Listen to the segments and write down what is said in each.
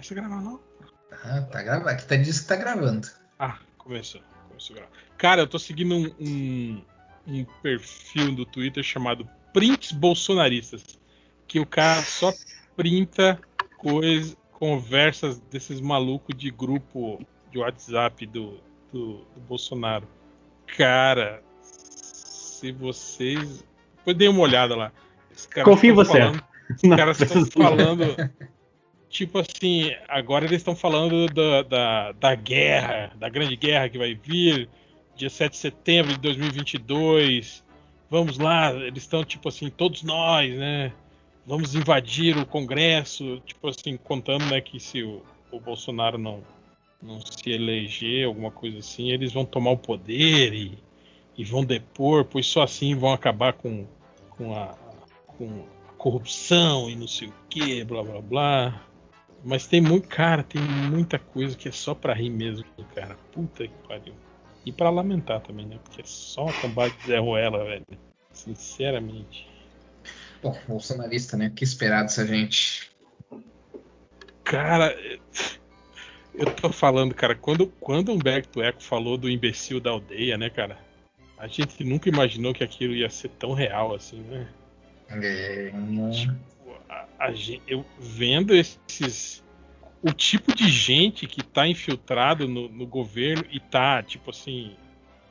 começa a gravar não. Ah, tá gravando. Aqui tá dizendo que tá gravando. Ah, começou. começou a gravar. Cara, eu tô seguindo um, um, um perfil do Twitter chamado Prints Bolsonaristas. Que o cara só printa coisa, conversas desses malucos de grupo de WhatsApp do, do, do Bolsonaro. Cara, se vocês. Depois dei uma olhada lá. Confio em você. Falando, os caras estão falando. Tipo assim, agora eles estão falando da, da, da guerra, da grande guerra que vai vir, dia 7 de setembro de 2022. Vamos lá, eles estão tipo assim, todos nós, né? Vamos invadir o Congresso, tipo assim, contando né, que se o, o Bolsonaro não, não se eleger, alguma coisa assim, eles vão tomar o poder e, e vão depor, pois só assim vão acabar com, com, a, com a corrupção e não sei o que, blá blá blá. Mas tem muito, cara, tem muita coisa que é só pra rir mesmo, cara. Puta que pariu. E pra lamentar também, né? Porque é só um combate de Zé Ruela, velho. Sinceramente. Bom, bolsonarista, né? Que esperar dessa gente? Cara, eu tô falando, cara, quando, quando o Humberto Eco falou do imbecil da aldeia, né, cara? A gente nunca imaginou que aquilo ia ser tão real assim, né? É, Tipo, a, a eu vendo esses. O tipo de gente que tá infiltrado no, no governo e tá, tipo assim,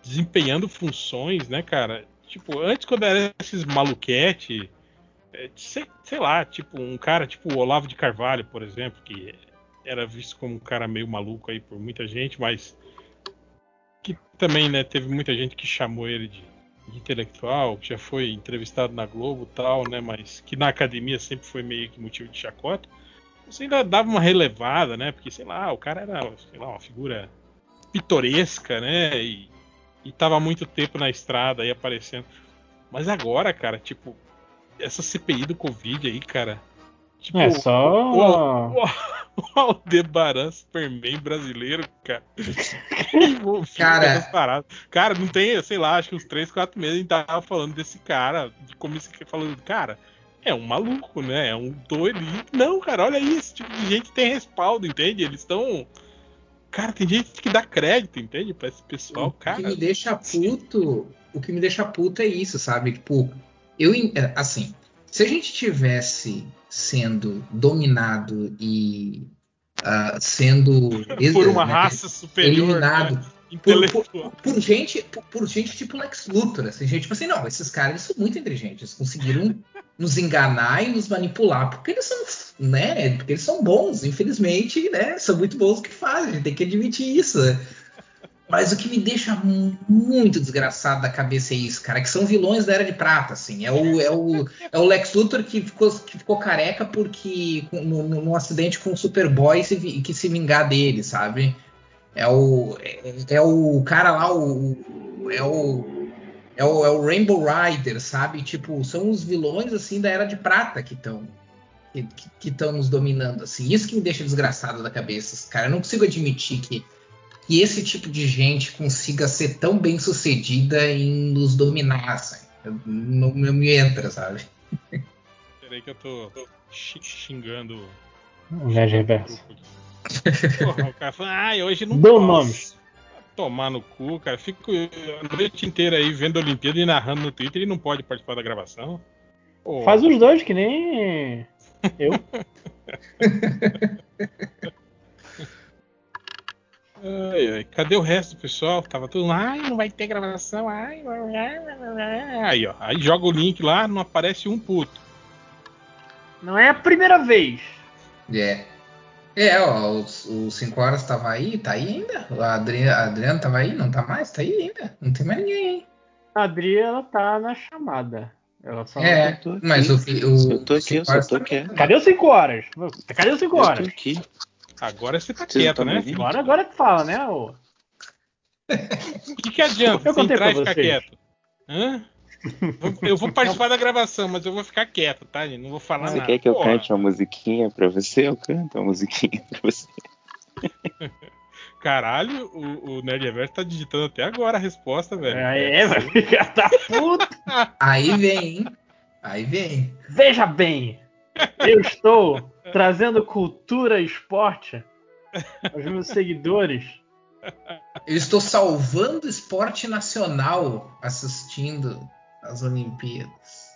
desempenhando funções, né, cara? Tipo, antes quando era esses maluquete, é, sei, sei lá, tipo, um cara tipo o Olavo de Carvalho, por exemplo, que era visto como um cara meio maluco aí por muita gente, mas que também, né, teve muita gente que chamou ele de intelectual, que já foi entrevistado na Globo tal, né, mas que na academia sempre foi meio que motivo de chacota. Você ainda dava uma relevada, né, porque, sei lá, o cara era, sei lá, uma figura pitoresca, né, e, e tava há muito tempo na estrada aí aparecendo. Mas agora, cara, tipo, essa CPI do Covid aí, cara. Tipo, É só. o, o, o Aldebaran Superman brasileiro, cara. Cara-. Cara, não tem, sei lá, acho que uns 3, 4 meses a gente tava falando desse cara, de como esse falando, cara, é um maluco, né? É um doido. E Não, cara, olha aí, esse tipo de gente tem respaldo, entende? Eles estão. Cara, tem gente que dá crédito, entende? Pra esse pessoal, O que cara. me deixa puto, o que me deixa puto é isso, sabe? Tipo, eu é, assim, se a gente tivesse sendo dominado e ah, sendo Por uma né, raça superior. eliminado né? por, por- por gente, por, por gente tipo Lex Luthor, assim, gente tipo assim, não, esses caras são muito inteligentes, eles conseguiram nos enganar e nos manipular, porque eles são, né, porque eles são bons, infelizmente, né, são muito bons o que fazem, a gente tem que admitir isso. né? Mas o que me deixa muito desgraçado da cabeça é isso, cara, que são vilões da Era de Prata, assim, é o, é o, é o Lex Luthor que ficou, que ficou careca porque num acidente com o Superboy se que se vingar dele, sabe? É o, é, é o cara lá, o- é, o, é, o, é o Rainbow Rider, sabe? Tipo, são os vilões assim da Era de Prata que estão que estão nos dominando, assim. Isso que me deixa desgraçado da cabeça, cara. Eu não consigo admitir que, que esse tipo de gente consiga ser tão bem sucedida em nos dominar, assim. Eu- Não, não me entra, sabe? Peraí que eu tô xi- xingando grupo aqui. Porra, o cara fala, ai, hoje não Dou posso. nomes. Tomar no cu, cara. Fico a noite inteira aí vendo a Olimpíada e narrando no Twitter e não pode participar da gravação. Pô, Faz os dois, que nem eu. ai, ai, cadê o resto do pessoal? Tava tudo lá, ai, não vai ter gravação, ai, aí, ó. Aí joga o link lá, não aparece um puto. Não é a primeira vez. É. É, ó, os, os 5 horas tava aí, tá aí ainda. A Adriana, a Adriana tava aí, não tá mais? Tá aí ainda. Não tem mais ninguém aí. A Adri, ela tá na chamada. Ela só É, eu tô aqui. mas o, o Eu tô aqui, eu só horas tô quieto. Cadê os 5 horas? Cadê os 5 Eu tô horas? aqui. Agora você tá Vocês quieto, me né? ouvindo? Agora, agora tu fala, né? O que, que adianta Eu você contei entrar e ficar quieto? Hã? Eu vou participar da gravação, mas eu vou ficar quieto, tá, gente? Não vou falar Você nada. quer que eu Porra. cante uma musiquinha pra você? Eu canto uma musiquinha pra você. Caralho, o, o Nerd Reverso tá digitando até agora a resposta, velho. É, vai ficar tá puto. Aí vem, hein? Aí vem. Veja bem, eu estou trazendo cultura e esporte aos meus seguidores. Eu estou salvando o esporte nacional assistindo as Olimpíadas.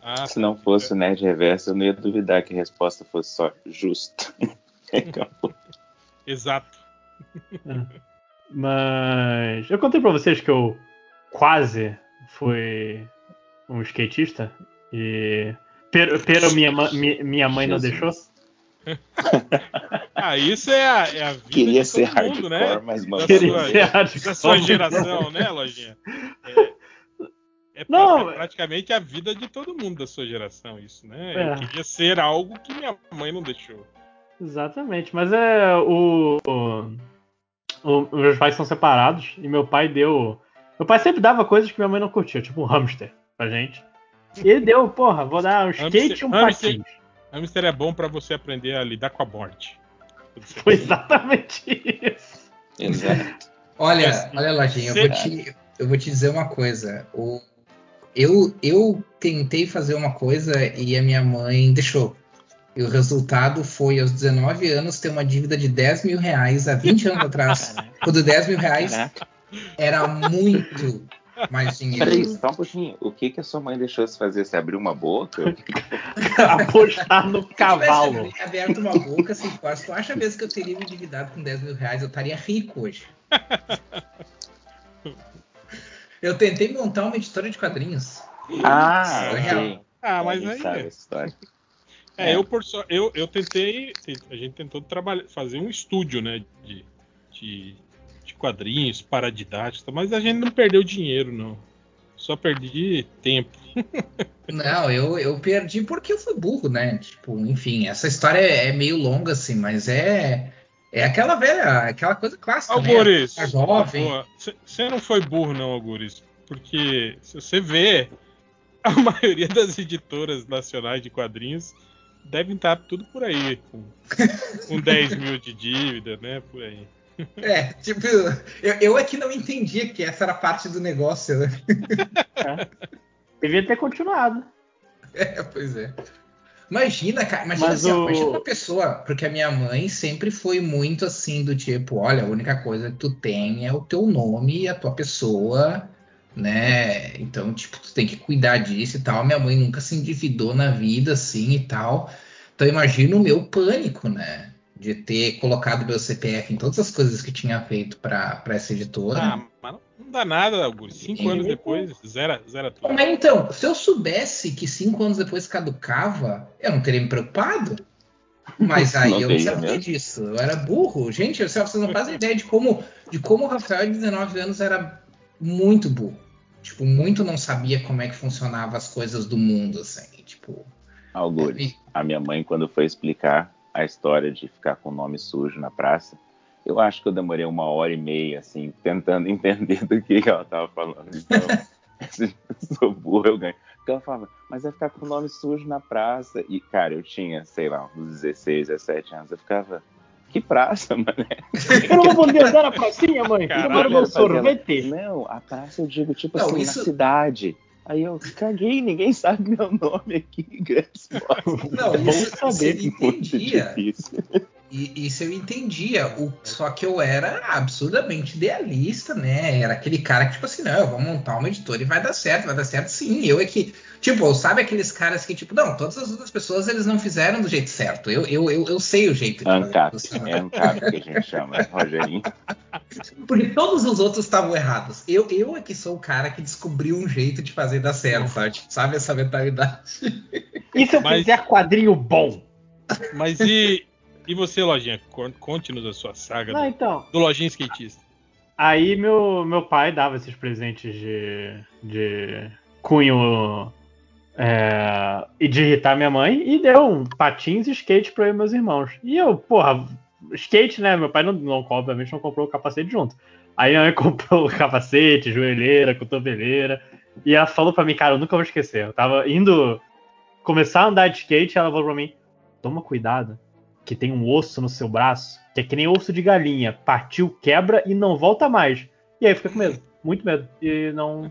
Ah, Se não fosse o Nerd Reverso, eu não ia duvidar que a resposta fosse só justo. Exato. Mas eu contei pra vocês que eu quase fui um skatista e pero, pero minha, minha, minha mãe não deixou. ah, isso é a, é a vida Queria de ser todo hardcore, mundo, né? mas mano, Queria sua- ser hardcore. Da sua geração, né, Lojinha? É, é Não, é praticamente a vida de todo mundo da sua geração, isso, né? É. Eu queria ser algo que minha mãe não deixou. Exatamente, mas é o, o- o- Meus pais são separados e meu pai deu. Meu pai sempre dava coisas que minha mãe não curtia, tipo um hamster pra gente. E ele deu, porra, vou dar um skate e um patins. Hamster é bom pra você aprender a lidar com a morte. Foi exatamente isso. Exato. Olha, olha, Lojinha, eu vou, te, eu vou te dizer uma coisa. O, eu, eu tentei fazer uma coisa e a minha mãe deixou. E o resultado foi, aos 19 anos, ter uma dívida de 10 mil reais há 20 anos atrás. Quando 10 mil reais era muito mais Peraí, dinheiro. só um pouquinho. O que, que a sua mãe deixou você fazer? Você abriu uma boca? Apostar no Se eu cavalo. aberto uma boca, assim, quase, tu acha mesmo que eu teria me endividado com 10 mil reais? Eu estaria rico hoje. Eu tentei montar uma editora de quadrinhos. Ah. Ah, mas aí. sabe essa história. É, É. eu por só, eu, eu tentei, a gente tentou trabalhar, fazer um estúdio, né, de, de, de quadrinhos paradidáticos, mas a gente não perdeu dinheiro, não. Só perdi tempo. Não, eu, eu perdi porque eu fui burro, né? Tipo, enfim, essa história é é meio longa, assim, mas é. É aquela velha, aquela coisa clássica, Algures, né? Jovem. você não foi burro, não, Algures, porque se você vê, a maioria das editoras nacionais de quadrinhos devem estar tudo por aí, com, com 10 mil de dívida, né, por aí. É, tipo, eu, eu é que não entendia que essa era parte do negócio, né? Devia ter continuado. É, pois é. Imagina, cara, imagina, Mas assim, ó, o- imagina uma pessoa, porque a mina mãe sempre foi muito assim, do tipo, olha, a única coisa que tu tem é o teu nome e a tua pessoa, né? Então, tipo, tu tem que cuidar disso e tal. Minha mãe nunca se endividou na vida, assim, e tal. Então, imagina o meu pânico, né? De ter colocado meu CPF em todas as coisas que tinha feito para essa editora. Ah, mas não- dá nada, Augusto. Cinco anos depois, zera, zera tudo. Mas então, se eu soubesse que cinco anos depois caducava, eu não teria me preocupado. Mas aí Não eu não sabia mesmo. disso. Eu era burro. Gente, vocês não fazem ideia de como, de como o Rafael, de 19 anos, era muito burro. Tipo, muito não sabia como é que funcionavam as coisas do mundo, assim. Tipo, Algures. A minha mãe, quando foi explicar a história de ficar com o nome sujo na praça, eu acho que eu demorei uma hora e meia, assim, tentando entender do que, ela tava falando. Então, se eu sou burro, eu ganho. Porque ela falava, mas vai ficar com o nome sujo na praça. E, cara, eu tinha, sei lá, uns 16, 17 anos. Eu ficava, que praça, mané? Eu não vou poder dar a pracinha, mãe. Caralho, meu Fazia ela- sorvete. Não, a praça eu digo, tipo Não, assim, isso- na cidade. Aí eu caguei, ninguém sabe meu nome aqui, não, Bom isso, saber. Muito entendia. E isso eu entendia. O, só que eu era absurdamente idealista, né? Era aquele cara que, tipo assim, não, eu vou montar uma editora e vai dar certo, vai dar certo sim. Eu é que, tipo, sabe aqueles caras que, tipo, não, todas as outras pessoas eles não fizeram do jeito certo. Eu, eu, eu, eu sei o jeito de ANCAP, é ANCAP que a gente chama, né, Rogerinho. Porque todos os outros estavam errados. Eu, eu é que sou o cara que descobriu um jeito de fazer dar certo, sabe? Sabe essa mentalidade? E se eu Mas- fizer quadrinho bom? Mas e, e você, Lojinha? Con- Conte-nos a sua saga Não, do, então. do Lojinha Skatista. Aí meu, meu pai dava esses presentes de, de cunho é, e de irritar minha mãe e deu um patins e skate para eu e meus irmãos. E eu, porra, skate, né? Meu pai não, não obviamente não comprou o capacete junto. Aí minha mãe comprou o capacete, joelheira, cotoveleira. E ela falou pra mim, cara, eu nunca vou esquecer. Eu tava indo começar a andar de skate, ela falou pra mim: toma cuidado, que tem um osso no seu braço, que é que nem osso de galinha. Partiu, quebra e não volta mais. E aí eu fiquei com medo, muito medo. E não,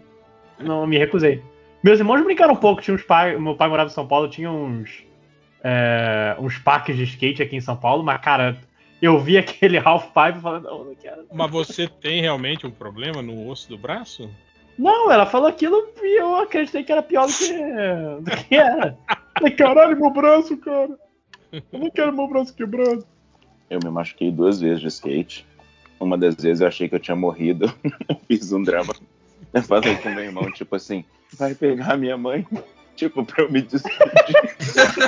não me recusei. Meus irmãos brincaram um pouco, tinha uns pais. Meu pai morava em São Paulo, tinha uns, é, uns parques de skate aqui em São Paulo, mas, cara, eu vi aquele half pipe falando, não, não quero. Mas você tem realmente um problema no osso do braço? Não, ela falou aquilo e eu acreditei que era pior do que, do que era. Falei, Caralho, meu braço, cara. Eu não quero meu braço quebrado. Eu me machuquei duas vezes de skate. Uma das vezes eu achei que eu tinha morrido. Fiz um drama. Eu falei com meu irmão, tipo assim, vai pegar minha mãe, tipo, pra eu me despedir.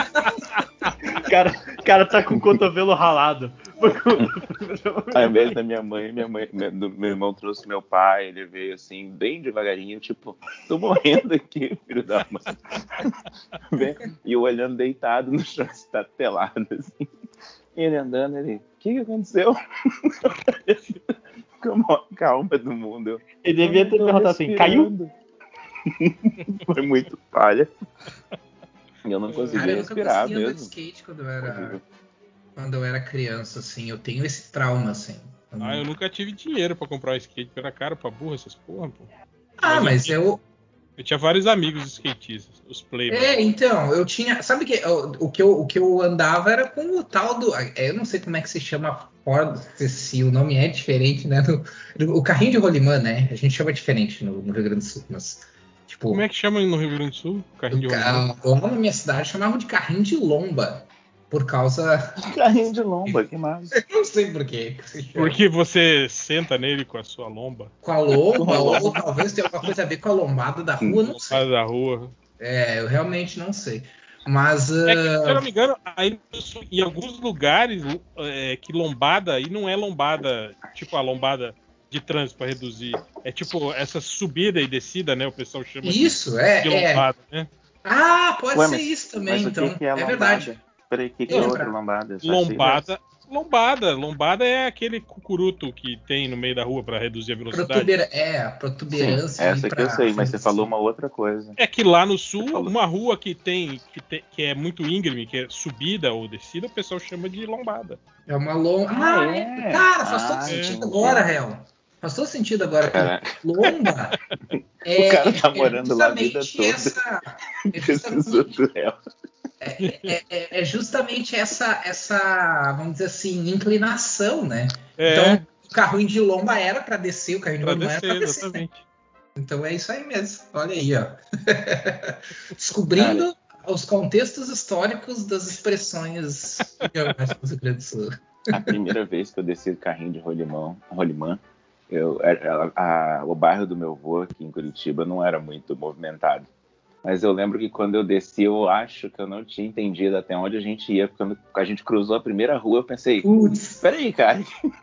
cara, cara tá com o cotovelo ralado. Ao invés da minha mãe, minha mãe, meu, meu irmão trouxe meu pai, ele veio assim, bem devagarinho, tipo, tô morrendo aqui, filho da mãe. E eu olhando deitado no chão, estatelado, assim. E ele andando, ele, o que, que aconteceu? Com a maior calma do mundo. Ele devia ter perguntado assim, caiu? Foi muito palha. E eu não conseguia Cara, eu respirar nunca consegui andar mesmo. de skate quando eu era quando eu era criança, assim. Eu tenho esse trauma, assim. Eu Ah, eu nunca tive dinheiro pra comprar um skate, porque era caro pra burra essas porra, pô. Ah, Mas mas eu. Eu tinha vários amigos skatistas, os playboys. É, então, eu tinha. Sabe que o, o que eu, o que eu andava era com o tal do. é, Eu não sei como é que se chama Ford, se o nome é diferente, né? do- o carrinho de rolimã, né? A gente chama diferente no, no Rio Grande do Sul, mas. Tipo, Como é que chama no Rio Grande do Sul? Carrinho de o rolimã? lá na minha cidade chamavam de carrinho de lomba. Por causa. Carrinho de lomba, que massa. Eu não sei por quê. Porque você senta nele com a sua lomba Com a lomba, ou talvez tenha alguma coisa a ver com a lombada da rua, não sei. da rua. É, eu realmente não sei. Mas. É que, se eu ah, não me engano, aí em alguns lugares é, que lombada aí não é lombada, tipo a lombada de trânsito para reduzir. É tipo essa subida e descida, né? O pessoal chama de- isso, é. de é. lombada, né? Ah, pode Ué, ser mas- isso também, Mas o então. que, que é é verdade. Peraí, o que, que é outra lombada? Lombada. Lombada. Lombada é aquele cucuruto que tem no meio da rua para reduzir a velocidade. Protuber... É, a Sim, protuberância. essa que eu pra- sei, mas você falou uma outra coisa. É que lá no sul, falou. uma rua que tem, que tem que é muito íngreme, que é subida ou descida, o pessoal chama de lombada. É uma lomba. Ah, Ah, é? é. Cara, faz todo Ah, sentido entendi. agora, réu. Faz todo sentido agora. Cara, Lomba. É, O cara tá é morando lá a vida toda. Essa, é, precisou justamente, do réu. É- é- é justamente essa, essa, vamos dizer assim, inclinação, né? É, Então, o carrinho de lomba era para descer, o carrinho de pra lomba era descer, para descer. né? exatamente. Então é isso aí mesmo. Olha aí, ó. Descobrindo os contextos históricos das expressões geográficas do Rio Grande do Sul. A primeira vez que eu desci o carrinho de rolimão, rolimã, eu, era- a- o bairro do meu avô aqui em Curitiba não era muito movimentado. Mas eu lembro que quando eu desci, eu acho que eu não tinha entendido até onde a gente ia. Quando a gente cruzou a primeira rua, eu pensei, Putz, peraí, cara,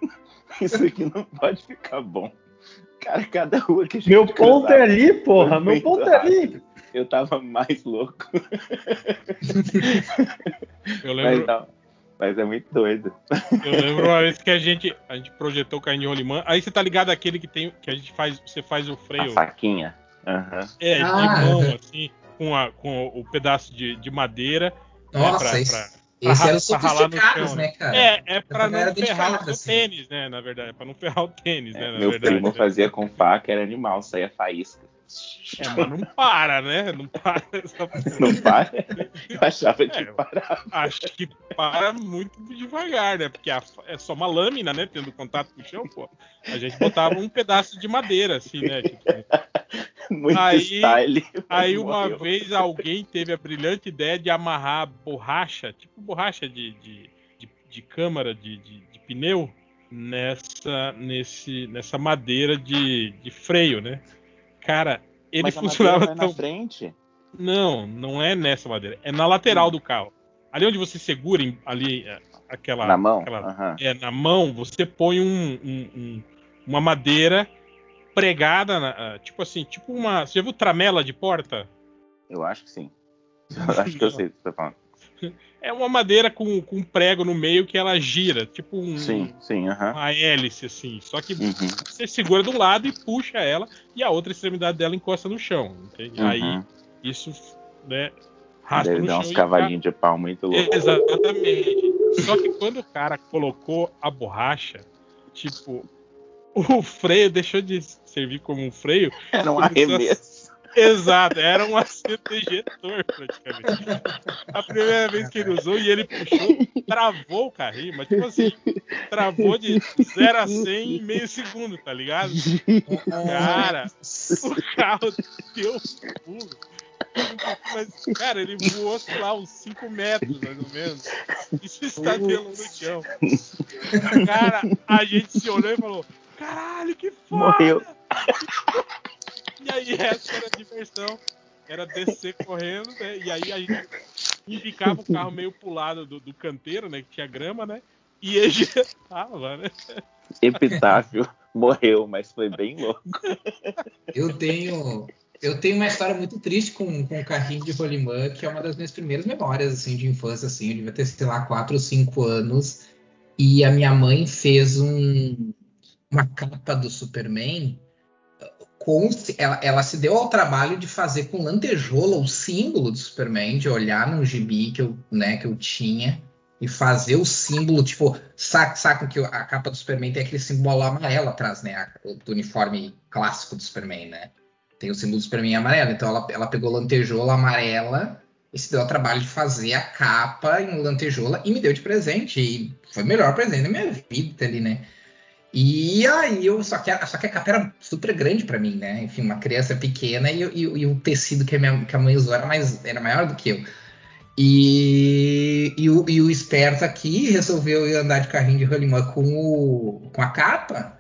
isso aqui não pode ficar bom. Cara, cada rua que a gente Meu ponto cruzava, é ali, porra. Meu ponto é ali. Eu tava mais louco. Eu Mas, lembro, não, mas é muito doido. eu lembro uma vez que a gente, a gente projetou o carrinho de rolimã. Aí você tá ligado aquele que tem. que a gente faz. Você faz o A freio. faquinha. Aham. É, de Ah, mão, uhum. assim, com, a, com o pedaço de, de madeira. nossa, pra- esse, pra- esse pra eram ra- pra ralar no sofisticados, chão, né, cara? É, é pra não ferrar o assim. tênis, né? Na verdade, é pra não ferrar o tênis, né? Na Meu verdade. primo fazia com faca, era animal, saía faísca. É, mas não para, né? Não para essa. Não para? Eu achava que É. parava. Acho que para muito devagar, né? Porque a- é só uma lâmina, né? Tendo contato com o chão, pô. A gente botava um pedaço de madeira, assim, né? Tipo, Muito Aí- style. Aí uma morreu. vez alguém teve a brilhante ideia de amarrar borracha, tipo borracha de, de, de, de câmara de, de, de pneu, nessa, nesse, nessa madeira de, de freio, né? Cara, ele Mas a funcionava madeira vai tão. na frente. Não, não é nessa madeira. É na lateral do carro. Ali onde você segura, ali, é, aquela. Na mão? aquela- Aham. é, na mão, você põe um- um- um- uma madeira pregada, na- ah, tipo assim, tipo uma. Você já viu tramela de porta? Eu acho que sim. Eu acho que eu sei o que você tá falando. É uma madeira com, com um prego no meio que ela gira, tipo um, Sim, sim, aham. uma hélice, assim. Só que Uhum, você segura de um lado e puxa ela, e a outra extremidade dela encosta no chão. Entende? Aí uhum. isso, né, raspa Deve no dar uns cavalinhos de pau muito loucos. Exatamente. Só que quando o cara colocou a borracha, tipo, o freio deixou de servir como um freio. Era um arremesso. Exato, era um assento ejetor praticamente. A primeira vez que ele usou e ele puxou, travou o carrinho, mas tipo assim, travou de 0 a 100 em meio segundo, tá ligado? Cara, o carro deu um pulo. Mas, cara, ele voou, sei lá, uns 5 metros, mais ou menos. Isso está no chão. Cara, a gente se olhou e falou: Caralho, que foda! Morreu. E aí, essa era a diversão. Era descer correndo, né? E aí a gente ficava o carro meio pro lado do, do canteiro, né? Que tinha grama, né? E ele tava, né? Epitáfio morreu, mas foi bem louco. Eu tenho eu tenho uma história muito triste com, com o carrinho de rolimã, que é uma das minhas primeiras memórias assim, de infância. Assim, eu devia ter, sei lá, 4 ou 5 anos. E a minha mãe fez um, uma capa do Superman. Ela, ela se deu ao trabalho de fazer com lantejoula o símbolo do Superman, de olhar no gibi que eu, né, que eu tinha e fazer o símbolo, tipo, saca, saca que a capa do Superman tem aquele símbolo amarelo atrás, né? Do uniforme clássico do Superman, né? tem o símbolo do Superman amarelo. Então ela, ela pegou lantejoula amarela e se deu ao trabalho de fazer a capa em lantejoula e me deu de presente. E foi o melhor presente da minha vida ali, né? E aí eu só que, a, só que a capa era super grande para mim, né? Enfim, uma criança pequena e, e, e o tecido que a, minha, que a mãe usou era, mais, era maior do que eu. E, e, o, e o esperto aqui resolveu andar de carrinho de rolimã com, o, com a capa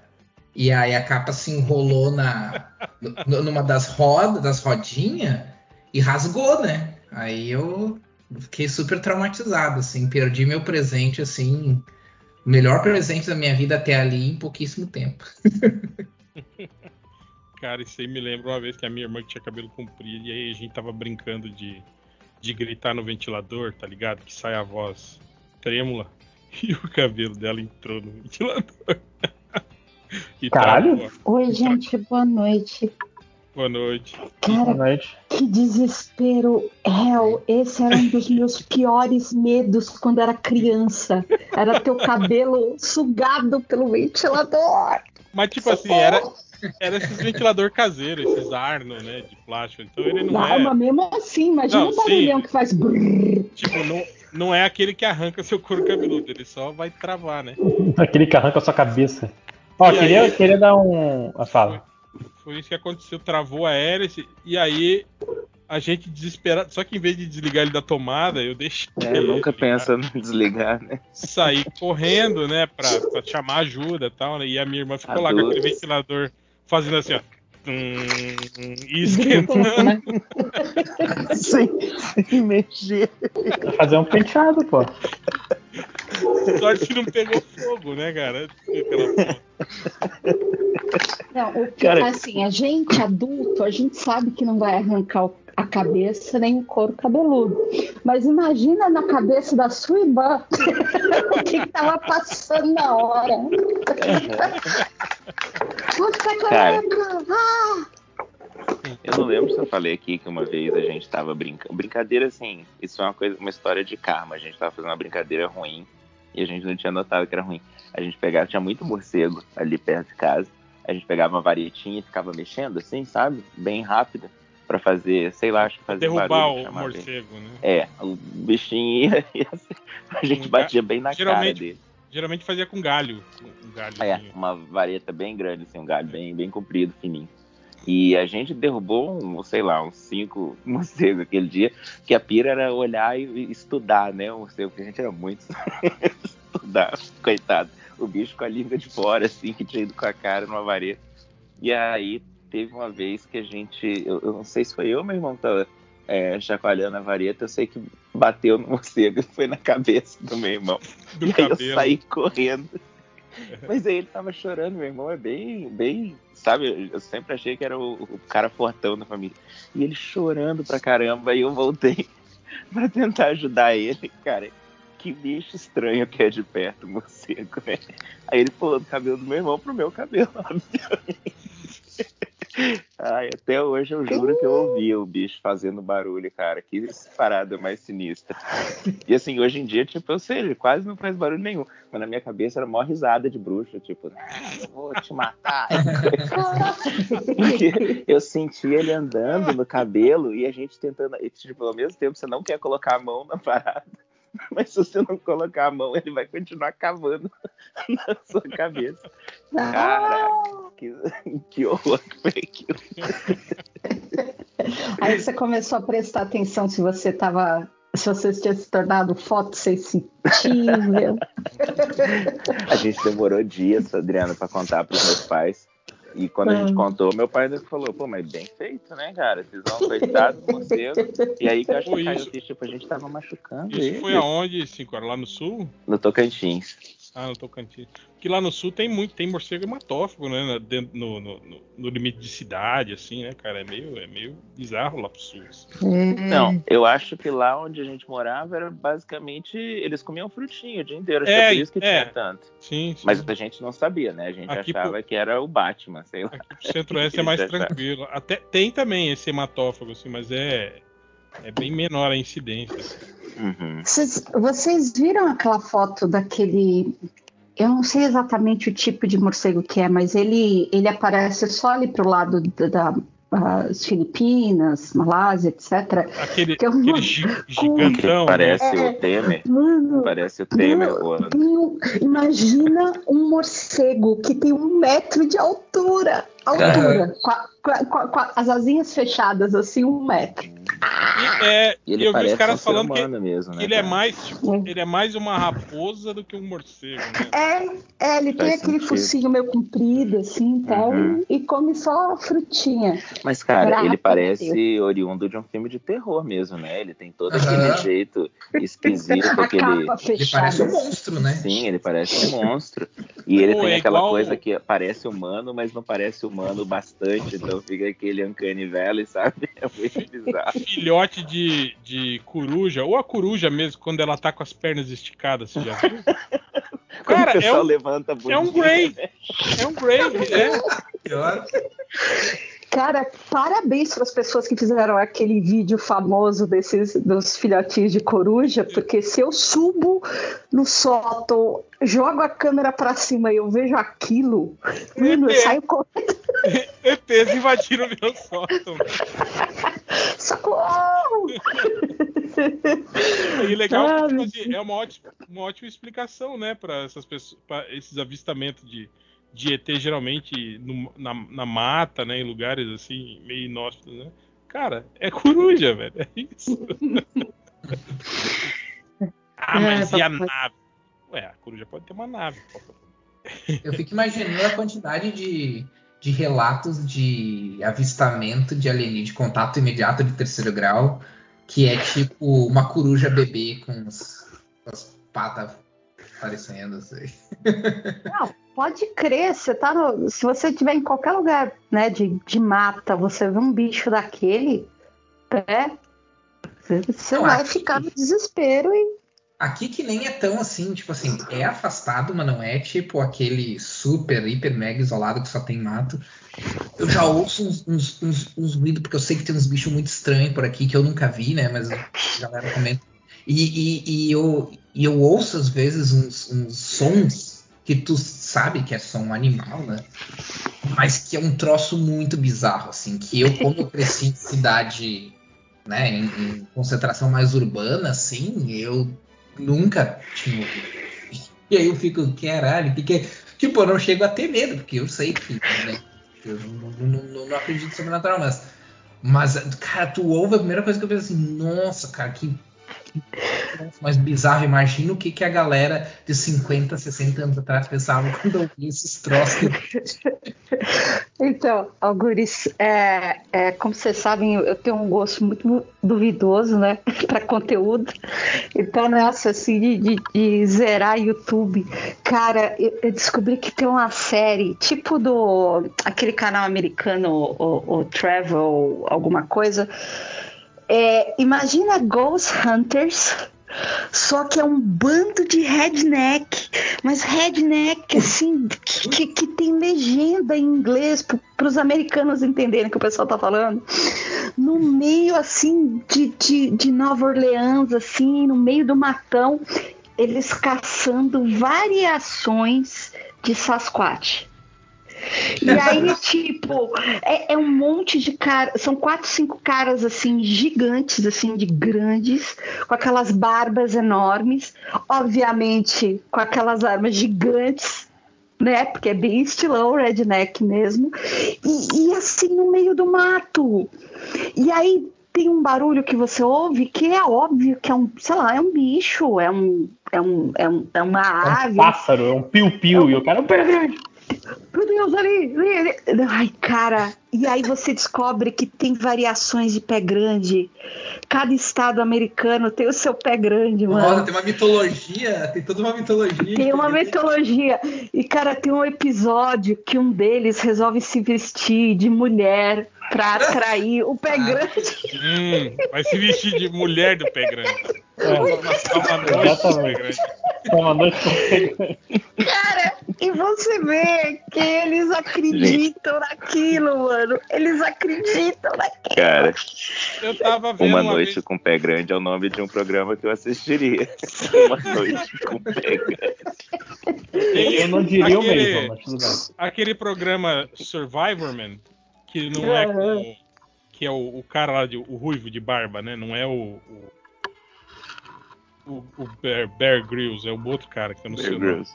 e aí a capa se enrolou na numa das rodas, das rodinhas e rasgou, né? Aí eu fiquei super traumatizado, assim, perdi meu presente, assim, melhor presente da minha vida até ali em pouquíssimo tempo. Cara, isso aí me lembra uma vez que a minha irmã tinha cabelo comprido e aí a gente tava brincando de, de gritar no ventilador, tá ligado? Que sai a voz trêmula e o cabelo dela entrou no ventilador. E Caralho! Tá, Oi, gente, boa noite. Boa noite. Cara, boa noite. que desespero. Hell, esse era um dos meus piores medos quando era criança. Era ter o cabelo sugado pelo ventilador. Mas, tipo assim, era, era esses ventilador caseiro, esses Arno, né, de plástico. Então ele não, não é. Mas mesmo assim, imagina não, o barulhão sim. que faz. Tipo, não, não é aquele que arranca seu couro cabeludo, ele só vai travar, né? Aquele que arranca a sua cabeça. Ó, queria, aí, queria dar um. A fala. Foi, isso que aconteceu, travou a hélice, e aí a gente desesperado. Só que em vez de desligar ele da tomada, eu deixei. É, nunca pensa em desligar, né? Saí correndo, né, pra, pra chamar ajuda e tal, né? E a minha irmã ficou Adultos. lá com aquele ventilador fazendo assim, ó. Hum, esquentando. Né? sem, sem mexer. Fazer um penteado, pô. Sorte que não pegou fogo, né, cara? Não, o que, cara... assim, a gente adulto, a gente sabe que não vai arrancar a cabeça nem o couro cabeludo. Mas imagina na cabeça da sua irmã o que estava passando na hora. Nossa, cara, ah! Eu não lembro se eu falei aqui que uma vez a gente tava brincando. Brincadeira, assim, isso é uma coisa, uma história de karma. A gente tava fazendo uma brincadeira ruim e a gente não tinha notado que era ruim. A gente pegava, tinha muito morcego ali perto de casa. A gente pegava uma varetinha e ficava mexendo, assim, sabe? Bem rápida para fazer, sei lá, acho que fazer derrubar barulho, o morcego, bem. né? É, o bichinho ia, ia a gente um batia bem na cara dele. Geralmente fazia com galho, um galho. É, uma vareta bem grande, assim, um galho bem, bem comprido, fininho. E a gente derrubou, um, sei lá, uns cinco morcegos aquele dia, que a pira era olhar e estudar, né? O morcego, porque a gente era muito estudar, coitado. O bicho com a língua de fora, assim, que tinha ido com a cara numa vareta. E aí teve uma vez que a gente, eu, eu não sei se foi eu ou meu irmão que tava é, chacoalhando a vareta, eu sei que bateu no morcego e foi na cabeça do meu irmão. Do e cabelo. aí eu saí correndo. Mas aí ele tava chorando, meu irmão é bem, bem, sabe? Eu sempre achei que era o, o cara fortão da família. E ele chorando pra caramba, aí eu voltei pra tentar ajudar ele, cara. Que bicho estranho que é de perto, morcego, né? Aí ele pulou do cabelo do meu irmão pro meu cabelo. Ai, até hoje eu juro que eu ouvia o bicho fazendo barulho, cara. Que parada mais sinistra. E assim, hoje em dia, tipo, eu sei, ele quase não faz barulho nenhum. Mas na minha cabeça era mó risada de bruxa, tipo, vou te matar. Eu sentia ele andando no cabelo e a gente tentando. E, tipo, ao mesmo tempo você não quer colocar a mão na parada. Mas se você não colocar a mão, ele vai continuar cavando na sua cabeça. Caraca, que, que horror que foi aquilo. Aí você começou a prestar atenção se você estava. Se você tinha se tornado fotossensível. a gente demorou dias, Adriana, para contar para os meus pais. E quando a gente contou, meu pai falou, pô, mas bem feito, né, cara? Vocês vão coitado do morcego. E aí que eu acho que caiu tipo, a gente tava machucando Isso ele. foi aonde, cinco horas? Lá no sul? No Tocantins. Ah, no Tocantins. Porque lá no sul tem muito, tem morcego hematófago, né? Dentro, no, no, no, limite de cidade, assim, né, cara? É meio, é meio bizarro lá pro sul. Assim. Não, eu acho que lá onde a gente morava era basicamente. Eles comiam frutinha o dia inteiro. Acho é, por isso que é. tinha tanto. Sim, sim, Mas a gente não sabia, né? A gente Aqui achava pro... que era o Batman, sei lá. Aqui pro centro-oeste é mais tranquilo. Até tem também esse hematófago, assim, mas é. É bem menor a incidência. Uhum. Vocês, vocês viram aquela foto daquele eu não sei exatamente o tipo de morcego que é, mas ele, ele aparece só ali pro lado da, da as Filipinas, Malásia, etc. Aquele, é um, aquele gigantão. Parece é, o Temer. Mano, parece o Temer mano, imagina um morcego que tem um metro de altura. Altura. Com, a, com, a, as asinhas fechadas, assim, um metro. E, é, ele eu vi os caras falando que, mesmo, né, ele é mais tipo, é. ele é mais uma raposa do que um morcego, né? É, é ele Faz tem aquele sentido. focinho meio comprido assim tal, uhum. e, e, come só frutinha. Mas cara, ele parece oriundo de um filme de terror mesmo, né? Ele tem todo uhum. aquele jeito esquisito, aquele ele parece um monstro, né? Sim, ele parece um monstro. E ele Pô, tem é aquela igual... coisa que parece humano, mas não parece humano bastante, então fica aquele uncanny valley, sabe? É muito bizarro filhote de, de coruja, ou a coruja mesmo, quando ela tá com as pernas esticadas, você já viu? Cara, é um, levanta é um Grey. É um Grey, é. Cara, parabéns para as pessoas que fizeram aquele vídeo famoso desses dos filhotinhos de coruja, porque se eu subo no sótão, jogo a câmera para cima e eu vejo aquilo, mano, eu saio correndo. ETs invadiram meu sótão. Socorro! E legal ah, que tipo assim, é uma ótima, uma ótima explicação, né, para essas pessoas, para esses avistamentos de de ET geralmente no, na, na, mata, né? Em lugares assim, meio inóspitos, né? Cara, é coruja, velho. É isso. ah, mas é, e a nave? Ué, a coruja pode ter uma nave. Eu fico imaginando a quantidade de, de relatos de avistamento de alienígena, de contato imediato de terceiro grau, que é tipo uma coruja bebê com, as patas aparecendo. Assim. Não, Pode crer, você tá no, se você estiver em qualquer lugar né, de, de mata, você vê um bicho daquele, né, você não, vai ficar no desespero e. Aqui que nem é tão assim, tipo assim, é afastado, mas não é tipo aquele super, hiper, mega isolado que só tem mato. Eu já ouço uns, uns, uns, uns ruídos, porque eu sei que tem uns bichos muito estranhos por aqui que eu nunca vi, né? Mas a galera comenta. E, e, e, eu, e eu ouço às vezes uns, uns sons que tu sabe que é só um animal, né? Mas que é um troço muito bizarro, assim, que eu, como eu cresci em cidade, né, em, em concentração mais urbana, assim, eu nunca tinha ouvido. E aí eu fico, caralho, que que é? Tipo, eu não chego a ter medo, porque eu sei que, né, eu não, não, não, não acredito sobrenatural, mas, mas, cara, tu ouve, a primeira coisa que eu penso assim, nossa, cara, que mais bizarro. Imagina o que, que a galera de 50, 60 anos atrás pensava quando ouvia esses troços. Então, Algures, é, é, como vocês sabem, eu tenho um gosto muito duvidoso, né, para conteúdo. Então, nessa assim, de, de, de, zerar YouTube, cara, eu, eu, descobri que tem uma série, tipo do aquele canal americano, o, o Travel, alguma coisa é, imagina Ghost Hunters, Só que é um bando de redneck, mas redneck assim que, que tem legenda em inglês para os americanos entenderem o que o pessoal tá falando. No meio assim de, de, de Nova Orleans, assim, no meio do matão, eles caçando variações de Sasquatch. E aí, tipo, é, é, um monte de caras. São quatro, cinco caras, assim, gigantes, assim, de grandes, com aquelas barbas enormes, obviamente com aquelas armas gigantes, né? Porque é bem estilão redneck mesmo. E, e assim, no meio do mato. E aí tem um barulho que você ouve que é óbvio que é um, sei lá, é um bicho, é um, é um, é, um, é uma ave. É um pássaro, é um piu-piu, é um... e o cara, peraí, meu Deus, ali, ali, ali. Ai, cara. E aí você descobre que tem variações de pé grande. Cada estado americano tem o seu pé grande, mano. Nossa, tem uma mitologia, tem toda uma mitologia. Tem uma mitologia. E, cara, tem um episódio que um deles resolve se vestir de mulher pra atrair o pé ah. grande. Hum, vai se vestir de mulher do pé grande. É, uma, uma noite grande. Uma noite do pé grande. Cara, e você vê que eles acreditam Gente. naquilo, mano. Eles acreditam naquilo. Cara, eu tava vendo Uma, uma Noite vez... com Pé Grande é o nome de um programa que eu assistiria. uma Noite com Pé Grande. Eu não diria aquele, o mesmo, mas tudo bem. Aquele programa Survivorman, que não é com, que é o, o, cara lá, de, o ruivo de barba, né? Não é o, o, o Bear, Bear, Grylls, é o outro cara que eu não Bear sei. Grylls.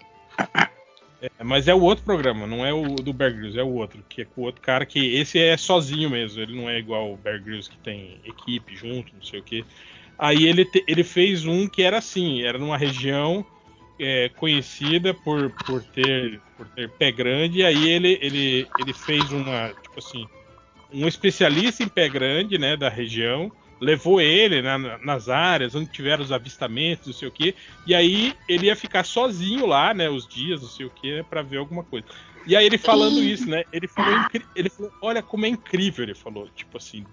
É, mas é o outro programa, não é o do Bear Grylls, é o outro, que é com o outro cara que esse é sozinho mesmo, ele não é igual o Bear Grylls que tem equipe junto, não sei o que. Aí ele, te, ele fez um que era assim, era numa região é, conhecida por, por, ter, por ter pé grande, e aí ele, ele, ele fez uma, tipo assim, um especialista em pé grande, né, da região, levou ele né, nas áreas onde tiveram os avistamentos, não sei o que, e aí ele ia ficar sozinho lá, né, os dias, não sei o que, né, para ver alguma coisa. E aí ele falando isso, né, ele falou, ele falou, olha como é incrível, ele falou, tipo assim,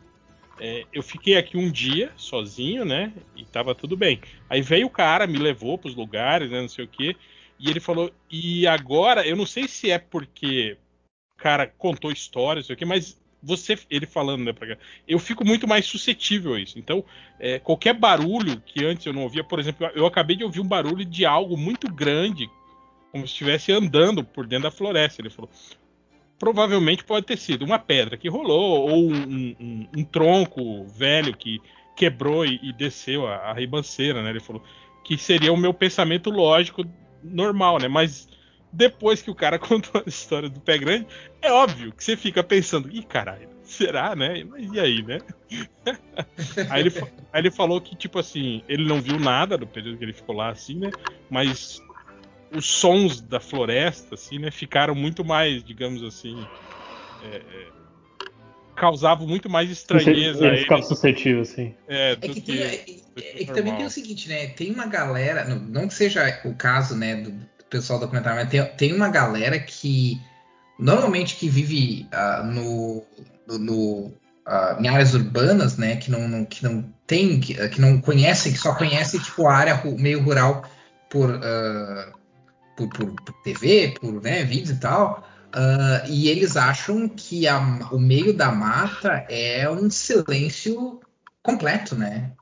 é, eu fiquei aqui um dia sozinho, né? E tava tudo bem. Aí veio o cara, me levou pros lugares, né? Não sei o quê. E ele falou, e agora, eu não sei se é porque o cara contou histórias, não sei o quê, mas você, ele falando, né, pra, eu fico muito mais suscetível a isso. Então, é, qualquer barulho que antes eu não ouvia, por exemplo, eu acabei de ouvir um barulho de algo muito grande, como se estivesse andando por dentro da floresta. Ele falou: provavelmente pode ter sido uma pedra que rolou ou um, um, um tronco velho que quebrou e, e desceu a, a, ribanceira, né? Ele falou que seria o meu pensamento lógico normal, né? Mas depois que o cara contou a história do pé grande, é óbvio que você fica pensando, ih, caralho, será, né? E aí, né? aí, ele, aí ele falou que, tipo assim, ele não viu nada do período que ele ficou lá, assim, né? Mas os sons da floresta, assim, né, ficaram muito mais, digamos assim, é, é, causavam muito mais estranheza. Ele ficava suscetível, assim. É, é que, que, tem, é, é que também tem o seguinte, né? Tem uma galera, não, não que seja o caso, né, do, do pessoal documentário, mas tem, tem uma galera que normalmente que vive uh, no, no, no uh, em áreas urbanas, né, que não, não que não tem, que, que, não conhecem, que só conhecem tipo a área meio rural por uh, por, por, por TV, por né, vídeos e tal. Uh, e eles acham que a, o meio da mata é um silêncio completo, né?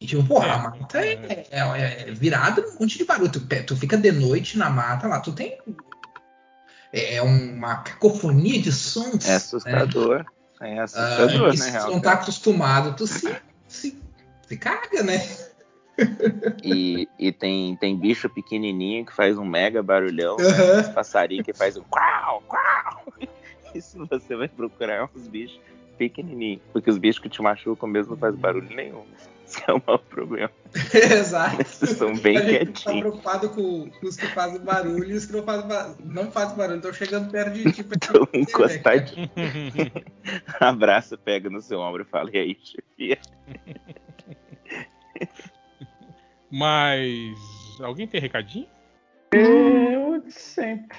E, tipo, pô, a é, mata é, é, é, é virada um monte de barulho. Tu, tu, fica de noite na mata lá, tu tem. É, é uma cacofonia de sons. É assustador. Né? É assustador, uh, né? Se tu não tá acostumado, tu se, se, se caga, né? E, e tem, tem bicho pequenininho que faz um mega barulhão, uhum. né? passarinho que faz um quau, quau. E se você vai procurar uns bichos pequenininhos, porque os bichos que te machucam mesmo não fazem barulho nenhum. Isso é o maior problema. Exato. Esses são bem a gente quietinhos. tá preocupado com, com, os que fazem barulho e os que não fazem, não fazem barulho. Estão chegando perto de ti. Estão né, encostadinhos. Abraça, pega no seu ombro e fala, e aí, chefia? Mas. Alguém tem recadinho? Eu sempre.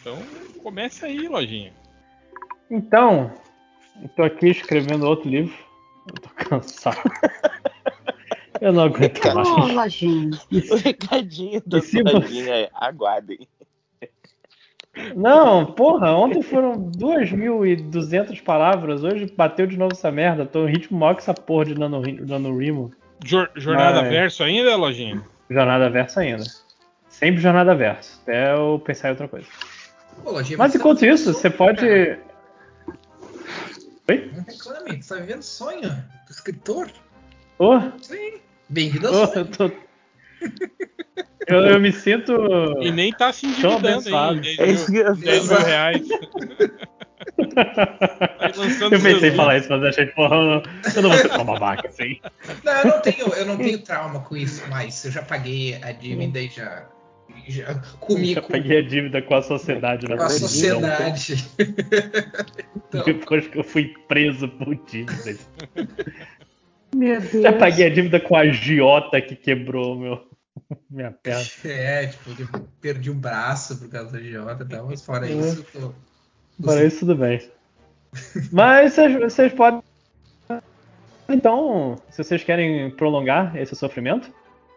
Então comece aí, lojinha. Então, eu tô aqui escrevendo outro livro. Eu tô cansado. Eu não aguento mais. lojinha. O recadinho E se lojinha é aguardem. Não, porra, ontem foram 2.200 palavras, hoje bateu de novo essa merda. Tô em ritmo maior que essa porra de Nano, Nano Rimo. Jor- jornada Mas- verso ainda, lojinha? Jornada verso ainda. Sempre jornada verso, até eu pensar em outra coisa. Pô, Lojinha, Mas você enquanto tá isso, você pode. cara. Oi? Não reclame, você tá vivendo sonho do escritor. Ô, Sim. Bem-vindo ao ô, sonho. eu tô. Eu, eu me sinto. E nem tá se endividando. 10 É mil, isso que eu ia 10 mil reais. Eu pensei em falar isso, mas achei, porra, eu não, vou ser tão babaca assim. Não, eu não tenho, eu não tenho trauma com isso, mas eu já paguei a dívida e já, já comi Eu com, paguei a dívida com a sociedade, né? com a sociedade. Então, Depois que eu fui preso por dívidas. Meu Deus. Já paguei a dívida com a agiota que quebrou meu, minha perna. é, tipo, eu perdi um braço por causa da idiota e tal, mas fora isso, eu tô. Para isso, tudo bem. Mas vocês, podem. Então, se vocês querem prolongar esse sofrimento,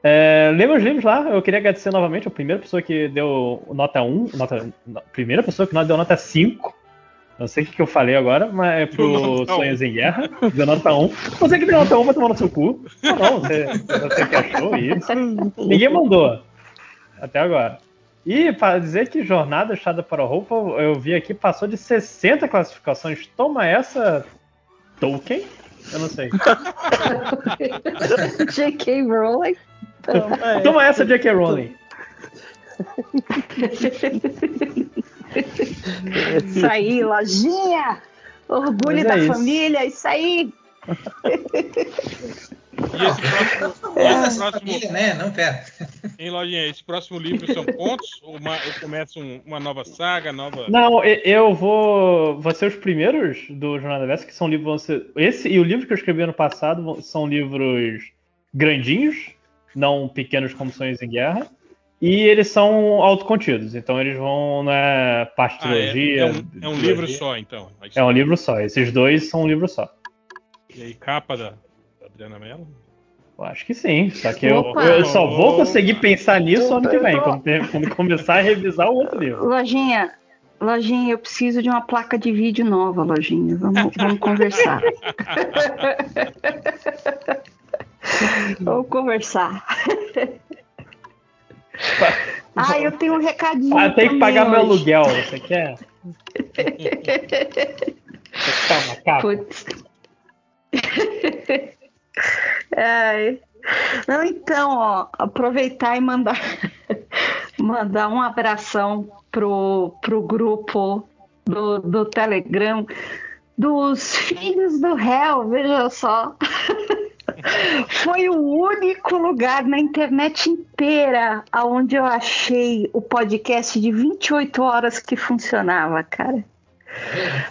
é, leiam os livros lá. Eu queria agradecer novamente a primeira pessoa que deu nota 1, nota, no- primeira pessoa que deu nota 5. Não sei o que, eu falei agora, mas é pro Sonhos em Guerra. Deu nota 1. Você que deu nota 1 vai tomar no seu cu. Não, não, você, você que achou isso. Ninguém mandou. Até agora. E para dizer que Jornada Chada para a Roupa, eu vi aqui, passou de 60 classificações. Toma essa, Tolkien? Eu não sei. J.K. Rowling. Então, Toma essa, J.K. Rowling. Isso aí, lojinha. Orgulho é da isso. família, isso aí. E esse próximo, Coisa esse da próximo, família, né? Não, pera. hein, lojinha, esse próximo livro são contos? Ou, uma, ou começa um- uma nova saga, nova. Não, eu vou. Vão ser os primeiros do Jornada Versa, que são livros. Vão ser, esse e o livro que eu escrevi ano passado são livros grandinhos, não pequenos como Sonhos em Guerra. E eles são autocontidos, então eles vão na parte de Ah, é, trilogia. é um, é um livro só, então. É um livro só. Esses dois são um livro só. E aí, capa da, da Adriana Mello? Eu acho que sim. Só que eu, eu só vou conseguir pensar nisso ano que vem, quando, ter- quando começar a revisar o outro livro. Lojinha, lojinha, eu preciso de uma placa de vídeo nova, lojinha. Vamos, vamos conversar. vamos conversar. Ah, eu tenho um recadinho. Ah, tem que pagar meu hoje. aluguel, você quer? Calma, capa. Putz. Ai. Não, então, ó, aproveitar e mandar mandar um abração pro, pro grupo do, do Telegram dos Filhos do Réu, veja só. Foi o único lugar na internet inteira onde eu achei o podcast de 28 horas que funcionava, cara.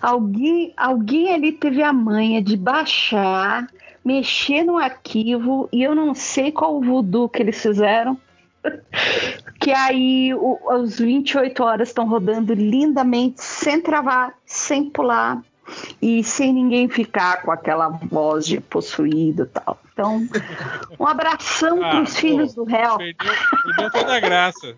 Alguém, alguém ali teve a manha de baixar, mexer no arquivo, e eu não sei qual o voodoo que eles fizeram. Que aí os 28 horas estão rodando lindamente, sem travar, sem pular e sem ninguém ficar com aquela voz de possuído e tal. Então, um abração Ah, para os pô, filhos do réu. Perdeu, perdeu toda a graça.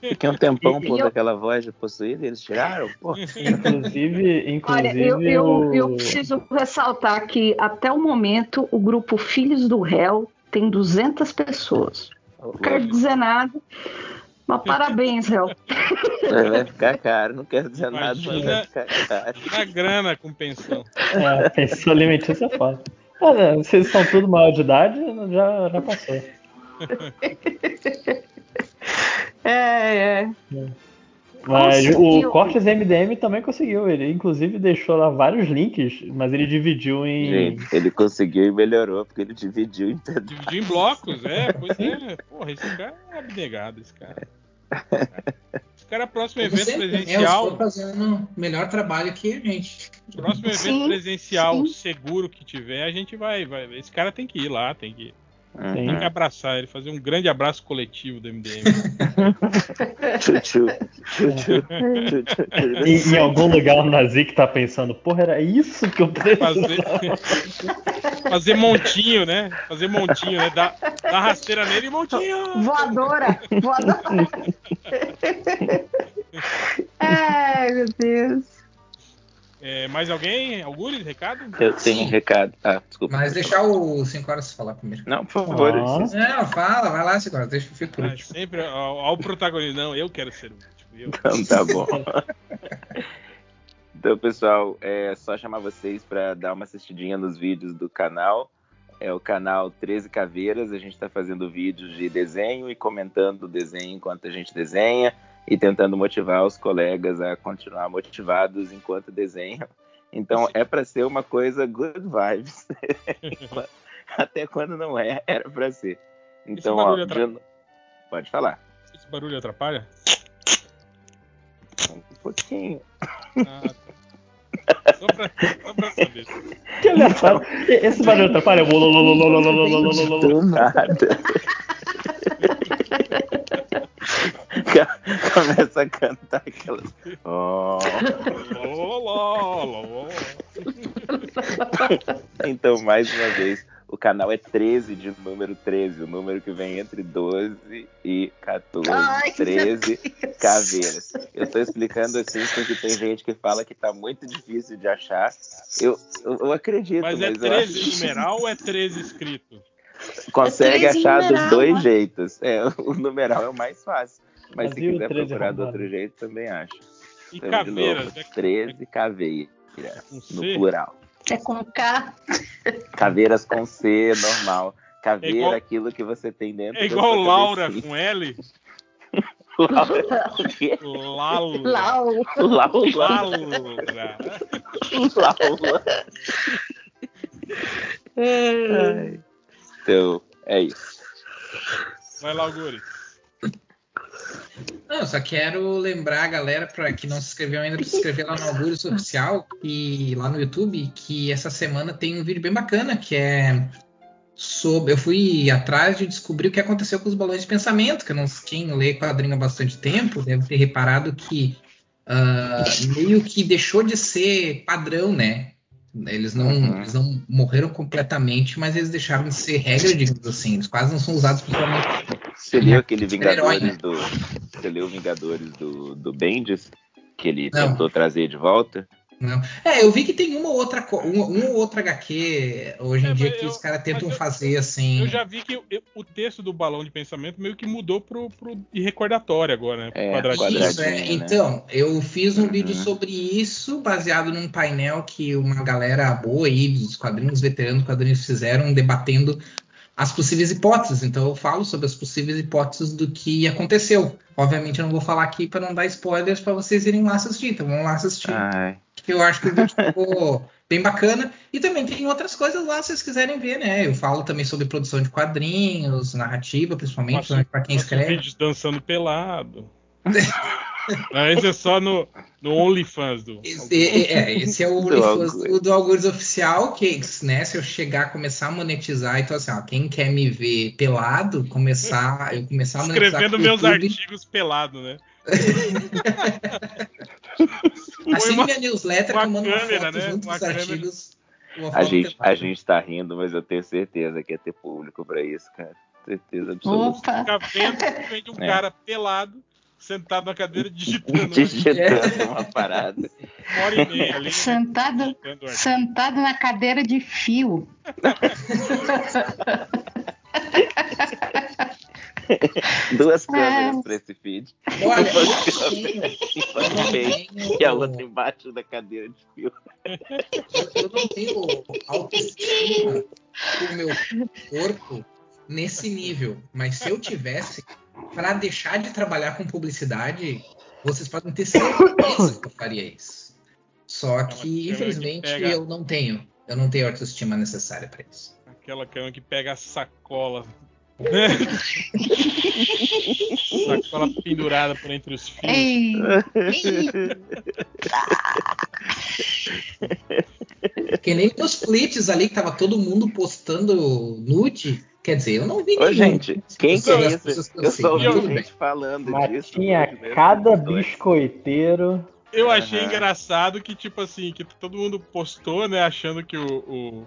Fiquei um tempão pondo eu- aquela voz de possuído e eles tiraram? Pô, Inclusive, inclusive Olha, eu, eu, eu preciso ressaltar que até o momento o grupo Filhos do Réu tem 200 pessoas. Não quero dizer nada, mas parabéns, Réu. vai ficar caro, não quero dizer nada, mas Imagina- vai ficar caro. Na grana com pensão. É, pensão alimentícia é foda. Olha, vocês são tudo maior de idade, já, já passou. É, é. Mas Conseguiu. o Cortes MDM também conseguiu. Ele, inclusive, deixou lá vários links, mas ele dividiu em. Gente, ele conseguiu e melhorou, porque ele dividiu em pedaços. Dividiu em blocos, é, pois é. Porra, esse cara é abnegado, esse cara. Esse cara, próximo Como evento né? Eu presencial, estou fazendo o melhor trabalho que a gente. próximo evento Sim, presencial sim. seguro que tiver, a gente vai, vai. Esse cara tem que ir lá, tem que, Sim. Tem que abraçar ele, fazer um grande abraço coletivo do MDM. Chuchu. em, em algum lugar o Nazik tá pensando, porra, era isso que eu precisava. Fazer, fazer montinho, né? Fazer montinho, né? Dar, dar rasteira nele e montinho. Voadora! Voadora! Ai, meu Deus. É, mais alguém? Algures? Recado? Eu tenho um recado. Ah, desculpa. Mas deixar o 5 horas falar primeiro. Não, por favor. Ah. Ulisses. Não, fala, vai lá, 5 horas, deixa eu ficar por Ah, sempre ao, ao protagonista. Não, eu quero ser o último. Eu. Então tá bom. Então, pessoal, é só chamar vocês para dar uma assistidinha nos vídeos do canal. É o canal 13 Caveiras. A gente está fazendo vídeos de desenho e comentando o desenho enquanto a gente desenha e tentando motivar os colegas a continuar motivados enquanto desenham. Então é para ser uma coisa good vibes. Até quando não é, era para ser. Então, ó, de- pode falar. Esse barulho atrapalha? Um pouquinho. Ah, tá. Só pra, só pra saber. Que aleatório. Esse barulho atrapalha. Do nada. Começa a cantar aquelas. Oh. Então, mais uma vez, o canal é 13 de número 13, o número que vem entre 12 e 14. Ai, 13 Deus. caveiras. Eu tô explicando assim porque tem gente que fala que tá muito difícil de achar. Eu, eu, eu acredito, Mas mas, é eu 13 acho numeral ou é 13 escrito? Consegue É 13 achar dos dois né? jeitos. É, o numeral é o mais fácil. Mas, Mas se quiser 13 procurar do outro jeito, também acha. E Então, de caveiras, novo, né? 13 caveiras, no plural. É com K. Caveiras com C, normal. Caveira, É igual- aquilo que você tem dentro É igual Laura cabecinha. com L? Laura. O quê? Laura. Lau. Laura. Laura. Laura. Ai. Então, é isso. Vai lá, Guri. Não, eu só quero lembrar a galera para que não se inscreveu ainda para se inscrever lá no Augúrios Oficial e lá no YouTube, que essa semana tem um vídeo bem bacana que é sobre. Eu fui atrás de descobrir o que aconteceu com os balões de pensamento, que eu não, quem lê quadrinho há bastante tempo deve ter reparado que ah, meio que deixou de ser padrão, né? Eles não, Uhum. eles não morreram completamente, mas eles deixaram de ser regra, digamos assim. Eles quase não são usados principalmente Você leu aquele Super-herói, Vingadores né? do. Você leu Vingadores do, do Bendis? Que ele Não. tentou trazer de volta? Não. É, eu vi que tem uma ou outra, uma, uma ou outra HQ hoje em É, dia que eu- os caras tentam eu- fazer assim. Eu já vi que eu- o texto do balão de pensamento meio que mudou pro, pro de recordatório agora, né? Pro É, quadradinho. Isso, é. né? Então, eu fiz um Uhum. vídeo sobre isso, baseado num painel que uma galera boa aí, dos quadrinhos veteranos quadrinhos fizeram, debatendo as possíveis hipóteses. Então, eu falo sobre as possíveis hipóteses do que aconteceu. Obviamente, eu não vou falar aqui para não dar spoilers para vocês irem lá assistir. Então, vamos lá assistir. Ai. Que eu acho que o vídeo ficou bem bacana. E também tem outras coisas lá, se vocês quiserem ver, né? Eu falo também sobre produção de quadrinhos, narrativa, principalmente, Nossa, para quem escreve. vídeos dançando pelado. Não, esse é só no, no OnlyFans do. Esse, é, é, esse é o OnlyFans do, do Algures Oficial, que né, se eu chegar a começar a monetizar, então assim, ó, quem quer me ver pelado, começar, eu começar a monetizar Escrevendo meus YouTube, artigos pelado, né? Assine uma- minha newsletter eu mando câmera, foto né? junto Uma dos câmera. artigos. A gente, a gente tá rindo, mas eu tenho certeza que ia ter público pra isso, cara. Certeza absoluta. Opa. Fica vendo um É. cara pelado, sentado na cadeira, digitando né? Digitando uma parada. uma hora e meia ali. né? Sentado, Digitando sentado na cadeira de fio. Duas É. câmeras pra esse feed. Olha, Uma câmera em e a outra embaixo da cadeira de fio. eu, eu não tenho autoestima do meu corpo nesse nível. Mas se eu tivesse, para deixar de trabalhar com publicidade, vocês podem ter certeza que eu faria isso. Só uma que, infelizmente, que pega- eu não tenho. Eu não tenho a autoestima necessária para isso. Aquela cama que pega a sacola. Sacola pendurada por entre os fios. Ei, ei, Que nem os flits ali que tava todo mundo postando nude. Quer dizer, eu não vi Ô, gente, quem que é isso? Eu só ouvi bem. gente falando Mas disso. tinha cada biscoiteiro. Eu achei Aham. engraçado que, tipo assim, que todo mundo postou, né, achando que o, o,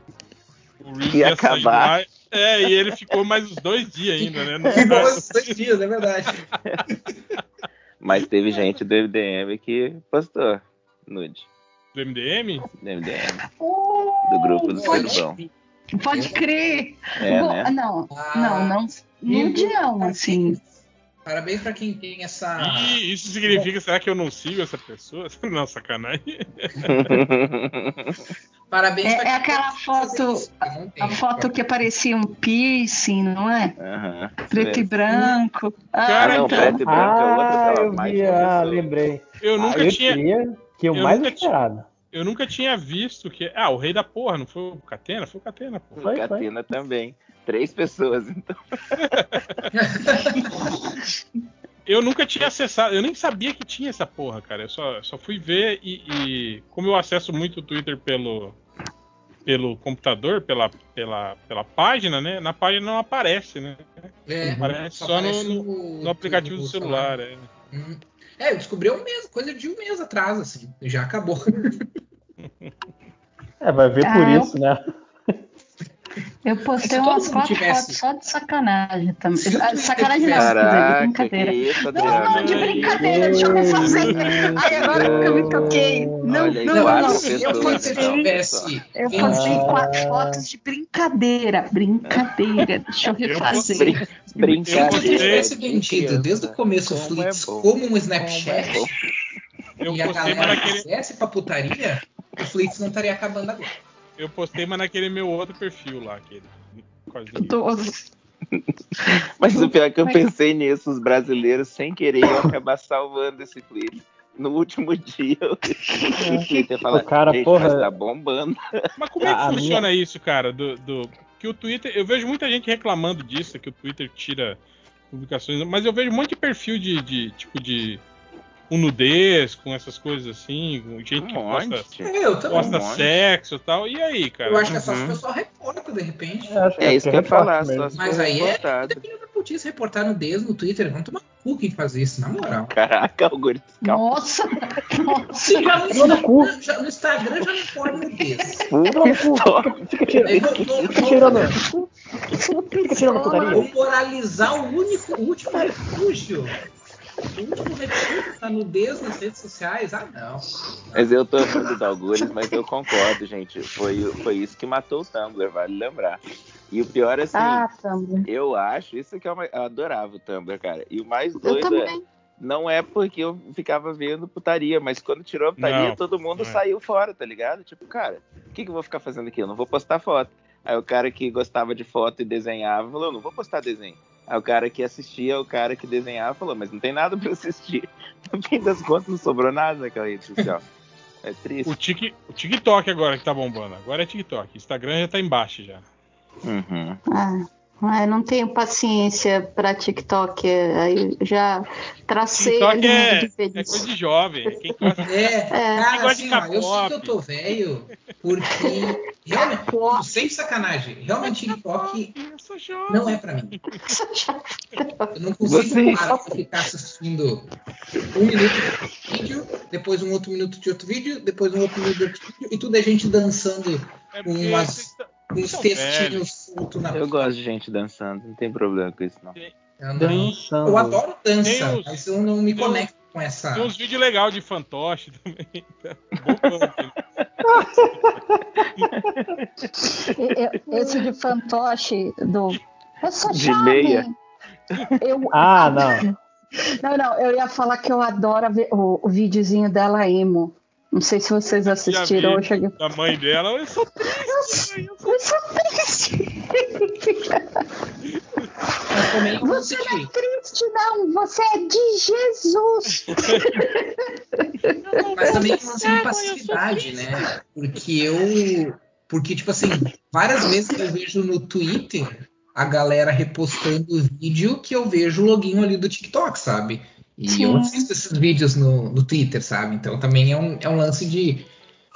o Reeves Ia sair acabar. lá. É, e ele ficou mais uns dois dias ainda, né? Não Ficou tá- esses dois dias, é verdade. Mas teve gente do MDM que postou nude. Do MDM? Do MDM. Do grupo do Pode, Surubão. pode crer. É, Bom, né? Não, Ah, não, não. Nude não, assim. Parabéns pra quem tem essa. Ih, isso significa, será que eu não sigo essa pessoa? Não, sacanagem. Parabéns É- é aquela foto- isso, eu A foto que parecia um piercing, não é? Aham. Preto e branco. Ah, Cara, Ah, não, então. preto e branco é outra, Ah, eu mais vi, de uma ah, lembrei. Eu Ah, nunca eu tinha. que o eu mais nunca tinha- esperado. Eu nunca tinha visto que. Ah, o rei da porra, não foi o Catena? Foi o Catena, pô. Foi, foi. Catena também. Três pessoas, então. Eu nunca tinha acessado, eu nem sabia que tinha essa porra, cara. Eu só, só fui ver e, e como eu acesso muito o Twitter pelo, pelo computador, pela, pela, pela página, né? Na página não aparece, né? É, Aparece só só no, aparece no, no aplicativo do no celular. É. Hum. É, eu descobri um mês, coisa de um mês atrás, assim. Já acabou. É, vai ver por Ah, eu- isso, né? Eu postei todo umas quatro tivesse- fotos só de sacanagem também. Ah, Sacanagem não, Caraca, que brincadeira. isso, Não, não, de brincadeira, deixa eu refazer. Ai, agora que eu me toquei. Não, Olha não, não, Eu postei, então. tivesse. eu 20 postei Ah. quatro fotos de brincadeira. Brincadeira. Deixa eu refazer. Brincadeira. Twitter tivesse de vendido desde o começo o Como Flits é como um Como Snapchat é. Eu e a postei, galera fizesse pra putaria, o Flits não estaria acabando agora. Eu postei, mas naquele meu outro perfil lá, aquele. Tô- Mas o pior é que eu pensei nisso, os brasileiros, sem querer, iam acabar salvando esse clipe. No último dia, Twitter fala, O cara, porra- mas tá bombando. Mas como é que A- funciona isso, cara? Do, do- que o Twitter. Eu vejo muita gente reclamando disso, que o Twitter tira publicações, mas eu vejo um monte de perfil de, de tipo de. Com nudez, com essas coisas assim, com gente Um que posta, monte. Eu também. posta Um sexo e tal. E aí, cara? Eu acho que é só se Uhum. o pessoal reporta, de repente. É, acho- É acho isso que eu ia falar, se Mas aí é reportado. dependendo da putice reportar nudez no Twitter. Vamos tomar cu quem faz isso, na moral. Caraca, algoritmo. calma. Nossa, nossa. Se já no. Instagram, já, no Instagram já não pode nudez. Fica, tirando. Fica tirando putaria. Vou moralizar o único, o último refúgio. O último refúgio da nudez nas redes sociais. Ah, não. Mas eu tô amando do Algures, mas eu concordo, gente. Foi, foi isso que matou o Tumblr, vale lembrar. E o pior, assim, Ah, Tumblr. eu acho, isso que é uma, eu adorava o Tumblr, cara. E o mais Eu doido é, também. não é porque eu ficava vendo putaria, mas quando tirou a putaria, Não, todo mundo não é. saiu fora, tá ligado? Tipo, cara, o que, que eu vou ficar fazendo aqui? Eu não vou postar foto. Aí o cara que gostava de foto e desenhava falou, não vou postar desenho. Aí o cara que assistia, o cara que desenhava falou, mas não tem nada pra assistir. No fim das contas, não sobrou nada naquela rede social. É triste. O, tic, o TikTok agora que tá bombando. Agora é TikTok. Instagram já tá embaixo já. Uhum. Ah, ah, eu não tenho paciência pra TikTok. Aí já tracei TikTok é, de é coisa de jovem. É quem gosta. É, Quem cara, gosta de assim, ó, eu sei que eu tô velho, porque realmente, sem sacanagem, realmente TikTok não é pra mim. Eu não consigo Você- parar pra ficar assistindo um minuto de vídeo, depois um outro minuto de outro vídeo, depois um outro minuto de outro vídeo, e tudo é gente dançando É com umas- São textinhos soltos na Eu gosto de gente dançando, não tem problema com isso, não. Eu, não- eu adoro dança, os- mas eu não me tem conecto com essa. Tem uns vídeos legais de fantoche também. Tá Esse de fantoche do. Eu sou De chave. meia. Eu, Ah, não. não, não, eu ia falar que eu adoro ver o, o videozinho dela emo. Não sei se vocês assistiram. Eu cheguei. Da mãe dela, eu sou triste. eu sou- Eu sou triste. Eu Você não é triste, não. Você é de Jesus. Mas também é um lance de passividade, né? Porque eu. Porque, tipo assim, várias vezes eu vejo no Twitter a galera repostando o vídeo que eu vejo o login ali do TikTok, sabe? E Sim. eu assisto esses vídeos no, no Twitter, sabe? Então também é um, é um lance de.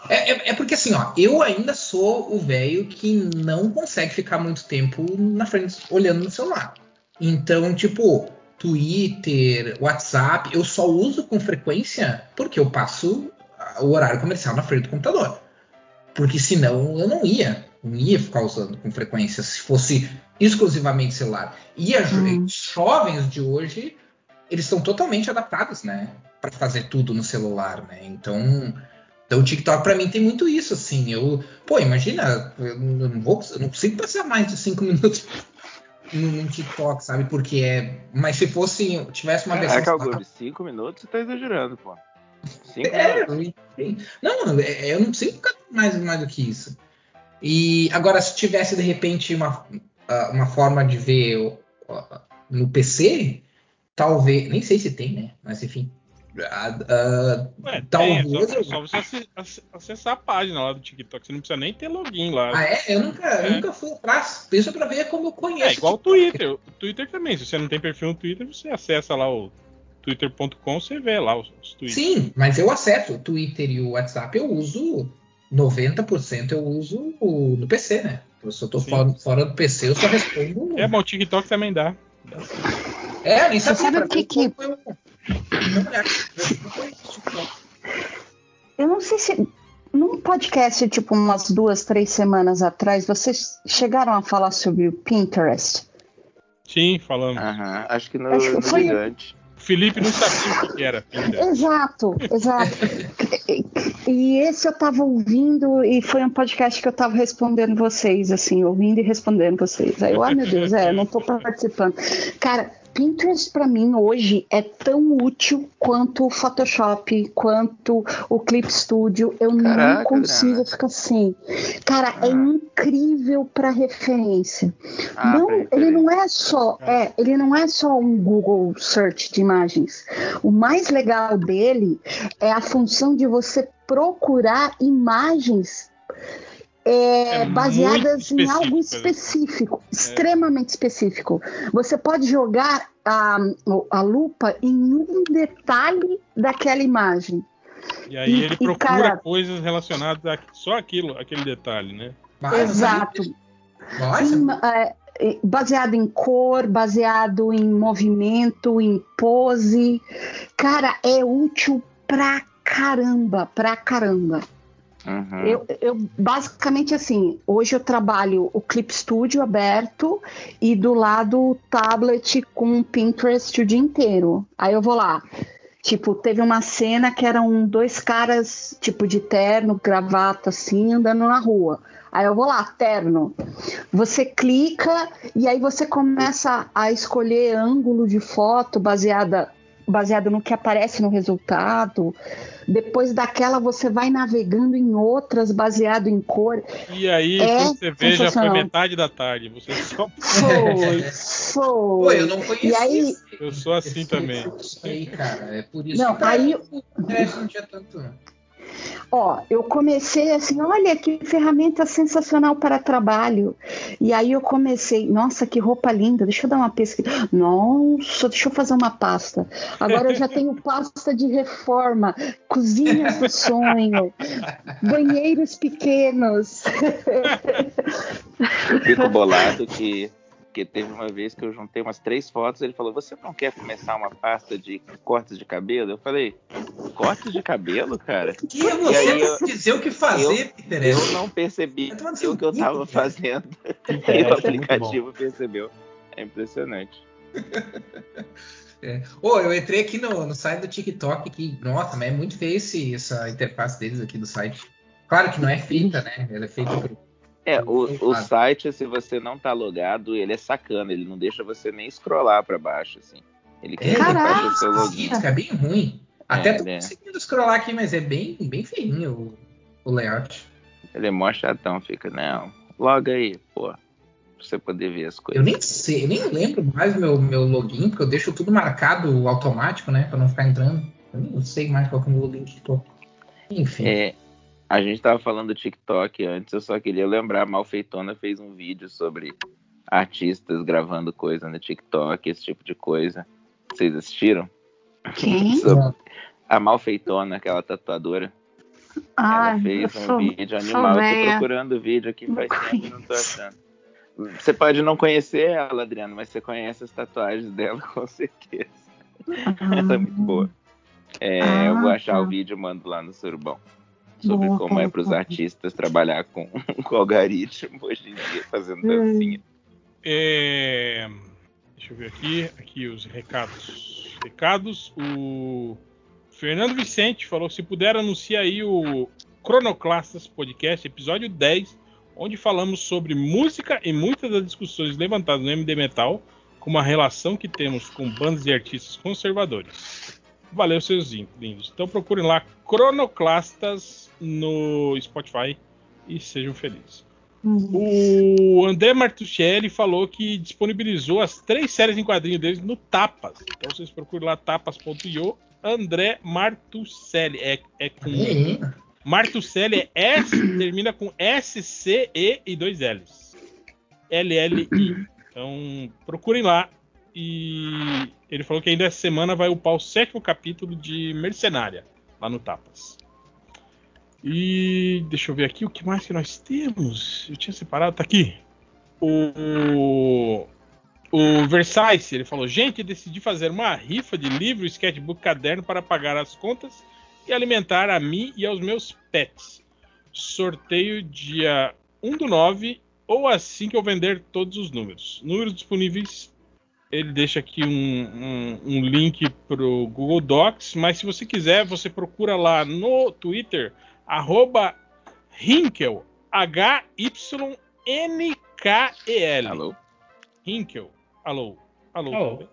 É, é, é, porque assim, ó, eu ainda sou o velho que não consegue ficar muito tempo na frente olhando no celular. Então, tipo, Twitter, WhatsApp, eu só uso com frequência porque eu passo o horário comercial na frente do computador. Porque senão eu não ia, não ia ficar usando com frequência se fosse exclusivamente celular. E os hum. jovens de hoje, eles estão totalmente adaptados, né, para fazer tudo no celular, né? Então, então o TikTok para mim tem muito isso, assim. Eu, pô, imagina, eu não vou, eu não consigo passar mais de cinco minutos no, TikTok, sabe? Porque é. Mas se fosse. Tivesse uma versão. Caraca, de cinco minutos você tá exagerando, pô. Cinco é, minutos. Não, é, eu não consigo ficar mais, mais do que isso. E agora, se tivesse de repente uma, uma forma de ver no PC, talvez. Nem sei se tem, né? Mas enfim. Uh, Ué, talvez. É só, só você acessar a página lá do TikTok. Você não precisa nem ter login lá. Ah, é? Eu nunca, é. nunca fui atrás. Isso pra ver como eu conheço. É igual o Twitter. O Twitter também. Se você não tem perfil no Twitter, você acessa lá o twitter.com, você vê lá os, os tweets. Sim, mas eu acesso o Twitter e o WhatsApp. Eu uso 90% eu uso no PC, né? Se eu tô fora, fora, do PC, eu só respondo. É, mas o TikTok também dá. É, nem sabia. Sabe o que que... Eu, eu não sei se num podcast, tipo, umas duas, três semanas atrás, vocês chegaram a falar sobre o Pinterest? Sim, falamos. Aham, acho que no, acho que foi... Gigante. O Felipe não sabia o que era Pinterest. Exato, exato. e esse eu tava ouvindo e foi um podcast que eu tava respondendo vocês, assim, ouvindo e respondendo vocês. Aí eu, ai ah, meu Deus, é, não tô participando. Cara, Pinterest para mim hoje é tão útil quanto o Photoshop, quanto o Clip Studio. Eu Caraca, não consigo ficar assim. Cara, é ah. é incrível para referência. Ah, não, ele não é só, é, ele não é só um Google Search de imagens. O mais legal dele é a função de você procurar imagens é, é baseadas em algo específico, é. extremamente específico. Você pode jogar a, a lupa em um detalhe daquela imagem. E aí e, ele procura cara, coisas relacionadas a só aquilo, aquele detalhe, né? Exato. É, baseado em cor, baseado em movimento, em pose. Cara, é útil pra caramba, pra caramba. Uhum. Eu, eu, basicamente assim, hoje eu trabalho o Clip Studio aberto e do lado o tablet com Pinterest o dia inteiro. Aí eu vou lá. Tipo, teve uma cena que eram dois caras, tipo, de terno, gravata, assim, andando na rua. Aí eu vou lá, terno. Você clica e aí você começa a escolher ângulo de foto baseada baseado no que aparece no resultado. Depois daquela você vai navegando em outras baseado em cor. E aí é você vê já foi metade da tarde. Você só foi, foi. Pô, eu não conheci. E aí eu sou assim também. Isso aí, cara, é por isso não, que aí não tinha tanto. Ó, eu comecei assim, olha que ferramenta sensacional para trabalho. E aí eu comecei, nossa, que roupa linda, deixa eu dar uma pesquisa. Nossa, deixa eu fazer uma pasta. Agora eu já tenho pasta de reforma, cozinhas do sonho, banheiros pequenos. Eu fico bolado que porque teve uma vez que eu juntei umas três fotos, ele falou: Você não quer começar uma pasta de cortes de cabelo? Eu falei: Cortes de cabelo, cara? Que é você aí eu, dizer o que fazer, eu, Peter? Eu não percebi o que eu estava fazendo. e o é aplicativo percebeu. É impressionante. É. Oh, eu entrei aqui no, no site do TikTok que, nossa, mas é muito feio esse, essa interface deles aqui do site. Claro que não é feita, né? Ela é feita por é, o, o site, se você não tá logado, ele é sacana, ele não deixa você nem scrollar para baixo, assim. Ele quer é, o seu login. É bem ruim. Até é, tô é. conseguindo scrollar aqui, mas é bem, bem feinho o, o layout. Ele é mó chatão, fica, não. Loga aí, pô. Pra você poder ver as coisas. Eu nem sei, eu nem lembro mais meu, meu login, porque eu deixo tudo marcado automático, né? Pra não ficar entrando. Eu nem sei mais qual é o meu login que tô. Enfim. É, a gente estava falando do TikTok antes, eu só queria lembrar, a Malfeitona fez um vídeo sobre artistas gravando coisa no TikTok, esse tipo de coisa. Vocês assistiram? Quem? a Malfeitona, aquela tatuadora. Ai, ela fez eu um sou- vídeo animal. Eu tô procurando o vídeo aqui Não faz tempo e não tô achando. Você pode não conhecer ela, Adriano, mas você conhece as tatuagens dela com certeza. Ela é muito boa. É, eu vou Ah, achar tá. o vídeo e mando lá no Surubão. Sobre Boa, como é para os artistas trabalhar com, com algoritmo hoje em dia, fazendo dancinha. É, Deixa eu ver aqui. Aqui os recados. Recados. O Fernando Vicente falou: se puder anunciar aí o Cronoclastas Podcast, episódio 10, onde falamos sobre música e muitas das discussões levantadas no MD Metal, com uma relação que temos com bandas e artistas conservadores. Valeu, seus lindos. Então procurem lá Cronoclastas no Spotify e sejam felizes. Hum. O André Martuchelli falou que disponibilizou as três séries em quadrinho deles no Tapas. Então vocês procuram lá tapas.io. André Martucelli. É, é com. Aí, Martucelli é S, termina com S, C, E e dois L's. L, L, I. Então procurem lá. E ele falou que ainda essa semana vai upar o sétimo capítulo de Mercenária, lá no Tapas. E deixa eu ver aqui o que mais que nós temos. Eu tinha separado, tá aqui. O, o Versace, ele falou: Gente, decidi fazer uma rifa de livro, sketchbook, caderno para pagar as contas e alimentar a mim e aos meus pets. Sorteio dia 1 do 9 ou assim que eu vender todos os números. Números disponíveis. Ele deixa aqui um, um, um link pro Google Docs, mas se você quiser, você procura lá no Twitter, arroba Hinkel, H-Y-N-K-E-L. Alô? Hinkel. Alô. Alô. Alô.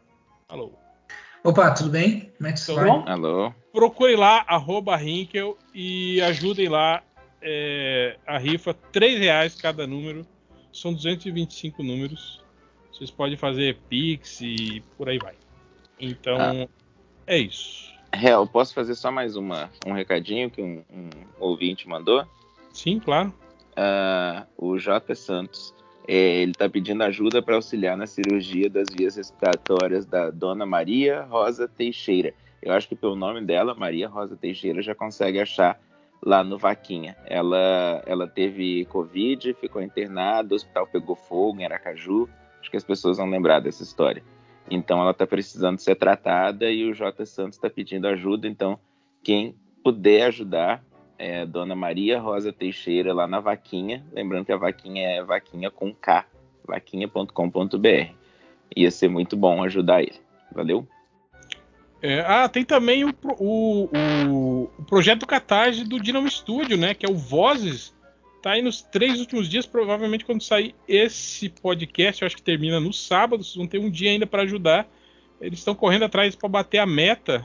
Alô. Opa, tudo bem? Como é que você Tudo vai? bom? Alô? Procure lá, arroba Hinkel, e ajudem lá é, a rifa. R$ reais cada número. São 225 números. Vocês podem fazer Pix e por aí vai. Então, é isso. Hel, posso fazer só mais uma, um recadinho que um, um ouvinte mandou? Sim, claro. Ah, o J. Santos. é, ele está pedindo ajuda para auxiliar na cirurgia das vias respiratórias da dona Maria Rosa Teixeira. Eu acho que pelo nome dela, Maria Rosa Teixeira, já consegue achar lá no Vaquinha. Ela, ela teve Covid, ficou internada, o hospital pegou fogo em Aracaju. Acho que as pessoas vão lembrar dessa história. Então ela está precisando ser tratada e o J. Santos está pedindo ajuda. Então, quem puder ajudar, é Dona Maria Rosa Teixeira lá na Vaquinha. Lembrando que a Vaquinha é vaquinha com K, vaquinha.com.br. Ia ser muito bom ajudar ele. Valeu? É, ah, tem também o, o, o, o projeto Catarse do Dynamo Studio, né? Que é o Vozes. Tá aí nos três últimos dias. Provavelmente quando sair esse podcast, eu acho que termina no sábado. Vocês vão ter um dia ainda para ajudar. Eles estão correndo atrás para bater a meta.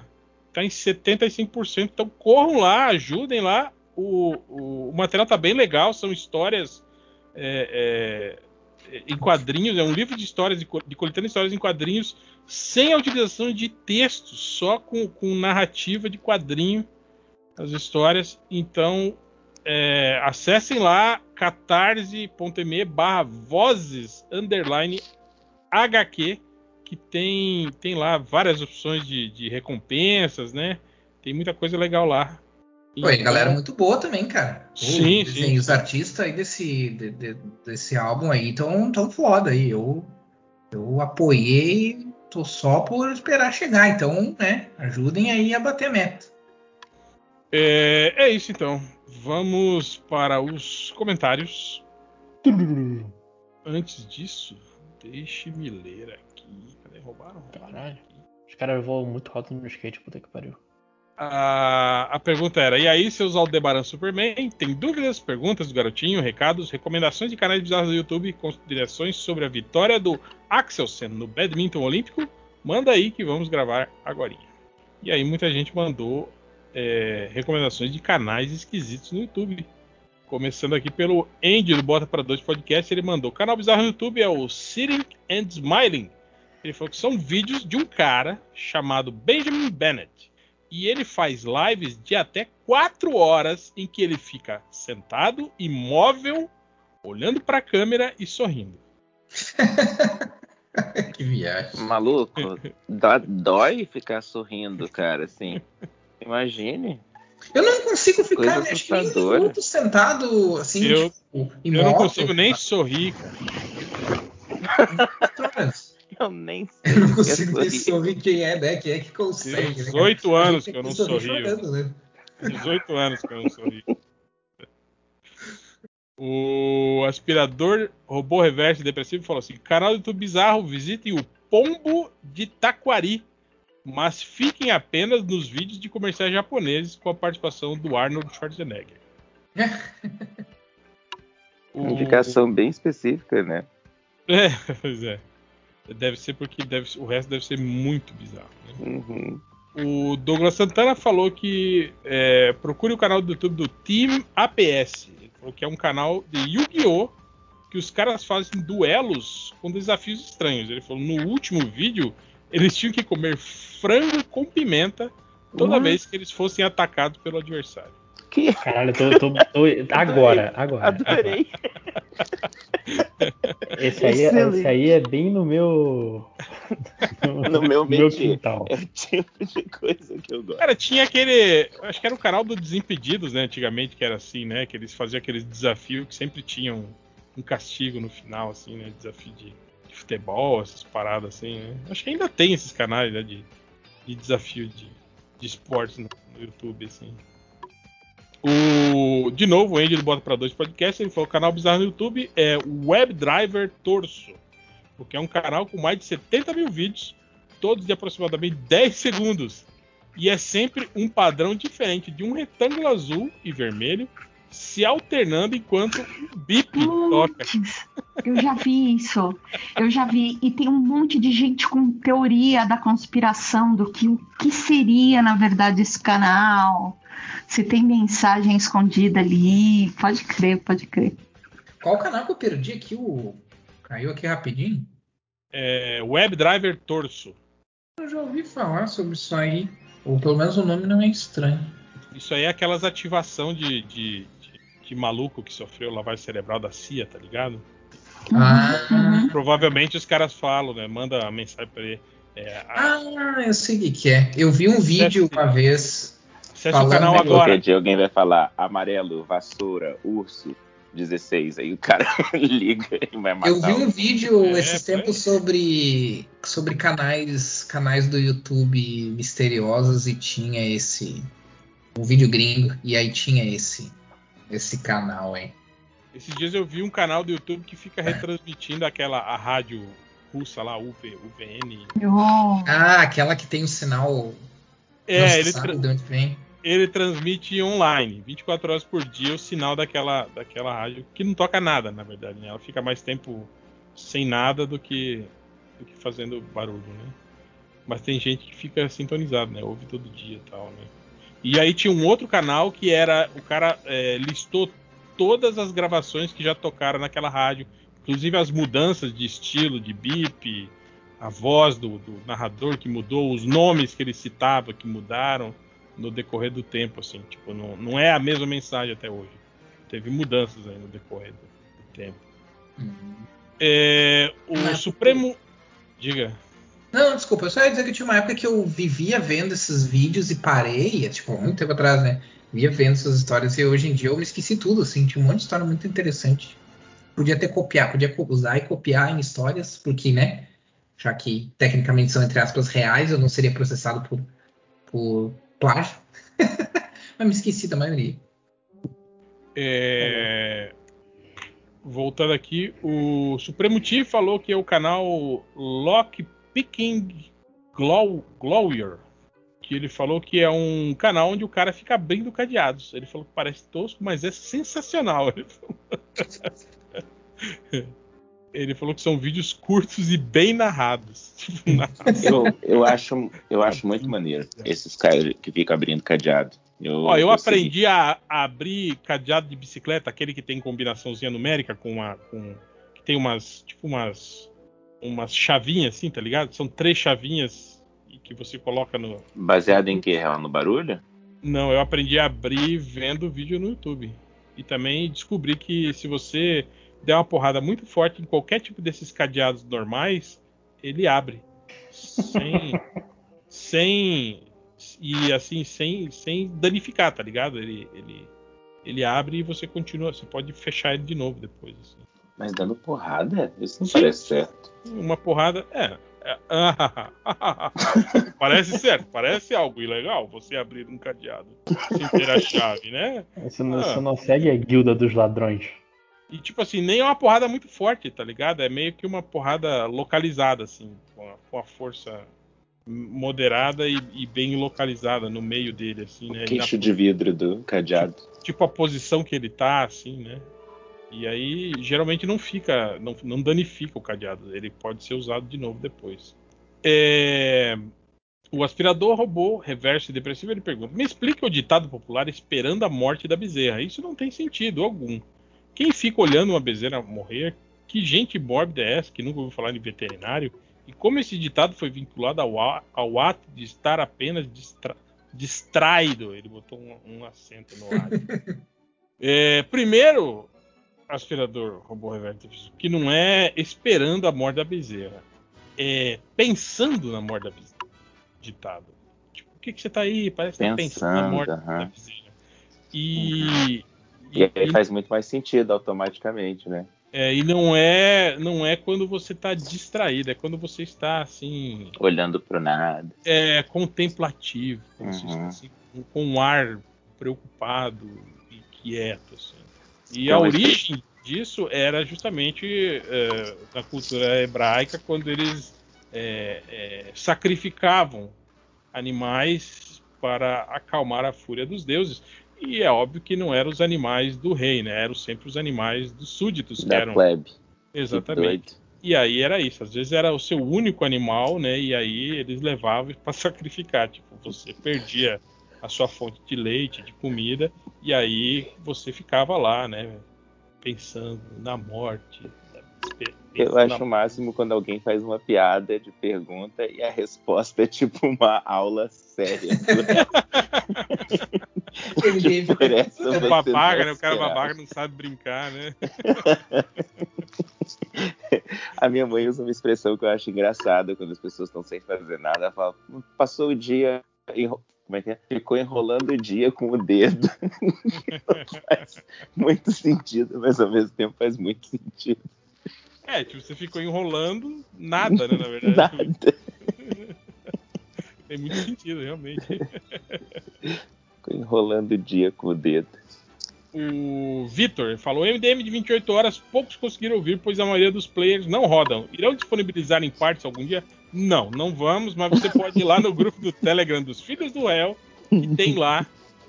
Tá em 75%. Então corram lá, ajudem lá. O, o, o material tá bem legal. São histórias é, é, em quadrinhos. É um livro de histórias, de, de coletando histórias em quadrinhos sem a utilização de texto, só com, com narrativa de quadrinho, as histórias. Então, é, acessem lá catarse.me barra vozes underline HQ, que tem, tem lá várias opções de, de recompensas, né? Tem muita coisa legal lá. Então, galera muito boa também, cara. Sim, os sim. Os artistas aí desse, de- de- desse álbum aí tão, tão foda aí. Eu, eu apoiei, tô só por esperar chegar. Então, né, ajudem aí a bater meta. É, é isso então. Vamos para os comentários. Antes disso, deixe-me ler aqui. Cadê? Roubaram? Caralho. Os caras voam muito alto no skate, puta que pariu. A, a pergunta era: e aí, seus Aldebaran Superman? Tem dúvidas, perguntas do garotinho, recados, recomendações de canais bizarros do YouTube, considerações sobre a vitória do Axelsen no badminton olímpico? Manda aí que vamos gravar agora. E aí, muita gente mandou é, recomendações de canais esquisitos no YouTube. Começando aqui pelo Andy do Bota para Dois Podcast, ele mandou: o canal bizarro no YouTube é o Sitting and Smiling. Ele falou que são vídeos de um cara chamado Benjamin Bennett. E ele faz lives de até 4 horas em que ele fica sentado, imóvel, olhando para a câmera e sorrindo. que viagem. Maluco, dói ficar sorrindo, cara, assim. Imagine. Eu não consigo ficar acho que nem um minuto sentado assim, eu, tipo, imóvel, Eu não consigo nem sorrir, cara. Eu nem sei. Eu não consigo nem sorrir quem é, né? Quem é que consegue. 18 né, anos que eu não sorrio. Chorando, né? 18 anos que eu não sorri. O aspirador robô reverso depressivo falou assim: canal do YouTube bizarro, visitem o Pombo de Taquari, mas fiquem apenas nos vídeos de comerciais japoneses com a participação do Arnold Schwarzenegger. Uma indicação bem específica, né? É, pois é. Deve ser porque deve, o resto deve ser muito bizarro. Né? Uhum. O Douglas Santana falou que é, procure o canal do YouTube do Team APS, que é um canal de Yu-Gi-Oh! que os caras fazem duelos com desafios estranhos. Ele falou no último vídeo eles tinham que comer frango com pimenta toda What? vez que eles fossem atacados pelo adversário. Que? Caralho, eu tô, tô, tô... agora, agora. Adorei. Esse aí, é, esse aí é bem no meu. No, no meu, meu quintal. É o tipo de coisa que eu gosto. Cara, tinha aquele. Acho que era o canal do Desimpedidos, né? Antigamente, que era assim, né? Que eles faziam aqueles desafios que sempre tinham um castigo no final, assim, né? Desafio de, de futebol, essas paradas assim, né? Acho que ainda tem esses canais, né? De, de desafio de, de esportes no, no YouTube, assim. O, de novo, o Andy do Bota para Dois Podcast, ele falou: o canal bizarro no YouTube é WebDriver Torso, porque é um canal com mais de 70 mil vídeos, todos de aproximadamente 10 segundos. E é sempre um padrão diferente de um retângulo azul e vermelho se alternando enquanto o bip toca. Eu já vi isso. Eu já vi. E tem um monte de gente com teoria da conspiração do que o que seria, na verdade, esse canal se tem mensagem escondida ali. Pode crer, pode crer. Qual canal que eu perdi aqui? O... Caiu aqui rapidinho? É, WebDriver Torso. Eu já ouvi falar sobre isso aí. Ou pelo menos o nome não é estranho. Isso aí é aquelas ativação de, de, de, maluco que sofreu lavagem cerebral da CIA, tá ligado? Ah. Provavelmente os caras falam, né? Manda a mensagem pra ele. É, a... Ah, eu sei o que é. Eu vi um vídeo uma vez Acesse o canal agora. Qualquer dia alguém vai falar amarelo, vassoura, urso, 16. Aí o cara liga e vai matar. Eu vi um vídeo é, esses tempos sobre, sobre canais, canais do YouTube misteriosos e tinha esse. Um vídeo gringo, e aí tinha esse, esse canal, hein? Esses dias eu vi um canal do YouTube que fica retransmitindo aquela a rádio russa lá, UV, UVN. Oh. Ah, aquela que tem o sinal. É, ele, tra ele transmite online, 24 horas por dia, o sinal daquela, daquela rádio, que não toca nada, na verdade. Né? Ela fica mais tempo sem nada do que, do que fazendo barulho, né? Mas tem gente que fica sintonizado, né? Ouve todo dia e tal, né? E aí tinha um outro canal que era. O cara é, listou todas as gravações que já tocaram naquela rádio, inclusive as mudanças de estilo, de bip, a voz do, do narrador que mudou, os nomes que ele citava que mudaram no decorrer do tempo, assim, tipo, não, não é a mesma mensagem até hoje. Teve mudanças aí no decorrer do, do tempo. Uhum. É, o Mas, Supremo. Diga. Não, desculpa, eu só ia dizer que tinha uma época que eu vivia vendo esses vídeos e parei, é, tipo, muito tempo atrás, né? Via vendo essas histórias e hoje em dia eu me esqueci tudo, assim, tinha um monte de história muito interessante. Podia ter copiar, podia usar e copiar em histórias, porque, né? Já que tecnicamente são, entre aspas, reais, eu não seria processado por, por plágio. Mas me esqueci da maioria. É... Voltando aqui, o Supremo T falou que é o canal Lockpicking Glow, Glower. Que ele falou que é um canal onde o cara fica abrindo cadeados. Ele falou que parece tosco, mas é sensacional. Ele falou, ele falou que são vídeos curtos e bem narrados. Tipo, eu, eu, acho, eu acho muito maneiro esses caras que ficam abrindo cadeado. Eu, Ó, eu aprendi a, a, abrir cadeado de bicicleta, aquele que tem combinaçãozinha numérica com uma. Com, que tem umas. Tipo umas. Umas chavinhas assim, tá ligado? São três chavinhas que você coloca no. Baseado em que? No barulho? Não, eu aprendi a abrir vendo vídeo no YouTube. E também descobri que se você der uma porrada muito forte em qualquer tipo desses cadeados normais, ele abre. Sem. sem e assim, sem, sem danificar, tá ligado? Ele, ele, ele abre e você continua. Você pode fechar ele de novo depois. Assim. Mas dando porrada? Isso não Sim. parece certo. Uma porrada. É. é parece certo, parece algo ilegal você abrir um cadeado sem ter a chave, né? Você não, ah. não segue a guilda dos ladrões. E tipo assim, nem é uma porrada muito forte, tá ligado? É meio que uma porrada localizada, assim, com a, com a força moderada e, e, bem localizada no meio dele, assim, né? O queixo na... de vidro do cadeado. Tipo, tipo, a posição que ele tá, assim, né? E aí, geralmente não fica, não, não danifica o cadeado. Ele pode ser usado de novo depois. É... O aspirador robô reverso e depressivo ele pergunta: Me explica o ditado popular esperando a morte da bezerra. Isso não tem sentido algum. Quem fica olhando uma bezerra morrer? Que gente mórbida é essa que nunca ouviu falar de veterinário? E como esse ditado foi vinculado ao, ao ato de estar apenas distra, distraído? Ele botou um, um acento no ar. é, primeiro, aspirador robô reverso, que não é esperando a morte da bezerra, é pensando na morte da bezerra. Ditado. Tipo, o que, que você tá aí? Parece que tá pensando na morte da bezerra. E, uhum. e, e aí faz muito mais sentido automaticamente, né? É, e não é não é quando você está distraído, é quando você está assim. Olhando para nada. É, contemplativo, uhum. está, assim, com um ar preocupado e quieto. Assim. E então, a origem disso era justamente é, na cultura hebraica, quando eles é, é, sacrificavam animais para acalmar a fúria dos deuses. E é óbvio que não eram os animais do rei, né? Eram sempre os animais dos súditos da que eram. Plebe. Exatamente. E aí era isso. Às vezes era o seu único animal, né? E aí eles levavam para sacrificar. Tipo, você perdia a sua fonte de leite, de comida, e aí você ficava lá, né? Pensando na morte, eu acho o máximo quando alguém faz uma piada de pergunta e a resposta é tipo uma aula séria. o babaca, né? O cara babaca não sabe brincar, né? a minha mãe usa uma expressão que eu acho engraçada quando as pessoas estão sem fazer nada. Ela fala, passou o dia como é que é? Ficou enrolando o dia com o dedo. faz muito sentido, mas ao mesmo tempo faz muito sentido. É, tipo, você ficou enrolando nada, né, na verdade. Nada. Tem muito sentido, realmente. Ficou enrolando o dia com o dedo. O Vitor falou: MDM de 28 horas, poucos conseguiram ouvir, pois a maioria dos players não rodam. Irão disponibilizar em partes algum dia? Não, não vamos, mas você pode ir lá no grupo do Telegram dos Filhos do El, que tem lá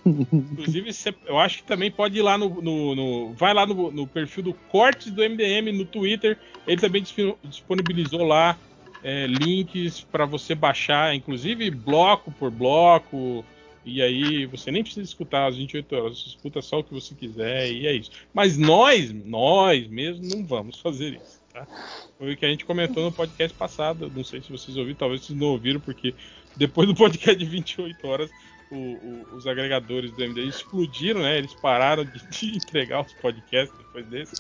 Inclusive, eu acho que também pode ir lá no. no, no vai lá no, no, perfil do Cortes do MDM no Twitter. Ele também disponibilizou lá é, links para você baixar, inclusive bloco por bloco. E aí você nem precisa escutar as 28 horas, você escuta só o que você quiser e é isso. Mas nós, nós mesmo, não vamos fazer isso. Tá? Foi o que a gente comentou no podcast passado. Não sei se vocês ouviram, talvez vocês não ouviram, porque depois do podcast de 28 horas o, o, os agregadores do MD explodiram, né? Eles pararam de, de, entregar os podcasts depois desse.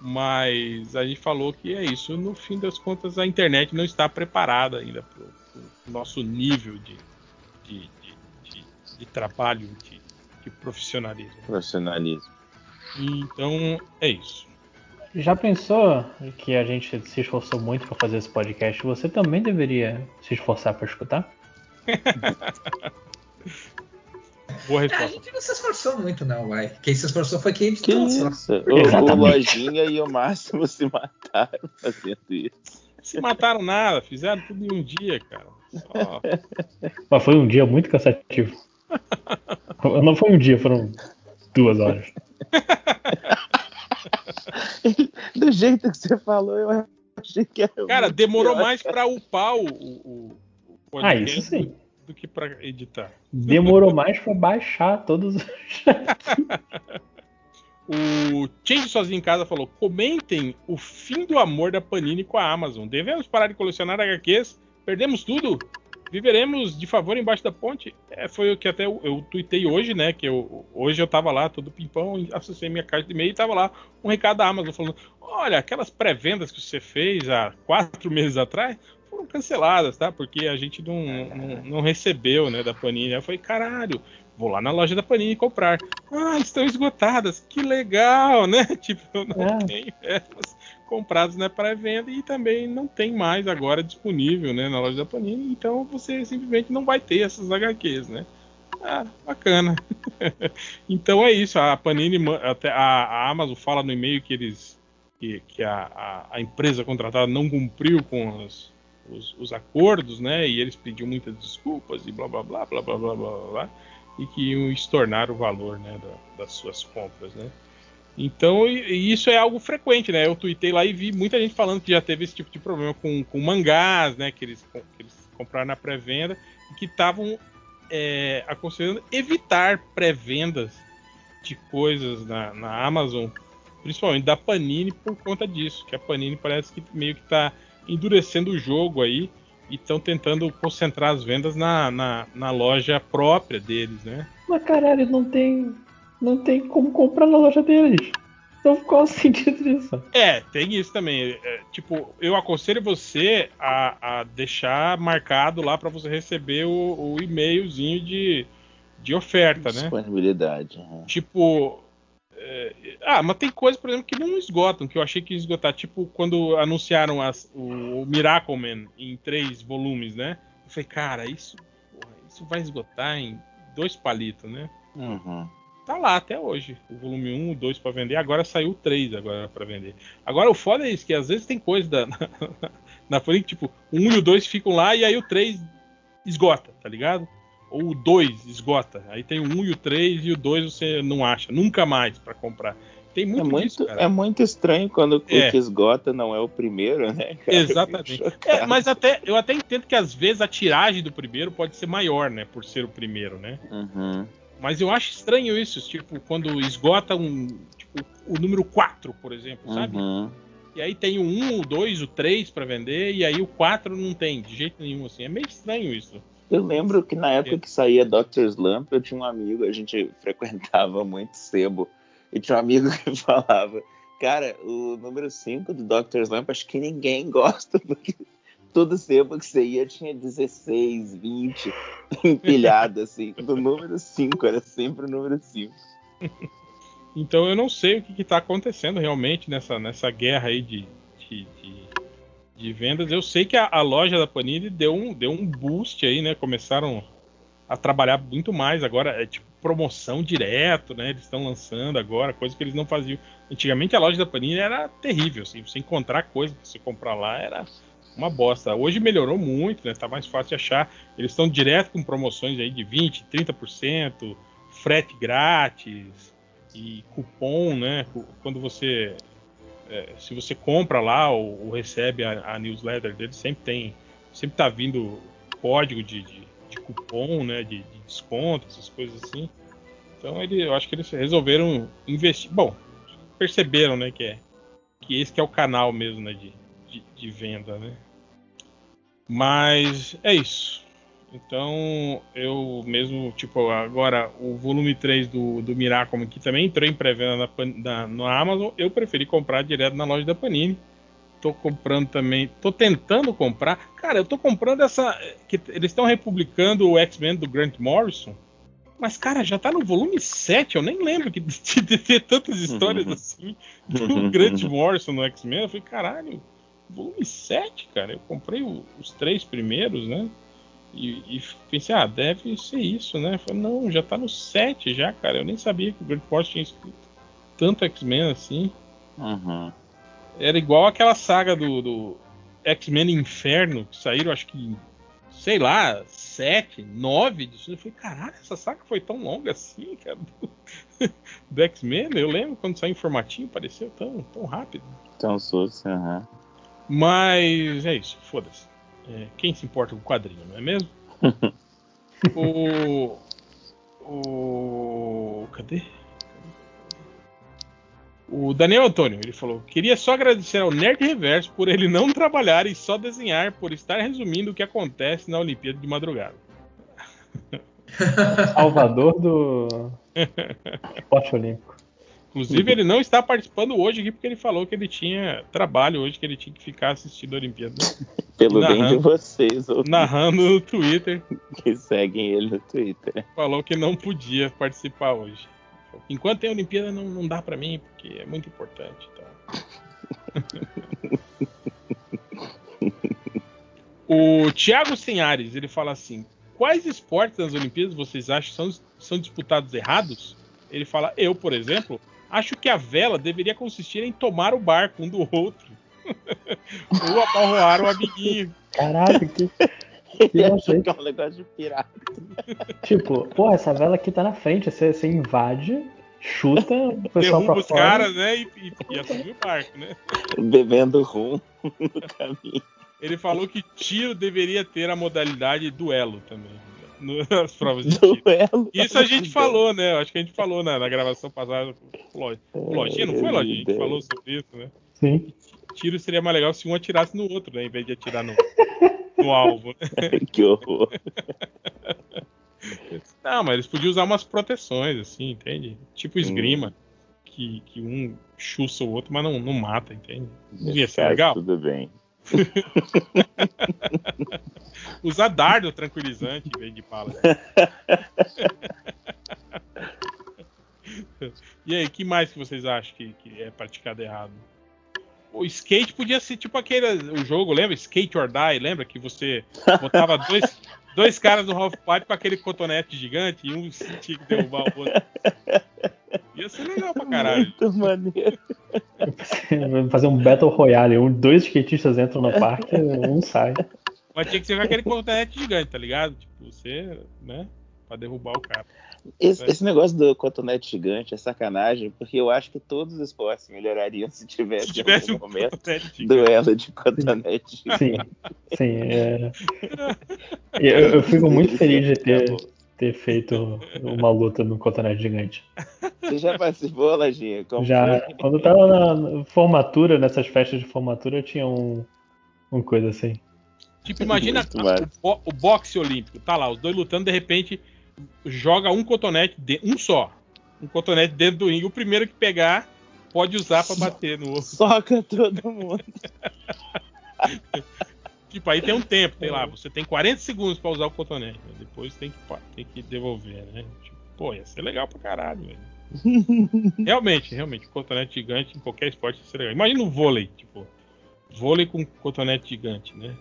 Mas a gente falou que é isso. No fim das contas, a internet não está preparada ainda para o nosso nível de, de, de, de trabalho, de, profissionalismo. Profissionalismo. Então, é isso. Já pensou que a gente se esforçou muito para fazer esse podcast? Você também deveria se esforçar para escutar? Boa resposta. A gente não se esforçou muito, não, vai. Quem se esforçou foi quem editou. Que isso? O, o Lojinha e o Máximo se mataram fazendo isso. Se mataram nada, fizeram tudo em um dia, cara. Só... Mas foi um dia muito cansativo. Não foi um dia, foram duas horas. Do jeito que você falou, eu achei que era. Cara, demorou pior, mais para upar o, o, o Ah, isso sim do que para editar. Demorou mais para baixar todos os. o Change Sozinho em Casa falou: comentem o fim do amor da Panini com a Amazon. Devemos parar de colecionar HQs? Perdemos tudo? Viveremos de favor embaixo da ponte? É, foi o que até eu, eu tuitei hoje, né? Que eu, hoje eu tava lá, todo pimpão, acessei minha caixa de e-mail e tava lá um recado da Amazon falando: Olha, aquelas pré-vendas que você fez há quatro meses atrás foram canceladas, tá? Porque a gente não, não, não recebeu, né, da Panini. Eu falei, caralho, vou lá na loja da Panini comprar. Ah, estão esgotadas, que legal, né? Tipo, eu não é. tenho essas compradas na pré-venda e também não tem mais agora disponível, né, na loja da Panini. Então você simplesmente não vai ter essas HQs, né? Ah, bacana. então é isso. A Panini, até a Amazon fala no e-mail que eles que, que a, a, a, empresa contratada não cumpriu com os, os, os, acordos, né? E eles pediam muitas desculpas e blá blá blá blá blá blá blá, blá e que iam estornar o valor, né, da, das suas compras, né? Então, isso é algo frequente, né? Eu tuitei lá e vi muita gente falando que já teve esse tipo de problema com, com mangás, né? Que eles, que eles compraram na pré-venda e que estavam é, aconselhando evitar pré-vendas de coisas na, na, Amazon, principalmente da Panini, por conta disso. Que a Panini parece que meio que está endurecendo o jogo aí e estão tentando concentrar as vendas na, na, na, loja própria deles, né? Mas caralho, não tem, não tem como comprar na loja deles. Então qual o sentido disso? É, tem isso também. É, tipo, eu aconselho você a, a deixar marcado lá para você receber o, o e-mailzinho de, de oferta, né? Disponibilidade. Uhum. Tipo. É, ah, mas tem coisas, por exemplo, que não esgotam, que eu achei que ia esgotar. Tipo, quando anunciaram as, o, o Miracle Man em três volumes, né? Eu falei, cara, isso, porra, isso vai esgotar em dois palitos, né? Uhum tá lá até hoje. O volume 1, o 2 para vender, agora saiu o 3 agora para vender. Agora o foda é isso, que às vezes tem coisa da, na, na que tipo, o 1 e o 2 ficam lá e aí o 3 esgota, tá ligado? Ou o 2 esgota. Aí tem o 1 e o 3 e o 2 você não acha, nunca mais para comprar. Tem muito, é muito disso, É muito estranho quando é. o que esgota não é o primeiro, né? Cara? Exatamente. É, mas até eu até entendo que às vezes a tiragem do primeiro pode ser maior, né? Por ser o primeiro, né? Uhum. Mas eu acho estranho isso, tipo, quando esgota um. Tipo, o número 4, por exemplo, sabe? Uhum. E aí tem o 1, o 2, o 3 para vender, e aí o 4 não tem, de jeito nenhum, assim. É meio estranho isso. Eu lembro que na época que saía Dr. Slump, eu tinha um amigo, a gente frequentava muito sebo, e tinha um amigo que falava, cara, o número 5 do Dr. Slump, acho que ninguém gosta, porque todo sebo que você ia tinha 16, 20 empilhado, assim. Do número 5, era sempre o número 5. Então eu não sei o que está acontecendo realmente nessa, nessa guerra aí de, de, de, de vendas. Eu sei que a, a, loja da Panini deu um, deu um boost aí, né? Começaram a trabalhar muito mais. Agora é tipo promoção direto, né? Eles estão lançando agora, coisa que eles não faziam. Antigamente a loja da Panini era terrível, assim. Você encontrar coisa você comprar lá era uma bosta. Hoje melhorou muito, né? Tá mais fácil de achar. Eles estão direto com promoções aí de 20, 30%, frete grátis e cupom, né? Quando você é, se você compra lá ou, ou recebe a, a, newsletter dele, sempre tem, sempre tá vindo código de, de, de cupom, né? De, de, desconto, essas coisas assim. Então ele, eu acho que eles resolveram investir. Bom, perceberam, né? Que é que esse que é o canal mesmo, né? De, de, de venda, né? Mas é isso. Então, eu mesmo, tipo, agora o volume 3 do, do Miracle, que também entrou em pré-venda na, na, no Amazon, eu preferi comprar direto na loja da Panini. Tô comprando também, tô tentando comprar. Cara, eu tô comprando essa. que Eles estão republicando o X-Men do Grant Morrison. Mas, cara, já tá no volume 7. Eu nem lembro que, de ter tantas histórias uhum. assim do Grant Morrison no X-Men. Eu falei, caralho, volume 7, cara. Eu comprei o, os três primeiros, né? E, e, pensei, ah, deve ser isso, né? Falei, não, já tá no 7 já, cara. Eu nem sabia que o Grant Morrison tinha escrito tanto X-Men assim. Uhum. Era igual aquela saga do, do X-Men Inferno, que saíram, acho que, sei lá, 7, 9 disso. Eu falei, caralho, essa saga foi tão longa assim, cara. Do, do X-Men. Eu lembro quando saiu informativo, pareceu tão, tão rápido. Tão susto, aham. Uhum. Mas é isso, foda-se. É, quem se importa com o quadrinho, não é mesmo? o. O. Cadê? O Daniel Antônio, ele falou: Queria só agradecer ao Nerd Reverso por ele não trabalhar e só desenhar, por estar resumindo o que acontece na Olimpíada de madrugada. Salvador do esporte olímpico. Inclusive, ele não está participando hoje aqui porque ele falou que ele tinha trabalho hoje, que ele tinha que ficar assistindo a Olimpíada. Pelo narrando, bem de vocês. Ou... Narrando no Twitter. Que seguem ele no Twitter. Falou que não podia participar hoje. Enquanto tem a Olimpíada, não, não dá para mim, porque é muito importante. Então... o Thiago Senhares, ele fala assim: quais esportes das Olimpíadas vocês acham são, são disputados errados? Ele fala: eu, por exemplo, acho que a vela deveria consistir em tomar o barco um do outro. Ou amarroar o amiguinho. Caralho, que. Achou que é um negócio de pirata. Tipo, pô, essa vela aqui tá na frente, você, você invade, chuta o pessoal Derruba pra os fora. caras, né? E, e, e o barco, né? Bebendo rum no caminho. Ele falou que tiro deveria ter a modalidade duelo também. Nas provas de tiro. Duelo. Isso a gente falou, né? Acho que a gente falou na, na gravação passada. Lojinha, não foi, Lojinha? A gente falou sobre isso, né? Sim. Tiro seria mais legal se um atirasse no outro, né? Em vez de atirar no, no alvo. Né? que horror. Não, mas eles podiam usar umas proteções, assim, entende? Tipo esgrima. Hum. Que, que um chuça o outro, mas não, não mata, entende? Não ia ser legal? Tudo bem. Usar dardo tranquilizante em vez de bala. e aí, que mais que vocês acham que, que, é praticado errado? O skate podia ser tipo aquele o jogo, lembra? Skate or Die, lembra que você botava dois, dois caras no half pipe com aquele cotonete gigante e um tinha que derrubar o outro. Ia ser legal pra caralho. Muito maneiro. Fazer um Battle Royale, um, dois skatistas entram no parque, um sai. Mas tinha que ser com aquele cotonete gigante, tá ligado? Tipo, você, né? Pra derrubar o cara. Esse, esse, negócio do cotonete gigante é sacanagem, porque eu acho que todos os esportes melhorariam se tivesse, se tivesse um momento duelo de cotonete Sim, sim. É... Eu, eu, fico muito feliz de ter, ter feito uma luta no cotonete gigante. Você já participou, Lajinha? Como já. Foi? Quando eu tava na formatura, nessas festas de formatura, tinha um, um coisa assim. Tipo, imagina o, o boxe olímpico, tá lá, os dois lutando, de repente joga um cotonete, de, um só. Um cotonete dentro do ringue. O primeiro que pegar pode usar para bater no outro. Soca todo mundo. tipo, aí tem um tempo, sei lá, você tem 40 segundos para usar o cotonete. Né? Depois tem que, tem que devolver, né? Tipo, pô, ia ser legal pra caralho, velho. realmente, realmente, cotonete gigante em qualquer esporte ia ser legal. Imagina o vôlei, tipo, vôlei com cotonete gigante, né?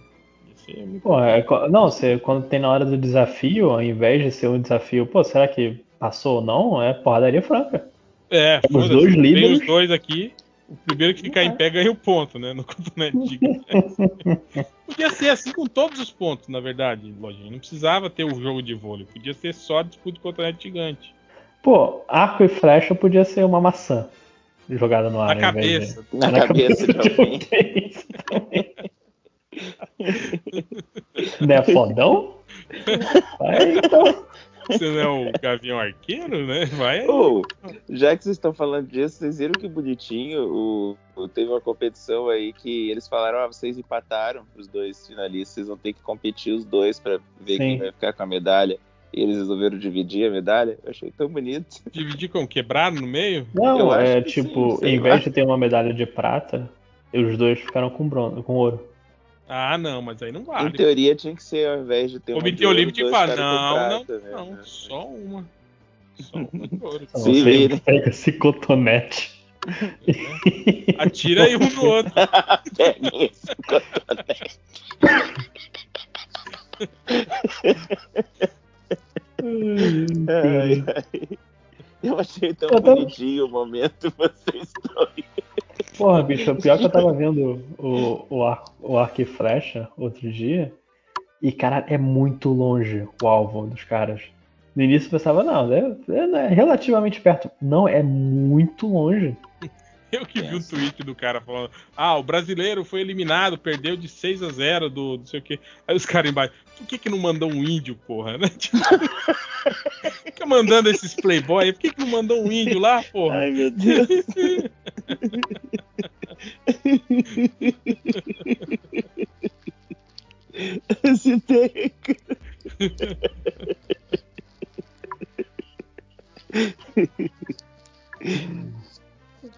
Pô, é, não, você, quando tem na hora do desafio, ao invés de ser um desafio, pô, será que passou ou não? É porradaria franca. É, os dois líderes. Tem os dois aqui. O primeiro que ficar é. em pé ganha o ponto, né? No cotonete gigante. Podia ser assim com todos os pontos, na verdade, Lojinha. Não precisava ter o jogo de vôlei. Podia ser só disputa de cotonete gigante. Pô, arco e flecha podia ser uma maçã jogada no ar. Na cabeça. De... Na, na, cabeça, cabeça de alguém. Não é fodão? Vai então. Você não é o Gavião Arqueiro, né? Vai. Oh, já que vocês estão falando disso, vocês viram que bonitinho? O, o, teve uma competição aí que eles falaram: ah, vocês empataram os dois finalistas, vocês vão ter que competir os dois para ver Sim. quem vai ficar com a medalha. E eles resolveram dividir a medalha. Eu achei tão bonito. Dividir com quebrado no meio? Não, Eu é tipo, sim, em vez de ter uma medalha de prata, os dois ficaram com bronze, com ouro. Ah, não, mas aí não vale. Em teoria tinha que ser ao invés de ter o uma. Comitê Olímpico tinha que falar, não, não, né? não, só uma. Só uma de ouro. Se vira. Pega esse cotonete. É. Atira aí um no outro. Pega esse cotonete. ai, ai. Eu achei tão eu bonitinho o momento vocês dois. Porra, bicho, o pior que eu tava vendo o, o, ar, o arco e flecha outro dia. E, cara, é muito longe o alvo dos caras. No início eu pensava, não, é, é, relativamente perto. Não, é muito longe. Eu que vi um tweet do cara falando: Ah, o brasileiro foi eliminado, perdeu de 6 a 0 do não sei o quê. Aí os caras embaixo, por que, que não mandou um índio, porra? Né? Tipo, fica mandando esses playboy, por que, que não mandou um índio lá, porra? Ai, meu Deus. Esse take.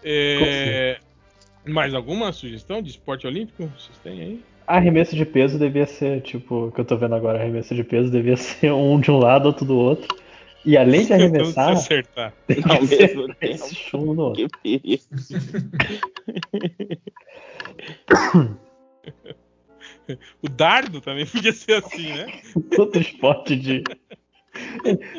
É, mais alguma sugestão de esporte olímpico? Vocês têm aí? Arremesso de peso devia ser, tipo, que eu tô vendo agora, arremesso de peso devia ser um de um lado, outro do outro. E além de arremessar, acertar. tem Ao que ser mesmo esse tempo. chum no outro. Que. O dardo também podia ser assim, né? Todo esporte de.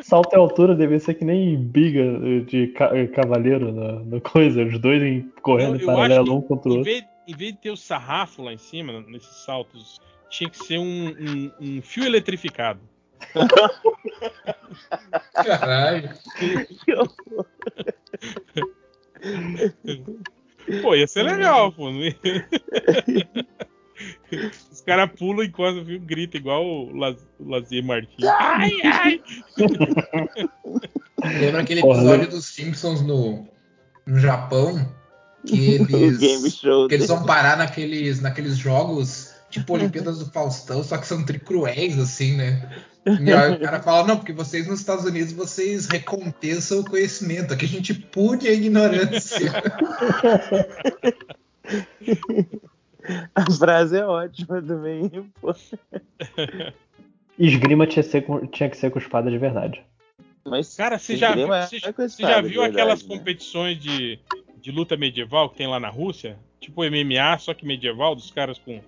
Salto e altura devia ser que nem biga de ca- cavaleiro na, na coisa, os dois correndo Eu- em paralelo um contra o Em outro. vez, em vez de ter o sarrafo lá em cima, nesses saltos, tinha que ser um, um- um fio eletrificado. Caralho. Pô, ia ser legal, pô. Os caras pulam, encostam o fio, grita igual o Laz- o Lazier Martins. Ai, ai! Lembra aquele episódio né? dos Simpsons no, no Japão? Que eles, Show. que eles vão parar naqueles, naqueles jogos tipo Olimpíadas do Faustão, só que são tricruéis, assim, né? E aí o cara fala, não, porque vocês nos Estados Unidos vocês recompensam o conhecimento, aqui a gente pune a ignorância. A frase é ótima também. pô. Esgrima tinha, que ser com- tinha que ser com espada de verdade. Mas Cara, você já, viu, é você, você já viu de aquelas verdade, né? competições de, de luta medieval que tem lá na Rússia? Tipo MMA, só que medieval, dos caras com,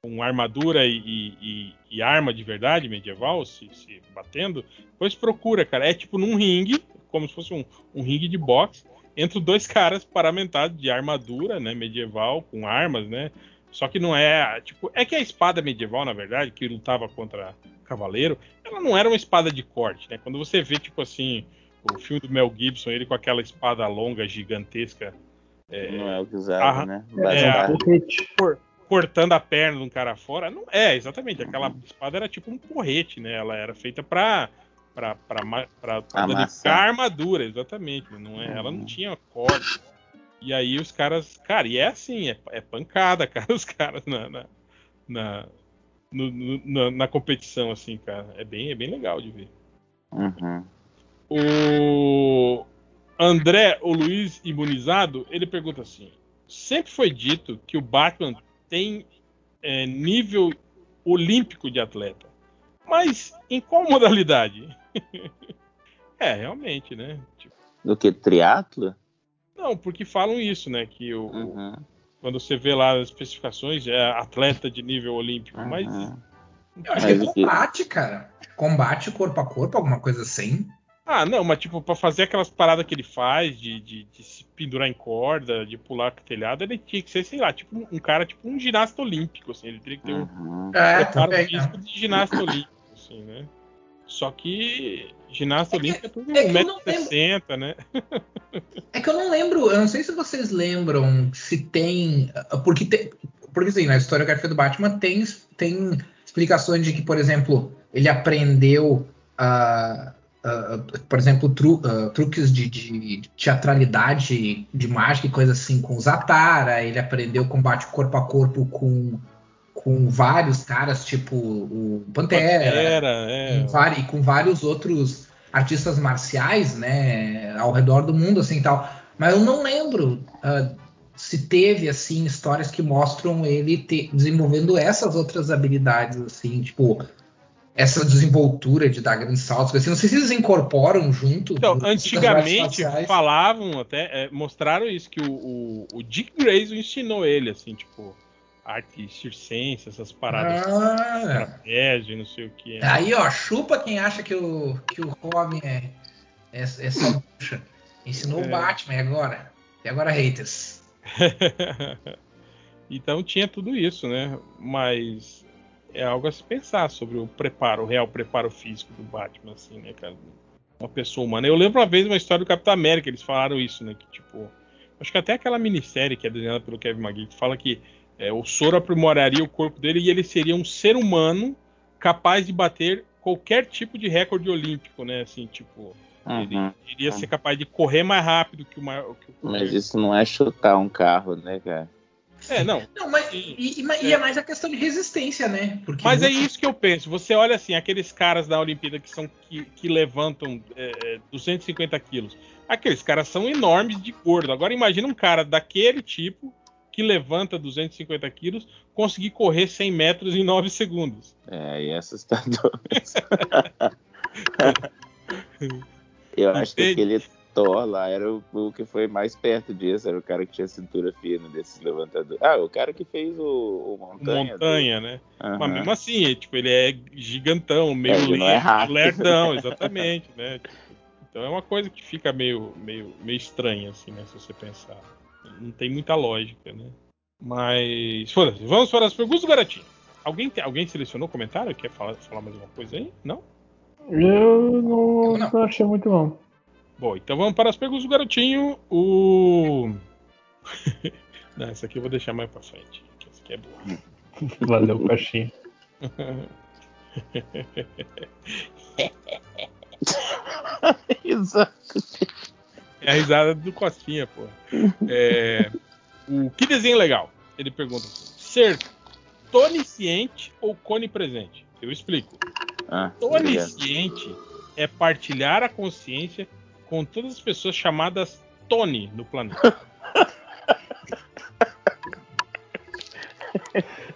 com armadura e, e- e- arma de verdade medieval, se, se batendo. Depois procura, cara. É tipo num ringue, como se fosse um, um ringue de boxe, entre dois caras paramentados de armadura, né, medieval, com armas, né? Só que não é, tipo, é que a espada medieval, na verdade, que lutava contra cavaleiro, ela não era uma espada de corte, né? Quando você vê, tipo assim, o filme do Mel Gibson, ele com aquela espada longa, gigantesca, Não é o que usava, Ah, né? é, cortando a perna de um cara fora. Não é, exatamente. Aquela espada era tipo um porrete, né? Ela era feita pra, pra, pra, pra, pra danificar a armadura, exatamente. Não é, ela não Uhum. tinha corte. E aí os caras. Cara, e é assim, é, é pancada, cara, os caras na. na, na, no- no- na- na competição, assim, cara. É bem, é bem legal de ver. Uhum. O André, o Luiz Imunizado, ele pergunta assim: sempre foi dito que o Batman tem é, nível olímpico de atleta, mas em qual modalidade? é, realmente, né? Tipo, Do que? Triatlo? não, porque falam isso, né? Que o, Uhum. quando você vê lá as especificações, é atleta de nível olímpico, mas uhum. Eu acho que é Mas o quê? combate, cara. Combate corpo a corpo, alguma coisa assim. Ah, não, mas tipo, pra fazer aquelas paradas que ele faz, de, de, de se pendurar em corda, de pular telhado, ele tinha que ser, sei lá, tipo um, cara, tipo um ginasta olímpico, assim, ele teria que ter um Uhum. É, preparo físico de ginasta olímpico, assim, né? Só que ginasta É é tudo é que eu não 1,60m, né? É que eu não lembro, eu não sei se vocês lembram se tem. Porque, tem, porque assim, na historiografia do Batman tem, tem explicações de que, por exemplo, ele aprendeu, ah, ah, por exemplo, tru- ah, truques de, de teatralidade, de mágica e coisa assim com o Zatara, ele aprendeu combate corpo a corpo com, com vários caras, tipo o Pantera, Pantera, é. com e com vários outros artistas marciais, né, ao redor do mundo, assim, tal. Mas eu não lembro ah, se teve, assim, histórias que mostram ele te- desenvolvendo essas outras habilidades, assim, tipo, essa desenvoltura de dar grandes saltos, assim, não sei se eles incorporam junto. Então, artes antigamente falavam até, é, mostraram isso, que o, o, o Dick Grayson ensinou ele, assim, tipo, arte circense, essas paradas, Ah, trapézio, não sei o que. aí, ó, chupa quem acha que o, que o Robin é, é, é só bucha. Ensinou É. o Batman agora. E agora haters. então tinha tudo isso, né? Mas é algo a se pensar sobre o preparo, o real preparo físico do Batman, assim, né, cara? Uma pessoa humana. Eu lembro uma vez uma história do Capitão América, eles falaram isso, né? Que tipo. Acho que até aquela minissérie que é desenhada pelo Kevin McGee que fala que é, o soro aprimoraria o corpo dele e ele seria um ser humano capaz de bater qualquer tipo de recorde olímpico, né? Assim, tipo. Ele Uhum. iria ser capaz de correr mais rápido que o maior. Que o Mas isso não é chutar um carro, né, cara? É, não. Não, mas, e, e- e é mais a questão de resistência, né? Porque Mas é muito- isso que eu penso. Você olha assim, aqueles caras da Olimpíada que são que, que levantam é, é, 250 quilos. Aqueles caras são enormes de gordo. Agora imagina um cara daquele tipo que levanta 250 quilos conseguir correr 100 metros em 9 segundos. É, e é assustador. Eu acho que Entende? aquele Thor lá era o, o que foi mais perto disso, era o cara que tinha cintura fina desses levantadores. Ah, o cara que fez o, o Montanha. Montanha, né? do- Aham. Mas mesmo assim, tipo, ele é gigantão, meio É, não é rápido. lerdão, exatamente, né? Então é uma coisa que fica meio, meio, meio estranha, assim, né? Se você pensar. Não tem muita lógica, né? Mas. Foda-se, vamos para as perguntas do Garotinho. Alguém, alguém selecionou comentário? Quer falar, falar mais alguma coisa aí? Não? Eu não, Não. não achei muito bom. Bom, então vamos para as perguntas do Garotinho. O. Não, essa aqui eu vou deixar mais pra frente. que Essa aqui é boa. Valeu, Caixinha. Exato. É a risada do Costinha, pô. É, o que desenho legal? Ele pergunta assim: ser tonisciente ou conipresente? Eu explico. Ah. Tonisciente é partilhar a consciência com todas as pessoas chamadas Tony no planeta.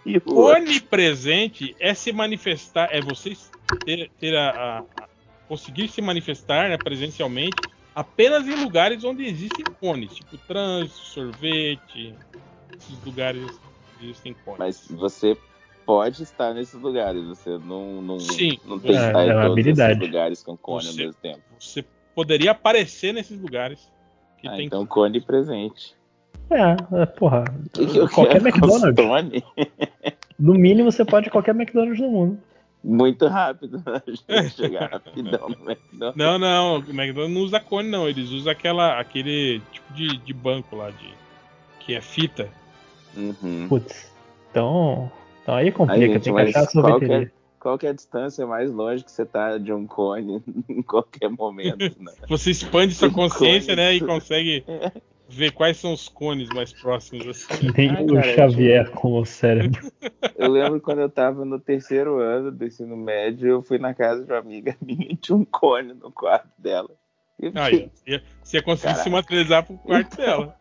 E? Onipresente é se manifestar, é você ter, ter a, a- a- conseguir se manifestar né, presencialmente apenas em lugares onde existem cones, tipo trânsito, sorvete, esses lugares existem cones. Mas você pode estar nesses lugares, você não, não, Sim. não tem que É, estar é em todos habilidade. esses lugares com cone Você- ao mesmo tempo. Você poderia aparecer nesses lugares que Ah, tem então cone presente. É, é, porra. Que, que Qualquer McDonald's. Tony? No mínimo você pode ir qualquer McDonald's do mundo. Muito rápido. A gente chegar rapidão no McDonald's. Não, não, o McDonald's não usa cone, não. Eles usam aquela, aquele tipo de, de banco lá, de, que é fita. Uhum. Putz. Então. Então aí complica, Aí, gente, tem que achar a que, sorveteria. Qual que é a distância mais longe que você tá de um cone em qualquer momento? Né? Você expande sua consciência, né? E consegue É. ver quais são os cones mais próximos. Assim. Nem Ai, o cara, Xavier com o cérebro. Eu lembro quando eu tava no terceiro ano do ensino médio, eu fui na casa de uma amiga minha e tinha um cone no quarto dela. E você ia- você ia conseguir Caraca. se materializar pro quarto dela.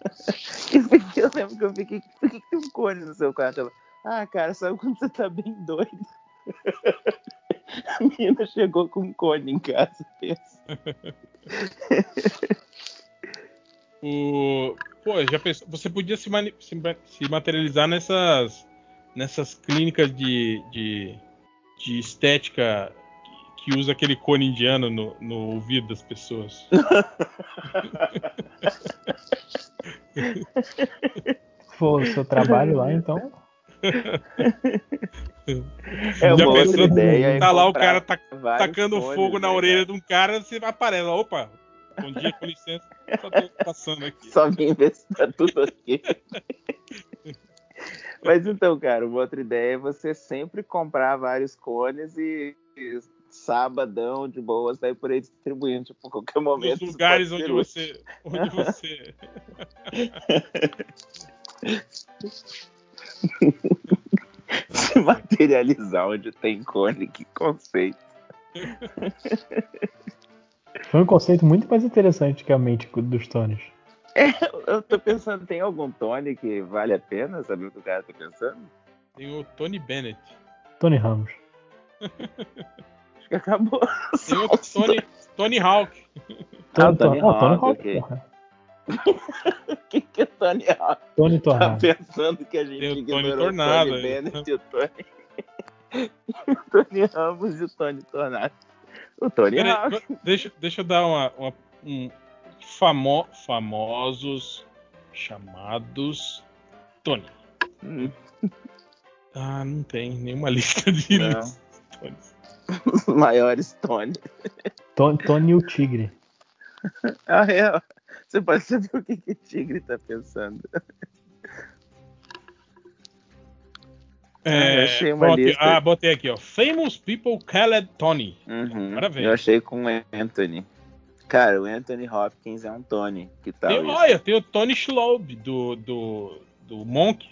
Eu, fiquei, eu lembro que eu fiquei, por que, que tem um cone no seu quarto? Ela, ah, cara, sabe quando você tá bem doido? A menina chegou com um cone em casa, pensa. O, pô, já pensou, você podia se, mani- se ma- se materializar nessas, nessas clínicas de, de, de estética que, usa aquele cone indiano no, no ouvido das pessoas. O seu trabalho lá, então. É uma pensou? outra ideia. é tá lá o cara tá, tacando fogo na né, orelha cara? de um cara, você aparece opa, bom dia, com licença, só tô passando aqui. Só vim ver se tá tudo ok. Mas então, cara, uma outra ideia é você sempre comprar vários cones e, e sabadão de boas, daí por aí distribuindo, tipo, a qualquer momento. Nos lugares onde você, onde você se materializar onde tem cone, que conceito. Foi um conceito muito mais interessante que a mente dos Tones. Eu tô pensando, tem algum Tony que vale a pena saber o que o cara tá pensando? tem o Tony Bennett. Tony Ramos. Acho que acabou. Tem o Tony, Tony Hawk. Ah, Tony oh, Tony Hawk, Hawk, ok. O que, que o Tony Hawk Tony tá Torrado. pensando que a gente Tem o Tony ignorou Tornado, o Tony. Bennett e o Tony... o Tony Ramos e o Tony Tornado. O Tony Peraí, Hawk. deixa, deixa eu dar uma, uma- um famo, famosos chamados Tony. Hum, Ah, não tem nenhuma lista de. Os maiores Tony. Tony, Tony o Tigre. Ah, é. Você pode saber o que, que o Tigre tá pensando. É, eu achei uma lista. Ah, botei aqui, ó. Famous people called Tony. Uhum. Vem. Eu achei com o Anthony. Cara, o Anthony Hopkins é um Tony. Que tal Tem, isso? olha, tem o Tony Schlob do, do, do Monk.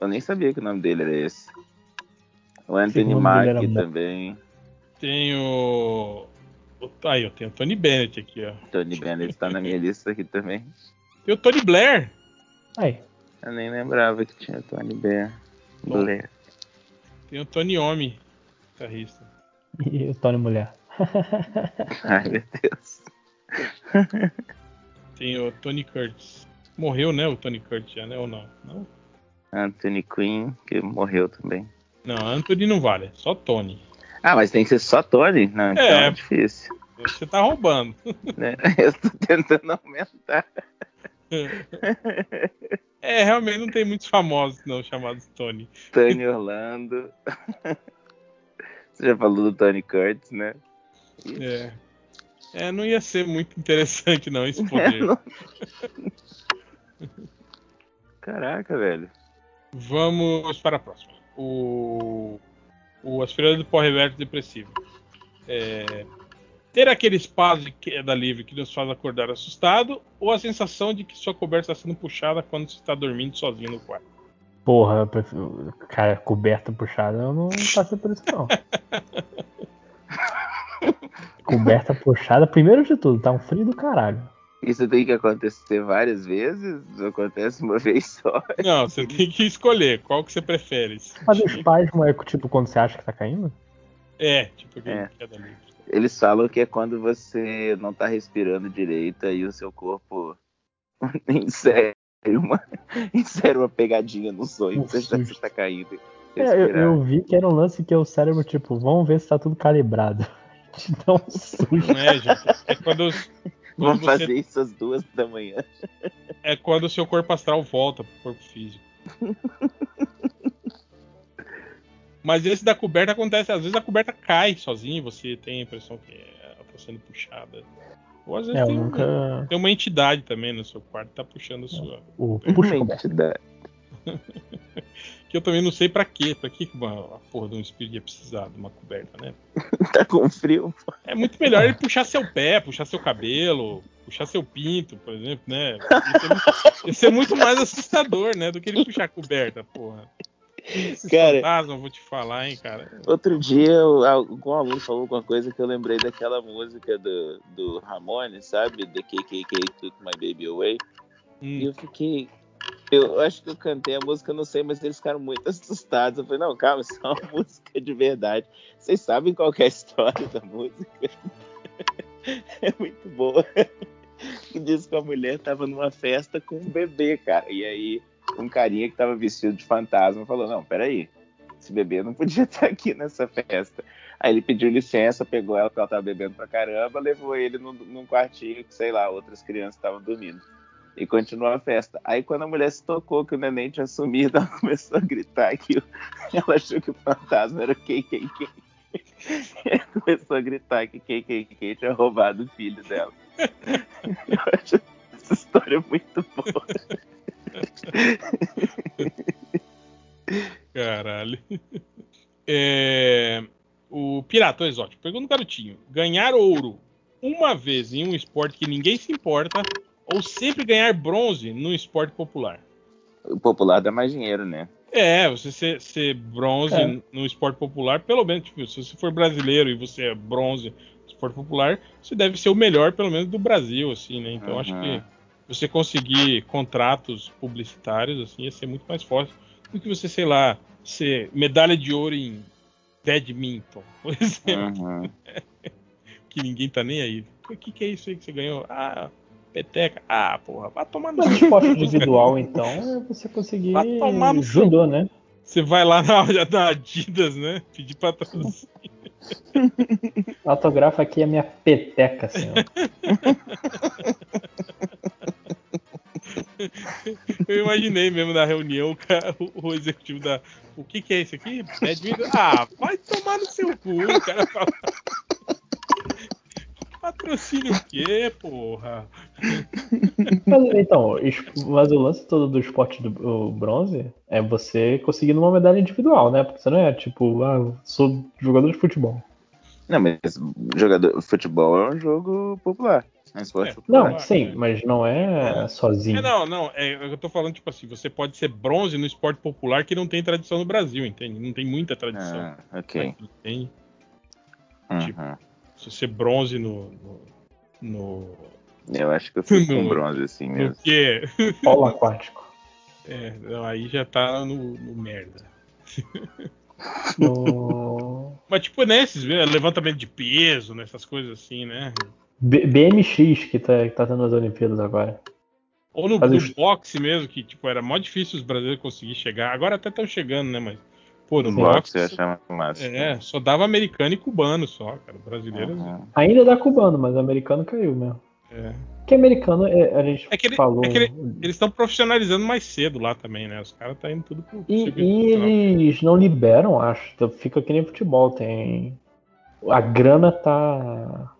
Eu nem sabia que o nome dele era esse. O Anthony Mack também. Tem o. Aí, eu tenho o Tony Bennett aqui, ó. Tony Bennett tá na minha lista aqui também. Tem o Tony Blair. Aí. Eu nem lembrava que tinha Tony Blair. Bom. Blair. Tem o Tony Homem, guitarrista. E o Tony Mulher. Ai, meu Deus. Tem o Tony Curtis. Morreu, né? O Tony Curtis já, né? Ou não? Não, Anthony Quinn, que morreu também. não Anthony não vale. Só Tony. Ah, mas tem que ser só Tony? Não, então É. é, difícil. Você tá roubando. Né? Eu tô tentando aumentar. É, realmente não tem muitos famosos não chamados Tony. Tony Orlando. Você já falou do Tony Curtis, né? É. É, não ia ser muito interessante não esse poder. Não. Caraca, velho. Vamos para a próxima. O, o aspirador do pó reverso depressivo. É, ter aquele espaço de queda livre que nos faz acordar assustado ou a sensação de que sua coberta está sendo puxada quando você está dormindo sozinho no quarto. Porra, prefiro- cara, coberta puxada, eu não passei por isso não. coberta puxada, primeiro de tudo, tá um frio do caralho. Isso tem que acontecer várias vezes? Acontece uma vez só? Não, você tem que escolher qual que você prefere. Mas o espasmo é tipo quando você acha que tá caindo? É, tipo aquele É. queda livre. Eles falam que é quando você não tá respirando direito e o seu corpo insere uma, insere uma pegadinha no sonho, Um você já susto. você tá caindo. É, eu, eu vi que era um lance que o cérebro, tipo, vamos ver se tá tudo calibrado. Te dá um susto. Não é, gente. É quando, Vamos você- fazer isso às duas da manhã. é quando o seu corpo astral volta pro corpo físico. Mas esse da coberta acontece, às vezes a coberta cai sozinha e você tem a impressão que ela tá sendo puxada. Ou às vezes É, tem, nunca. tem uma entidade também no seu quarto que tá puxando a sua. O puxa coberta. Que eu também não sei pra quê. Pra que que uma, a porra de um espírito ia precisar de uma coberta, né? Tá com frio? É muito melhor ele puxar seu pé, puxar seu cabelo, puxar seu pinto, por exemplo, né? Ia ser, muito- mais assustador, né? Do que ele puxar a coberta, porra. Esses Cara- fantasmas, eu vou te falar, hein, cara. Outro dia, algum aluno falou alguma coisa que eu lembrei daquela música do, do Ramones, sabe? The KKK Took My Baby Away. E Hum, eu fiquei. Eu acho que eu cantei a música, não sei, mas eles ficaram muito assustados. Eu falei, não, calma, isso é uma música de verdade. Vocês sabem qual é a história da música? É muito boa. Que diz que a mulher tava numa festa com um bebê, cara. E aí, um carinha que tava vestido de fantasma falou: Não, peraí, esse bebê não podia estar aqui nessa festa. Aí ele pediu licença, pegou ela, porque ela tava bebendo pra caramba, levou ele num, num quartinho que, sei lá, outras crianças estavam dormindo. E continuou a festa. Aí quando a mulher se tocou que o neném tinha sumido, ela começou a gritar que o- ela achou que o fantasma era o KKK. Ela começou a gritar que KKK tinha roubado o filho dela. Eu acho essa história muito boa. caralho. É, o Pirata Exótico. Pergunta do garotinho: ganhar ouro uma vez em um esporte que ninguém se importa ou sempre ganhar bronze num esporte popular? O popular dá mais dinheiro, né? É, você ser, ser bronze É. no esporte popular, pelo menos, tipo, se você for brasileiro e você é bronze no esporte popular, você deve ser o melhor, pelo menos, do Brasil, assim, né? Então acho Uhum. que você conseguir contratos publicitários, assim, ia ser muito mais fácil do que você, sei lá, ser medalha de ouro em badminton, por exemplo, Uhum. que ninguém tá nem aí. O que, que é isso aí que você ganhou? Ah, peteca. Ah, porra, vai tomar no seu esporte individual, então, é você conseguir Vai tomar no judô, né? Você vai lá na da Adidas, né? Pedir patrocínio. Autografa aqui é minha peteca, senhor. Eu imaginei mesmo na reunião cara- o- o executivo da. O que, que é isso aqui? Badminton? Ah, vai tomar no seu cu, o cara fala. Patrocínio o quê, porra? Mas, então, mas o lance todo do esporte do bronze é você conseguindo uma medalha individual, né? Porque você não é tipo, ah, sou jogador de futebol. Não, mas jogador, futebol é um jogo popular. É É. popular. Não, sim, mas não é sozinho. É, não, não. É, eu tô falando, tipo assim, você pode ser bronze no esporte popular que não tem tradição no Brasil, entende? Não tem muita tradição. Ah, ok. Tem, tipo, Uhum. Se você bronze no. no, no, Eu acho que eu fico com No- bronze assim mesmo. quê? Polo aquático. É, não, aí já tá no, no merda. No Mas tipo nesses, né, levantamento de peso, nessas coisas assim, né? B- BMX que tá, que tá tendo as Olimpíadas agora. Ou no, no boxe mesmo, que tipo, era mó difícil os brasileiros conseguir chegar. Agora até estão chegando, né? Mas, pô, no No boxe. boxe eu achava massa. É, só dava americano e cubano só, cara. Brasileiro. Uhum. Ainda dá cubano, mas americano caiu mesmo. É. Que americano, é, a gente É que ele- falou. é que Eles estão profissionalizando mais cedo lá também, né? Os caras tá indo tudo pro E, e eles não liberam, acho. Então Fica que nem futebol. Tem. A grana tá.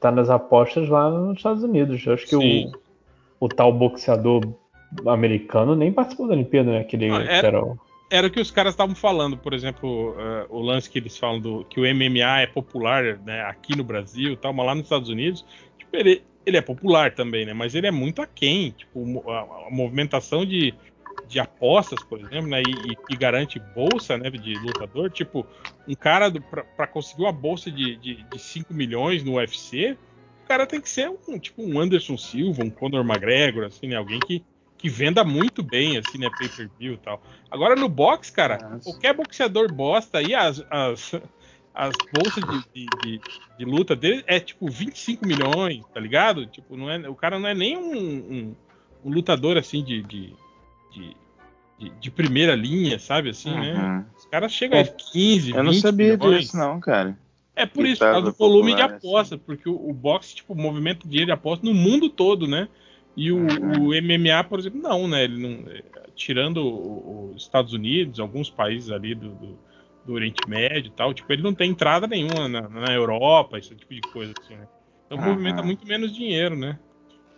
Tá nas apostas lá nos Estados Unidos. Eu acho que Sim. o, o tal boxeador americano nem participou da Olimpíada, né? Aquele Não, que era- era o. Era o que os caras estavam falando, por exemplo, eh, o lance que eles falam do que o MMA é popular né, aqui no Brasil e tal, mas lá nos Estados Unidos, tipo, ele, ele é popular também, né? Mas ele é muito aquém. Tipo, a, a movimentação de, de apostas, por exemplo, né? E, e- e garante bolsa né, de lutador. Tipo, um cara pra conseguir uma bolsa de, de, de 5 milhões no UFC, o cara tem que ser um tipo um Anderson Silva, um Conor McGregor, assim, né? Alguém que, que venda muito bem, assim, né? Pay-per-view e tal. Agora no boxe, cara, Nossa. qualquer boxeador bosta aí, as, as, as bolsas de, de, de- de luta dele é tipo 25 milhões, tá ligado? Tipo, não é, o cara não é nem um, um- um lutador assim de, de, primeira linha, sabe? Assim, né? Uhum. Os caras chegam a 15, 20 Eu não sabia milhões. disso, não, cara. É por Que isso, por causa do volume de popular, aposta, porque o, o boxe, tipo, movimenta dinheiro de aposta no mundo todo, né? E o, Uhum. o MMA, por exemplo, não, né? Ele não, é, tirando os Estados Unidos, alguns países ali do, do, do Oriente Médio e tal, tipo, ele não tem entrada nenhuma na, na Europa, esse tipo de coisa assim, né? Então Uhum. movimenta muito menos dinheiro, né?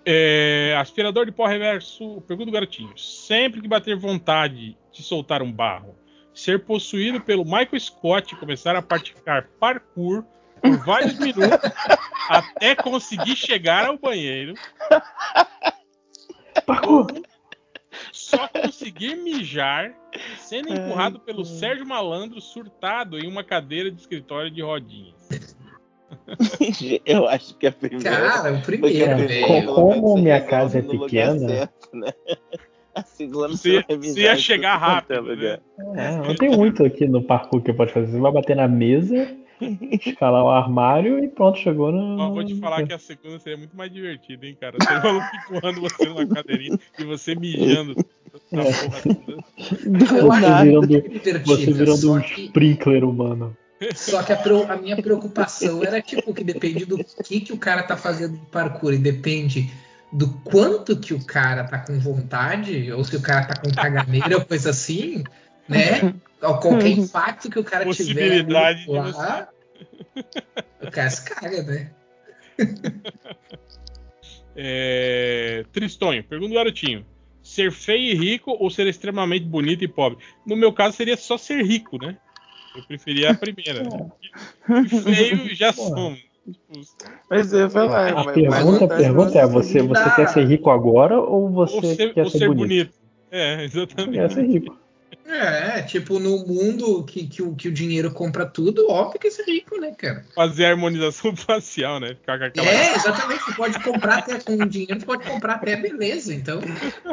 É, aspirador de pó reverso, pergunta do garotinho. Sempre que bater vontade de soltar um barro, ser possuído pelo Michael Scott e começar a praticar parkour por vários minutos até conseguir chegar ao banheiro, Parkour! só conseguir mijar sendo empurrado pelo Sérgio Malandro surtado em uma cadeira de escritório de rodinhas. Eu acho que a primeira. Cara, o primeiro, velho. Como minha casa é pequena- certo, né? A segunda Você ia- chegar é rápido, lugar. É, não tem muito aqui no parkour que pode fazer. Você vai bater na mesa, escalar o armário e pronto, chegou no. Vou te falar que a segunda seria muito mais divertida, hein, cara? Você maluco empurrando você numa cadeirinha e você mijando na É. porra toda. Eu acho Você virando, divertida, você virando um que- sprinkler humano. Só que a, pro- a minha preocupação era tipo que depende do que, que o cara tá fazendo de parkour e depende do quanto que o cara tá com vontade, ou se o cara tá com caganeira ou coisa assim, né? Ou qualquer impacto que o cara tiver Possibilidade de ali lá, o cara se caga, né? É... Tristonho, pergunta do garotinho. Ser feio e rico ou ser extremamente bonito e pobre? No meu caso seria só ser rico, né? Eu preferia a primeira. E feio já somos. Mas eu falar. A mas- mas pergunta, a pergunta é: você, você quer ser rico agora ou você ou ser, quer ou ser, ser bonito? bonito. É, Você exatamente. quer ser rico. É, tipo, no mundo que, que, o, que o dinheiro compra tudo, óbvio que é rico, né, cara? Fazer a harmonização facial, né? Ficar com aquela. É, exatamente. Você pode comprar até com dinheiro, você pode comprar até beleza. Então,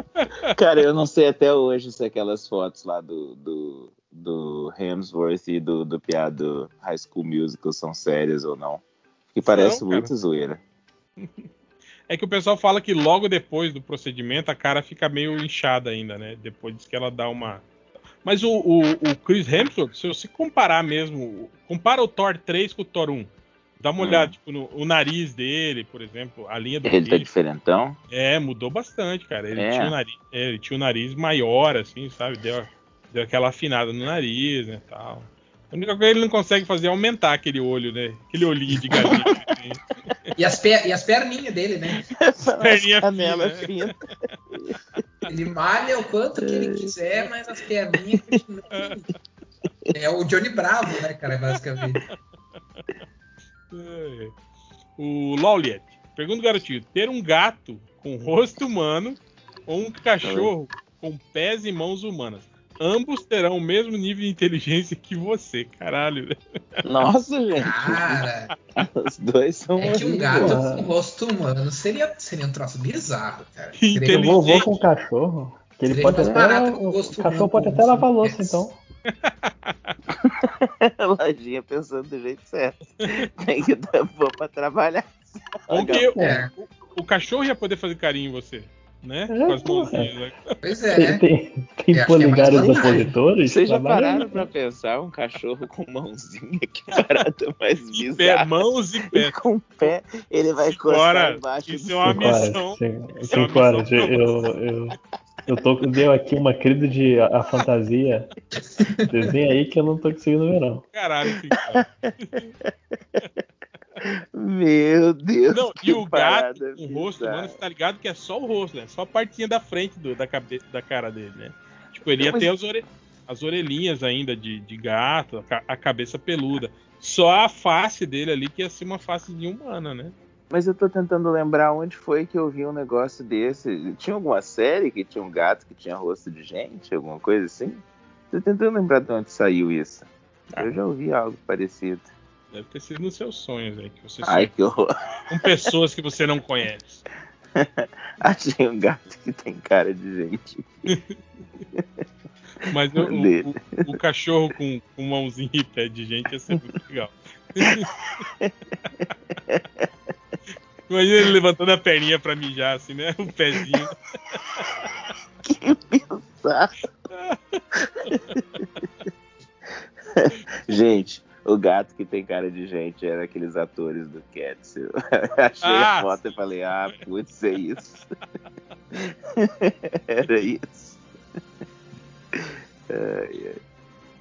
Cara, eu não sei até hoje se aquelas fotos lá do, do, do Hemsworth e do, do piado High School Musical são sérias ou não. Que parece Não, muito zoeira. É que o pessoal fala que logo depois do procedimento a cara fica meio inchada ainda, né? Depois que ela dá uma. Mas o, o, o Chris Hemsworth, se você comparar mesmo, compara o Thor 3 com o Thor 1. Dá uma Hum. olhada, tipo, no o nariz dele, por exemplo, a linha do Ele tá diferentão? É, mudou bastante, cara. Ele, É. tinha o nariz, é, ele tinha o nariz maior, assim, sabe? Deu, deu aquela afinada no nariz, né, tal. A única coisa que ele não consegue fazer é aumentar aquele olho, né? Aquele olhinho de galinha. assim. E as, per- e as perninhas dele, né? Perninha Canela fina, fina. Ele malha o quanto que ele quiser, mas as perninhas continuam. É o Johnny Bravo, né, cara, basicamente. O Lawliet. Pergunta garotinho: ter um gato com rosto humano ou um cachorro com pés e mãos humanas? Ambos terão o mesmo nível de inteligência que você, caralho. Nossa, gente. Cara, Os dois são é que um gato com rosto humano seria, seria um troço bizarro, cara. Eu vou com o cachorro. Que ele Seria pode até. O cachorro humano, pode até lavar louça, então. Lojinha pensando do jeito certo. Tem que dar boa pra trabalhar. Que É, o cachorro ia poder fazer carinho em você, né? É, as mãozinhas. Né? pois Tem, é. tem, tem é mais polegares vantagem. opositores? Vocês já pararam pra pensar um cachorro com mãozinha? Que parada mais E pé, bizarra. mãos e E pés. com pé, ele vai Bora, embaixo isso é uma missão. é uma Cinco horas. missão Eu, eu, eu tô, deu aqui uma crise de a, a fantasia. Desenha aí que eu não tô conseguindo ver, não. Caralho, que cara. Meu Deus. Não, e o gato o rosto, bizarra. mano, você tá ligado que é só o rosto, né? Só a partinha da frente do- da, cabe, da cara dele, né? Tipo, ele ia mas- ter as, ore- as orelhinhas ainda de, de gato, a cabeça peluda. Só a face dele ali que ia ser uma face de humana, né? Mas eu tô tentando lembrar onde foi que eu vi um negócio desse. Tinha alguma série que tinha um gato que tinha rosto de gente? Alguma coisa assim? Tô tentando lembrar de onde saiu isso. Ah. Eu já ouvi algo parecido. Deve ter sido nos seus sonhos aí, que você Ai, que horror. com pessoas que você não conhece. Achei um gato que tem cara de gente. Mas o, o- o- o cachorro com, com mãozinha e pé de gente ia ser muito legal. Imagina ele levantando a perninha pra mijar, assim, né? O pezinho. Bizarro. gente, o gato que tem cara de gente era aqueles atores do Cats. Eu achei Ah, a foto e falei, ah, putz, é isso. era isso. Ai, ai.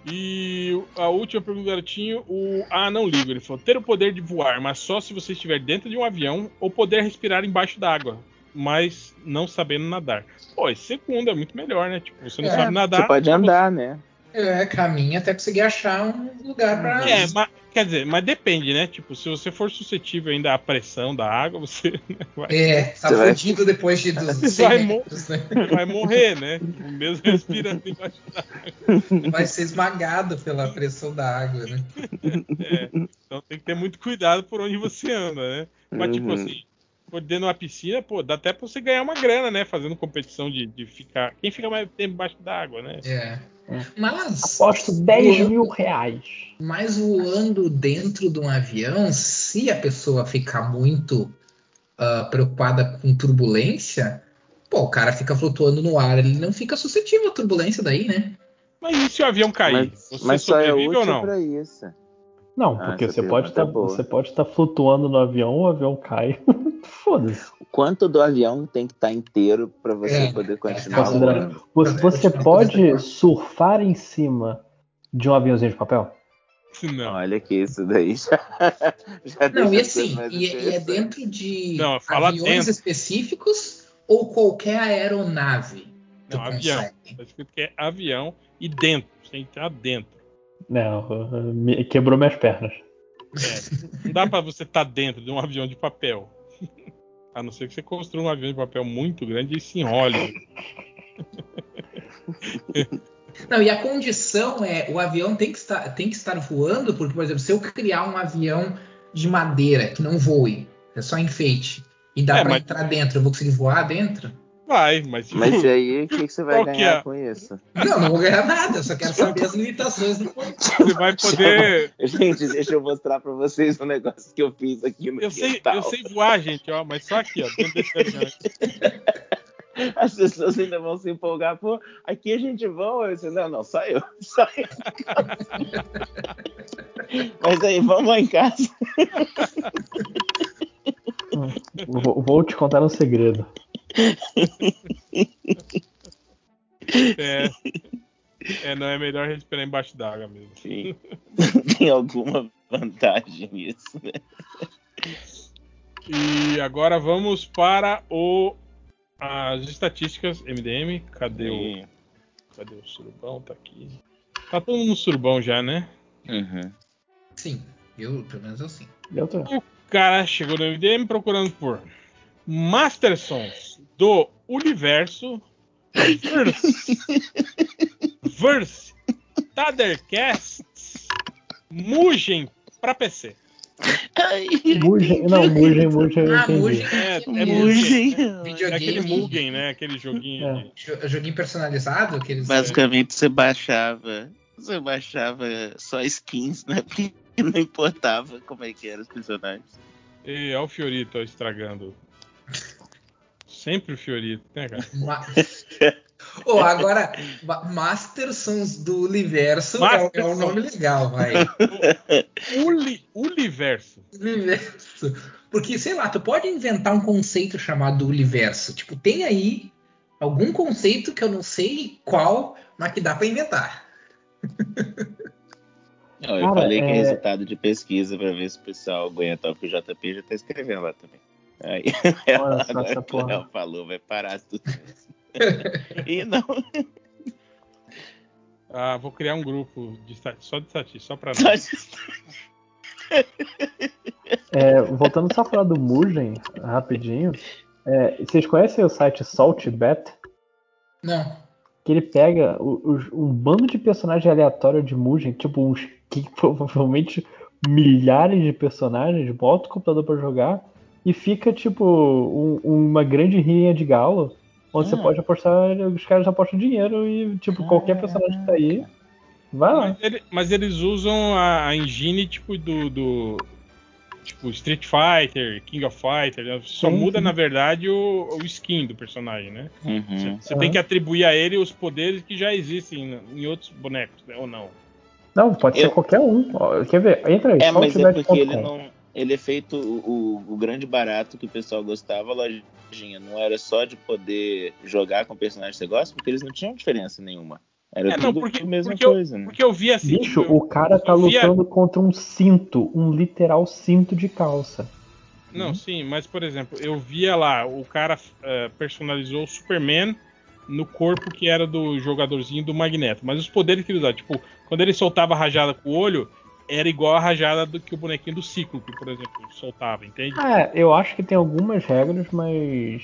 E a última pergunta do garotinho, o Ah, não ligo. Ele falou: ter o poder de voar, mas só se você estiver dentro de um avião, ou poder respirar embaixo d'água, mas não sabendo nadar. Pô, esse segundo é muito melhor, né? Tipo, você não É, sabe nadar. Você pode mas andar, né? É, caminha até conseguir achar um lugar pra. É, mas, quer dizer, mas depende, né? Tipo, se você for suscetível ainda à pressão da água, você vai, É, tá Você vai- fudido depois de dos Você 100 vai metros, né? vai morrer, né? Mesmo respirando embaixo d'água. Vai ser esmagado pela pressão da água, né? É, então tem que ter muito cuidado por onde você anda, né? Mas, tipo Uhum. assim, por dentro de uma piscina, pô, dá até pra você ganhar uma grana, né? Fazendo competição de, de ficar. Quem fica mais tempo embaixo d'água, né? É. É. Mas, Aposto 10 voando- mil reais. mas voando dentro de um avião, se a pessoa ficar muito ah, preocupada com turbulência, pô, o cara fica flutuando no ar, ele não fica suscetível à turbulência daí, né? Mas e se o avião cair? Mas, você mas só é sobrevive útil ou não? pra isso. Não, Ah, porque essa você pode, tá, é você pode estar flutuando no avião, o avião cai. Foda-se. Quanto do avião tem que estar inteiro pra você É, poder é, continuar considerando- voando? Você, você continuar pode surfar em cima de um aviãozinho de papel? Não. Olha que isso daí já, já Não, deixa e assim, e, e é interessantes. dentro de Não, fala aviões dentro. específicos ou qualquer aeronave? Não, avião. consegue? Tá escrito que é avião e dentro. Você tem que entrar dentro. Não, me- quebrou minhas pernas. É, não dá pra você estar dentro de um avião de papel. A não ser que você construa um avião de papel muito grande e se enrole. Não, e a condição é o avião tem que estar, tem que estar voando, porque, por exemplo, se eu criar um avião de madeira que não voe, é só enfeite, e dá É, pra mas- entrar dentro, eu vou conseguir voar dentro? Vai, mas. tipo, Mas e aí, o que, que você vai ganhar é? com isso? Não, não vou ganhar nada, eu só quero saber as limitações do Você vai poder. Gente, deixa eu mostrar pra vocês um negócio que eu fiz aqui no Eu sei, eu sei voar, gente, ó, mas só aqui, ó, dentro desse avião. As pessoas ainda vão se empolgar, pô, aqui a gente voa. Eu disse, não, não, só eu. Só eu. Mas aí, vamos lá em casa. Vou, vou te contar um segredo. É, é, não é melhor respirar embaixo d'água mesmo. Sim. Tem alguma vantagem nisso, né? E agora vamos para o as estatísticas MDM. Cadê o, Sim. cadê o surubão? Tá aqui. Tá todo mundo no surubão já, né? Uhum. Sim, eu, pelo menos eu sim. Eu tô. O cara chegou no MDM procurando por Mastersons do Universo Verse, verse Tadercasts Mugen pra PC. Mugen, não, Mugen, Mugen Ah. Mugen. É, é Mugen. É Videogame. aquele Mugen, né? Aquele joguinho. É. de- Joguinho personalizado? Aqueles... Basicamente você baixava. Você baixava só skins, né? Porque não importava como é que eram os personagens. E olha o Fiorito estragando. Sempre o Fiorito, né, cara? Ma... Oh, agora, Ma- Mastersons do Universo é, é um nome legal, vai. Uli, Universo. Universo. Porque, sei lá, tu pode inventar um conceito chamado universo. Tipo, tem aí algum conceito que eu não sei qual, mas que dá pra inventar. Não, eu Cara, falei que é é- resultado de pesquisa pra ver se o pessoal aguenta, porque o JP já tá escrevendo lá também. Aí, Olha só agora essa porra. Léo falou, vai parar tudo isso. e não. Ah, vou criar um grupo de só de estatística, só pra nós. É, voltando só a falar do Mugen, rapidinho. é, vocês conhecem o site SaltBet? Não. Que ele pega o- os- um bando de personagens aleatórios de Mugen, tipo uns que provavelmente milhares de personagens, bota o computador pra jogar e fica tipo um- uma grande rinha de galo, onde você Ah. pode apostar, os caras apostam dinheiro e tipo qualquer personagem que tá aí, vai lá. Mas, ele- mas eles usam a, a engine tipo do, do- tipo Street Fighter, King of Fighter, né? só Sim, muda na verdade o, o skin do personagem, né? Uhum. Você tem que atribuir a ele os poderes que já existem em outros bonecos, né? ou não? Não, pode ser Eu- qualquer um. Quer ver? Entra aí, É, mas é porque ele não. Ele é feito o, o- o grande barato que o pessoal gostava, a lojinha. Não era só de poder jogar com o personagem que você gosta, porque eles não tinham diferença nenhuma. Era É, não, tudo porque- a mesma porque eu- coisa, né? Porque eu vi assim. Bicho, eu- o cara tá eu lutando contra um cinto, um literal cinto de calça. Não, sim, mas por exemplo, eu via lá, o cara eh, personalizou o Superman no corpo que era do jogadorzinho do Magneto. Mas os poderes que ele usava, tipo, quando ele soltava a rajada com o olho, era igual a rajada do que o bonequinho do Cíclope, por exemplo, soltava, entende? É, eu acho que tem algumas regras, mas.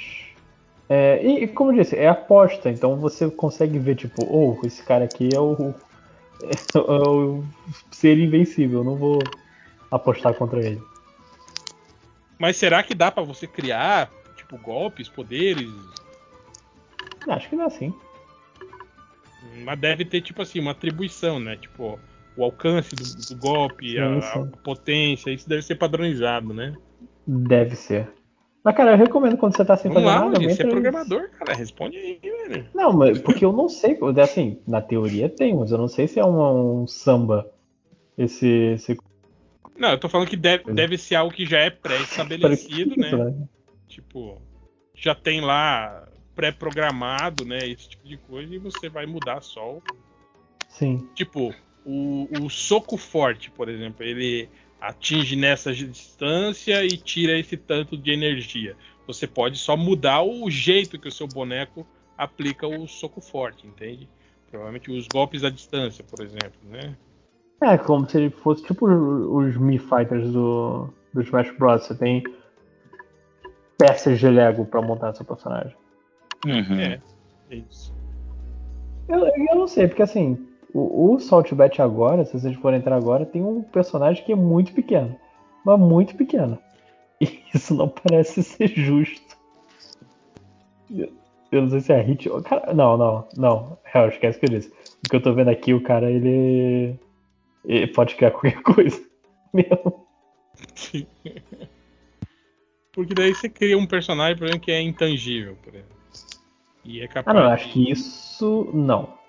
É, e, como eu disse, é aposta, então você consegue ver, tipo, oh, esse cara aqui é o, é o ser invencível, não vou apostar contra ele. Mas será que dá pra você criar, tipo, golpes, poderes? Acho que não é assim. Mas deve ter, tipo assim, uma atribuição, né? Tipo, o alcance do, do golpe, a, Sim, a sim. potência, isso deve ser padronizado, né? Deve ser. Mas, cara, eu recomendo quando você tá sem Vamos fazer lá, nada. gente, você é programador, cara, responde aí, velho. Não, mas porque eu não sei. Assim, na teoria tem, mas eu não sei se é um, um samba. Esse, esse Não, eu tô falando que deve, deve ser algo que já é pré-estabelecido, né? né? Tipo, já tem lá pré-programado, né? Esse tipo de coisa, e você vai mudar só. o- Sim. Tipo, o, o soco forte, por exemplo, ele atinge nessa distância e tira esse tanto de energia. Você pode só mudar o jeito que o seu boneco aplica o soco forte, entende? Provavelmente os golpes à distância, por exemplo, né? É, como se ele fosse tipo os os Mii Fighters do, do Smash Bros. Você tem peças de Lego pra montar seu personagem. Uhum. É, é isso. Eu, eu não sei, porque assim, o, o Saltbet agora, se vocês forem entrar agora, tem um personagem que é muito pequeno. Mas muito pequeno. E isso não parece ser justo. Eu, eu não sei se é hit. Cara, não, não, não. Real, esquece que eu disse. O que eu tô vendo aqui, o cara, ele. ele pode criar qualquer coisa. Mesmo. Porque daí você cria um personagem, por exemplo, que é intangível, por exemplo. E é Ah, capaz não, eu acho que isso. Não.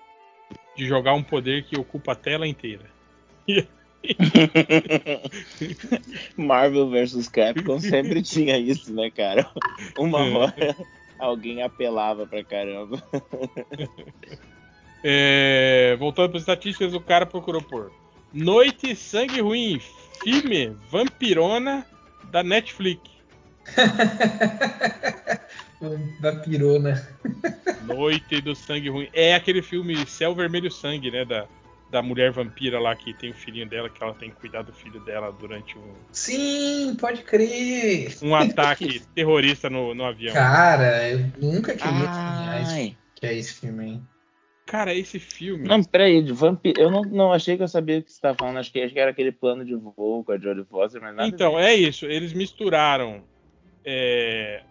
De jogar um poder que ocupa a tela inteira. Marvel vs Capcom sempre tinha isso, né, cara? Uma É. hora alguém apelava pra caramba. É, voltando para as estatísticas, o cara procurou por Noite Sangue Ruim, filme Vampirona da Netflix. Da pirona. Noite do Sangue Ruim. É aquele filme Céu Vermelho Sangue, né? Da, da mulher vampira lá que tem o filhinho dela, que ela tem que cuidar do filho dela durante um, Sim, pode crer. um ataque terrorista no, no avião. Cara, eu nunca queria Ai. que é esse filme, hein? Cara, esse filme. Não, peraí, de vampiro. Eu não, não achei que eu sabia o que você estava falando. Acho que, acho que era aquele plano de voo com a Jodie Foster, mas nada. Então, é isso. Eles misturaram é,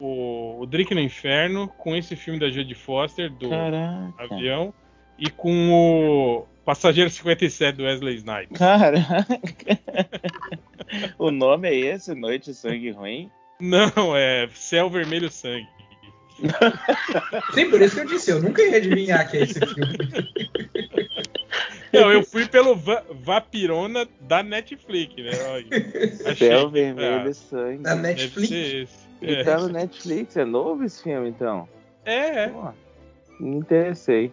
o, o Drink no Inferno com esse filme da Jodie Foster, do Caraca. avião, e com o Passageiro 57 do Wesley Snipes. Caraca. o nome é esse, Noite Sangue Ruim? Não, é Céu Vermelho Sangue. Sim, por isso que eu disse, eu nunca ia adivinhar que é esse filme. Não, eu fui pelo Va- Vapirona da Netflix, né? Achei. Céu Vermelho Ah, Sangue. Da deve Netflix. Esse. E É, tá no Netflix. É novo esse filme, então? é. é. Pô, me interessei.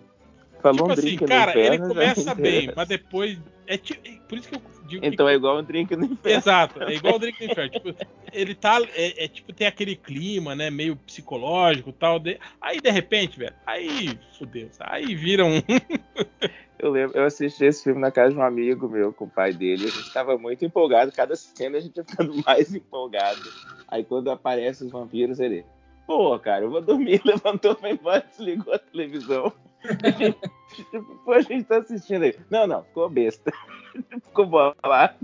Falou Tipo um assim, drink no cara, ele inferno, já me começa bem, mas depois. É, ti- é por isso que eu digo que Então é igual um drink no inferno. Exato, é igual o Drink no Inferno. Tipo, ele tá. É, é tipo, tem aquele clima, né? Meio psicológico e tal. de- aí, de repente, velho, aí fudeu. Aí vira um. Eu lembro, eu assisti esse filme na casa de um amigo meu com o pai dele. A gente tava muito empolgado. Cada cena a gente ia ficando mais empolgado. Aí quando aparece os vampiros, ele. Pô, cara, eu vou dormir. Levantou, foi embora, desligou a televisão. Tipo, pô, a gente tá assistindo aí. Não, não, ficou besta. ficou bolado.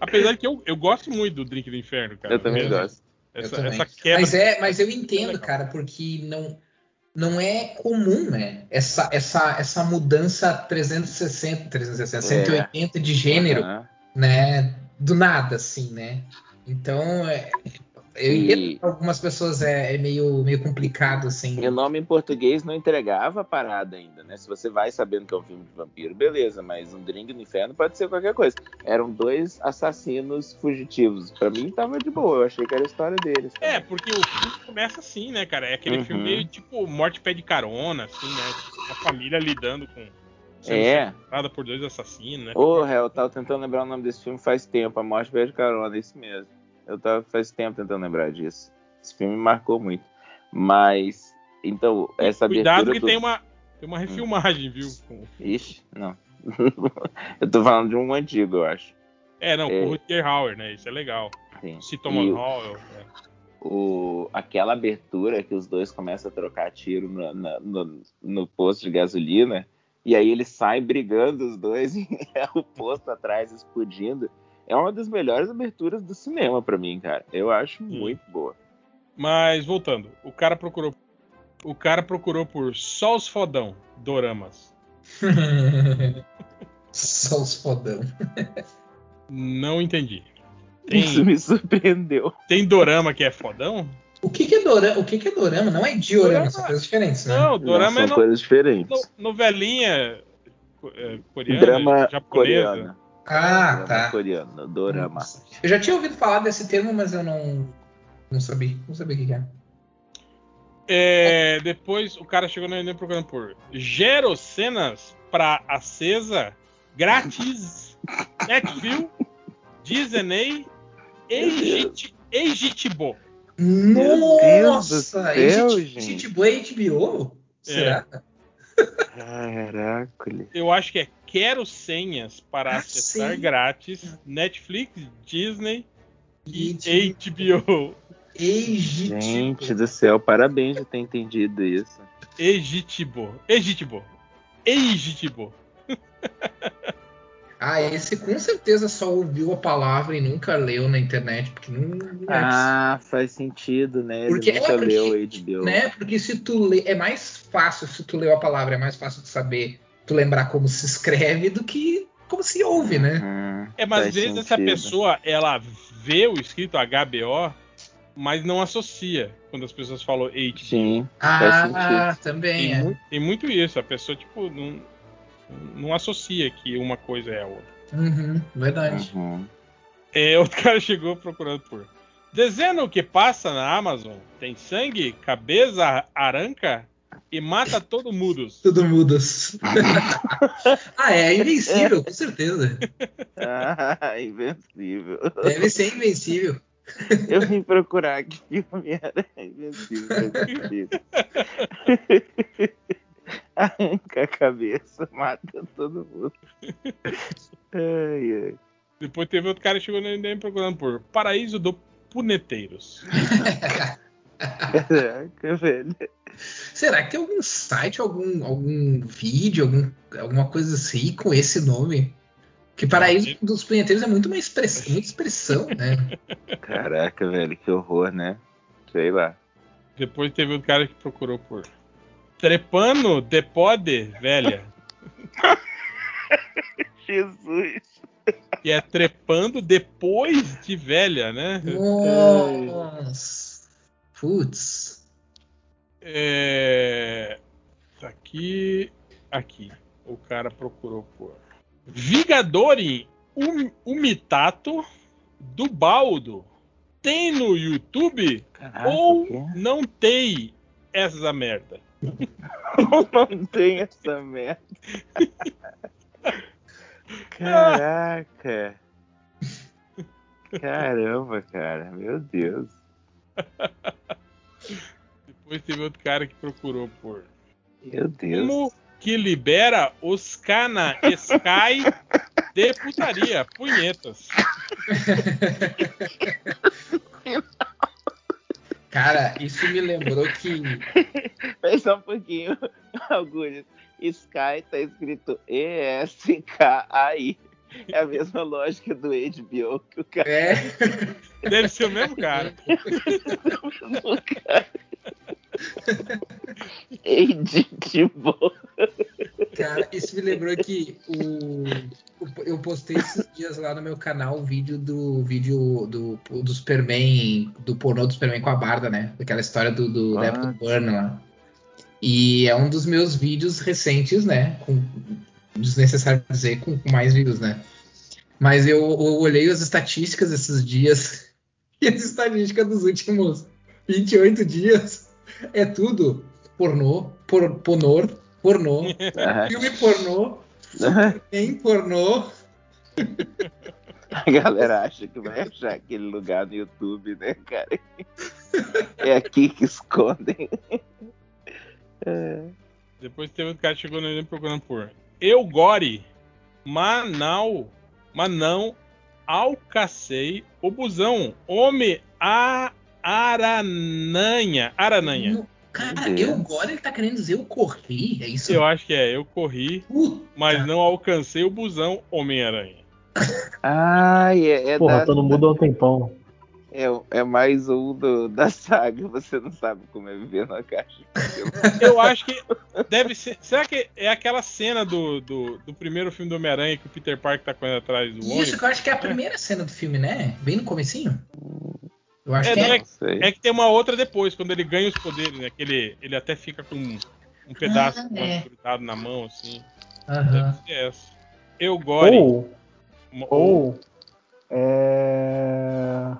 Apesar que eu, eu gosto muito do Drink do Inferno, cara. Eu também Mesmo gosto. Eu Essa, também. essa quebra. Mas, é, mas eu entendo, cara, porque não, não é comum, né? Essa, essa, essa mudança 360, 360, 180 de gênero, Aham. né? Do nada, assim, né? Então, é, eu E- entendo que pra algumas pessoas é, é meio, meio complicado, assim. E o nome em português não entregava a parada ainda, né? Se você vai sabendo que é um filme de vampiro, beleza, mas um drink no inferno pode ser qualquer coisa. Eram dois assassinos fugitivos. Pra mim tava de boa, eu achei que era a história deles. É, porque o filme começa assim, né, cara? É aquele Uhum. filme meio tipo Morte Pé de Carona, assim, né? Uma família lidando com. É. sequestrada por dois assassinos, né? Réu, eu tava tentando lembrar o nome desse filme faz tempo, A Morte Pé de Carona, é isso mesmo. Eu tava faz tempo tentando lembrar disso. Esse filme me marcou muito. Mas, então, essa Cuidado abertura que do- tem uma, tem uma refilmagem, viu? Ixi, não. eu tô falando de um antigo, eu acho. É, não, É. com o Rutger Hauer, né? Isso é legal. Sim. Se Thomas E- Howell. né? o, aquela abertura que os dois começam a trocar tiro na- no, no posto de gasolina, e aí eles saem brigando os dois e é o posto atrás explodindo. É uma das melhores aberturas do cinema pra mim, cara. Eu acho muito boa. Mas voltando, o cara procurou. O cara procurou por só os fodão, doramas. Só os fodão. Não entendi. Isso Tem, me surpreendeu. tem dorama que é fodão? O que, que é dorama? O que, que é dorama? Não é diorama, Dorama- são coisas diferentes, né? Não, dorama Não, é são no- coisas diferentes. no- novelinha é, coreana, Drama japonesa. coreano. Ah, Drama tá. coreano. Dorama. Eu já tinha ouvido falar desse termo, mas eu não, não sabia. Não sabia o que que é. É, depois o cara chegou no e-mail procurando por Gero cenas pra acesa grátis Netflix Disney Egit- Egitibo. Meu Deus do Nossa! céu, gente. HBO HBO? Será? Caraca. Eu acho que é Quero senhas para Ah, acessar sim. grátis Netflix, Disney e HBO. HBO. Egitibo. Gente do céu, parabéns de ter entendido isso. Egitibo. Egitibo. Egitibo. Ah, esse com certeza só ouviu a palavra e nunca leu na internet, porque não, não é Ah, faz sentido, né? Ele Porque- nunca é, porque- leu HBO. né? Porque se tu lê, é mais fácil se tu leu a palavra, é mais fácil de saber, tu lembrar como se escreve do que como se ouve, né? Hum, É, mas às vezes essa sentido. pessoa, ela vê o escrito HBO, mas não associa quando as pessoas falam HBO. Sim, faz Ah, sentido. também Tem, é. mu- tem muito isso, a pessoa, tipo, não, não associa que uma coisa é a outra. Uhum, verdade. Uhum. É, outro cara chegou procurando por. Dizendo o que passa na Amazon tem sangue, cabeça, aranca e mata todo mundo. Tudo mudas. ah, é invencível, com certeza. Ah, invencível. Deve ser invencível. Eu vim procurar que filme era invencível. Arranca cabeça, mata todo mundo. Ai, ai. Depois teve outro cara que chegou no MDM procurando por Paraíso do Puneteiros. Caraca, velho. Será que tem algum site, algum, algum vídeo, algum, alguma coisa assim com esse nome? Que Paraíso dos Punheteiros é muito uma expressão, muita expressão, né? Caraca, velho, que horror, né? Sei lá. Depois teve outro cara que procurou por Trepano de Pode, velha. Jesus. E é trepando depois de velha, né? Nossa. Putz. É... Tá aqui. Aqui. O cara procurou por Vigadori um, Umitato do Baldo. Tem no YouTube Caraca, ou não tem essa merda? Não tem essa merda. Caraca. Caramba, cara. Meu Deus. Depois teve outro cara que procurou por Meu Deus. Como que libera os cana Sky de putaria? Punhetas. Cara, isso me lembrou que. Só um pouquinho, Algures. Sky tá escrito E-S-K-A-I. É a mesma lógica do HBO que o cara. É. Deve ser o mesmo cara. Editable. Cara, isso me lembrou que o, o- eu postei esses dias lá no meu canal o vídeo do vídeo do, do Superman, do pornô do Superman com a Barda, né? Daquela história do, do da época do Burn lá. E é um dos meus vídeos recentes, né? Com, desnecessário dizer, com, com mais views, né? Mas eu, eu olhei as estatísticas esses dias e as estatísticas dos últimos 28 dias é tudo pornô, por, ponor, pornô, filme pornô, Superman pornô. A galera acha que vai achar aquele lugar no YouTube, né, cara? É aqui que escondem. É. Depois teve outro cara que chegou no e procurando por Eugore, Manau, Manão, Alcacei, o busão, Homem a Arananha. Arananha. Cara, eu agora ele tá querendo dizer eu corri, é isso? Eu acho que é, eu corri, Puta, mas não alcancei o busão Homem-Aranha. Ai, é, é Porra, da- todo mundo há um tempão. É, é mais um do, da saga. Você não sabe como é viver numa caixa. Eu acho que deve ser. Será que é aquela cena do, do, do primeiro filme do Homem-Aranha que o Peter Parker tá correndo atrás do Isso ônibus? que eu acho que é a primeira cena do filme, né? Bem no comecinho. Eu acho É, que é. Não sei. É que tem uma outra depois, quando ele ganha os poderes, né? Que ele, ele até fica com um, um pedaço Ah, é. na mão, assim. Aham. Deve ser essa. Eu gore. Ou, uma- ou é.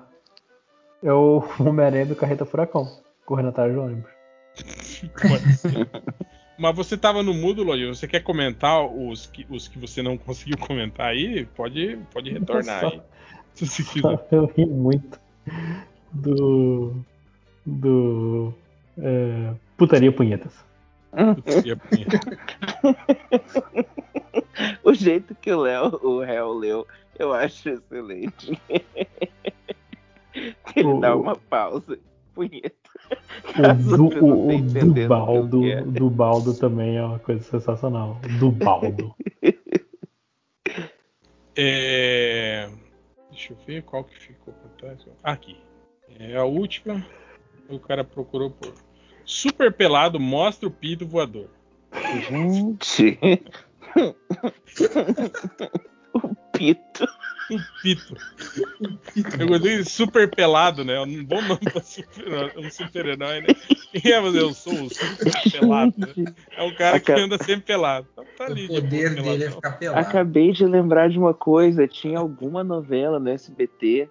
É o Homem-Aranha do Carreta Furacão, correndo atrás do ônibus. Mas você tava no mudo, Lojinha. Você quer comentar os que, os que você não conseguiu comentar aí? Pode, pode retornar aí. Se você quiser. Eu ri muito do. do. é, putaria punhetas. Putz, ia punha. O jeito que o Léo, o réu leu, eu acho excelente. Ele O- dá uma pausa. Punheta. O, du, o, o que Dubaldo, quero. Dubaldo também é uma coisa sensacional. Dubaldo. É... Deixa eu ver qual que ficou pra trás. Aqui. É a última. O cara procurou por. Super pelado mostra o pito voador. Gente. o Pito. Pito. Eu gostei de super pelado, né? É um bom nome pra super, um super-herói, né? Quem é você? Eu sou o super pelado. Né? É um cara que Aca- anda sempre pelado. Então tá ali. O de boa, poder dele é ficar pelado. Acabei de lembrar de uma coisa. Tinha alguma novela no SBT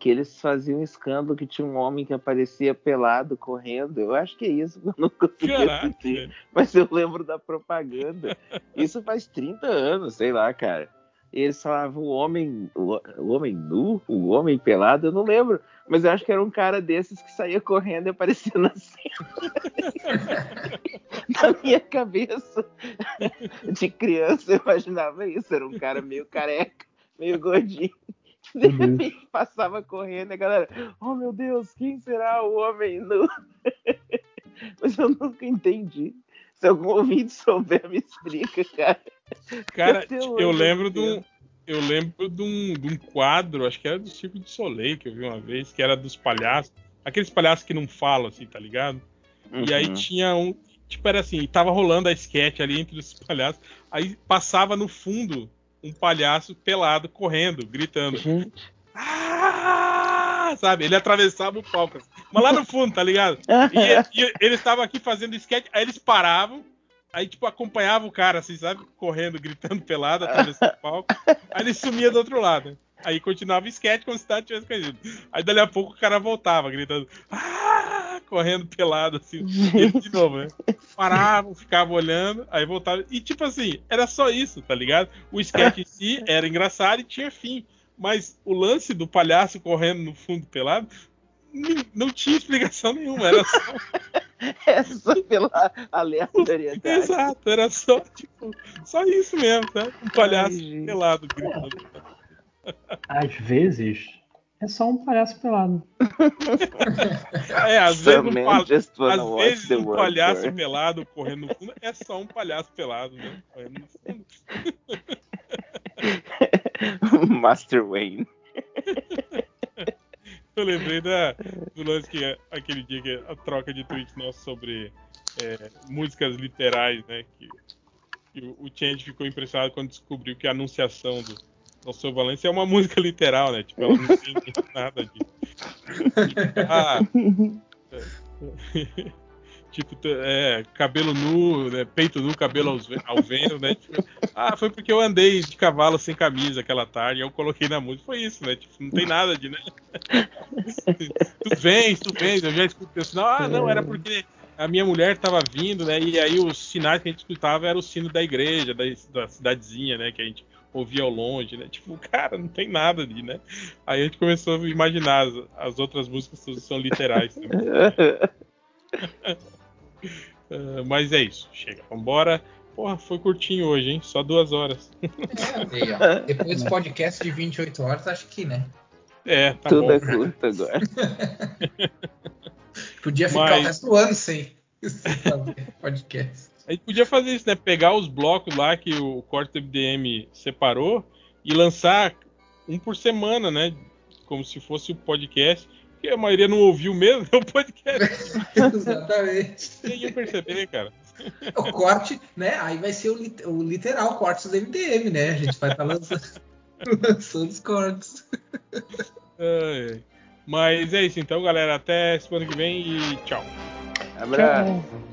que eles faziam um escândalo que tinha um homem que aparecia pelado correndo. Eu acho que é isso eu não consegui Caraca, assistir. Mas eu lembro da propaganda. Isso faz 30 anos, sei lá, cara. E eles falavam o homem, o, o homem nu, o homem pelado, eu não lembro. Mas eu acho que era um cara desses que saía correndo e aparecia na cena. Na minha cabeça de criança, eu imaginava isso. Era um cara meio careca, meio gordinho. De repente passava correndo e a galera, oh meu Deus, quem será o homem nu? Mas eu nunca entendi. Se algum ouvinte souber, me explica, cara. Cara, eu hoje lembro eu de um, eu lembro de um, de um quadro, acho que era do Circo de Soleil, que eu vi uma vez, que era dos palhaços. Aqueles palhaços que não falam, assim, tá ligado? E aí Uhum. tinha um. Tipo, era assim, tava rolando a sketch ali entre os palhaços. Aí passava no fundo um palhaço pelado, correndo, gritando. Gente. Ah! Sabe? Ele atravessava o palco. assim. Mas lá no fundo, tá ligado? E, e eles estavam aqui fazendo sketch, aí eles paravam, aí tipo acompanhava o cara, assim, sabe? Correndo, gritando pelado, atravessando o palco. Aí ele sumia do outro lado. Aí continuava o sketch como se nada tivesse conhecido. Aí dali a pouco o cara voltava, gritando, ah! Correndo pelado, assim. Ele de novo, né? Paravam, ficavam olhando, aí voltava. E tipo assim, era só isso, tá ligado? O sketch em si era engraçado e tinha fim. Mas o lance do palhaço correndo no fundo pelado não tinha explicação nenhuma. Era só É só pela aleatoriedade. Exato, era só, tipo, só isso mesmo, tá? Um palhaço Ai, pelado gritando. Às vezes, é só um palhaço pelado. É, às vezes um, pal- às vezes um palhaço pelado correndo no fundo é só um palhaço pelado, né? Correndo no fundo. Master Wayne. Eu lembrei da, do lance que é aquele dia que a troca de tweets nossa sobre é, músicas literais, né? Que, que o, o Change ficou impressionado quando descobriu que a anunciação do Alceu Valença é uma música literal, né? Tipo, ela não tem nada disso. Ah, tipo, é, cabelo nu, né, peito nu, cabelo ao vento, né? Tipo, ah, foi porque eu andei de cavalo sem camisa aquela tarde, eu coloquei na música. Foi isso, né? Tipo, não tem nada de, né? tu vens, tu vens, eu já escutei o sinal. Ah, não, era porque a minha mulher tava vindo, né? E aí os sinais que a gente escutava era o sino da igreja, da, da cidadezinha, né? Que a gente ouvia ao longe, né? Tipo, cara, não tem nada ali, né? Aí a gente começou a imaginar as, as outras músicas todas são literais também. Ah, mas é isso, chega, vambora. Porra, foi curtinho hoje, hein? Só duas horas. É, aí. Depois do podcast de 28 horas, acho que, né? É, tá Tudo bom. é curto agora. Podia ficar Mas- o resto do ano sem, sem fazer podcast. A gente podia fazer isso, né? Pegar os blocos lá que o Corte MDM separou e lançar um por semana, né? Como se fosse o podcast. Que a maioria não ouviu mesmo, é o podcast. Exatamente. Ninguém ia perceber, cara. O corte, né? Aí vai ser o, lit- o literal corte do MDM, né? A gente vai estar lançando, lançando os cortes. Ai. Mas é isso então, galera. Até semana que vem e tchau. Abraço. Tchau.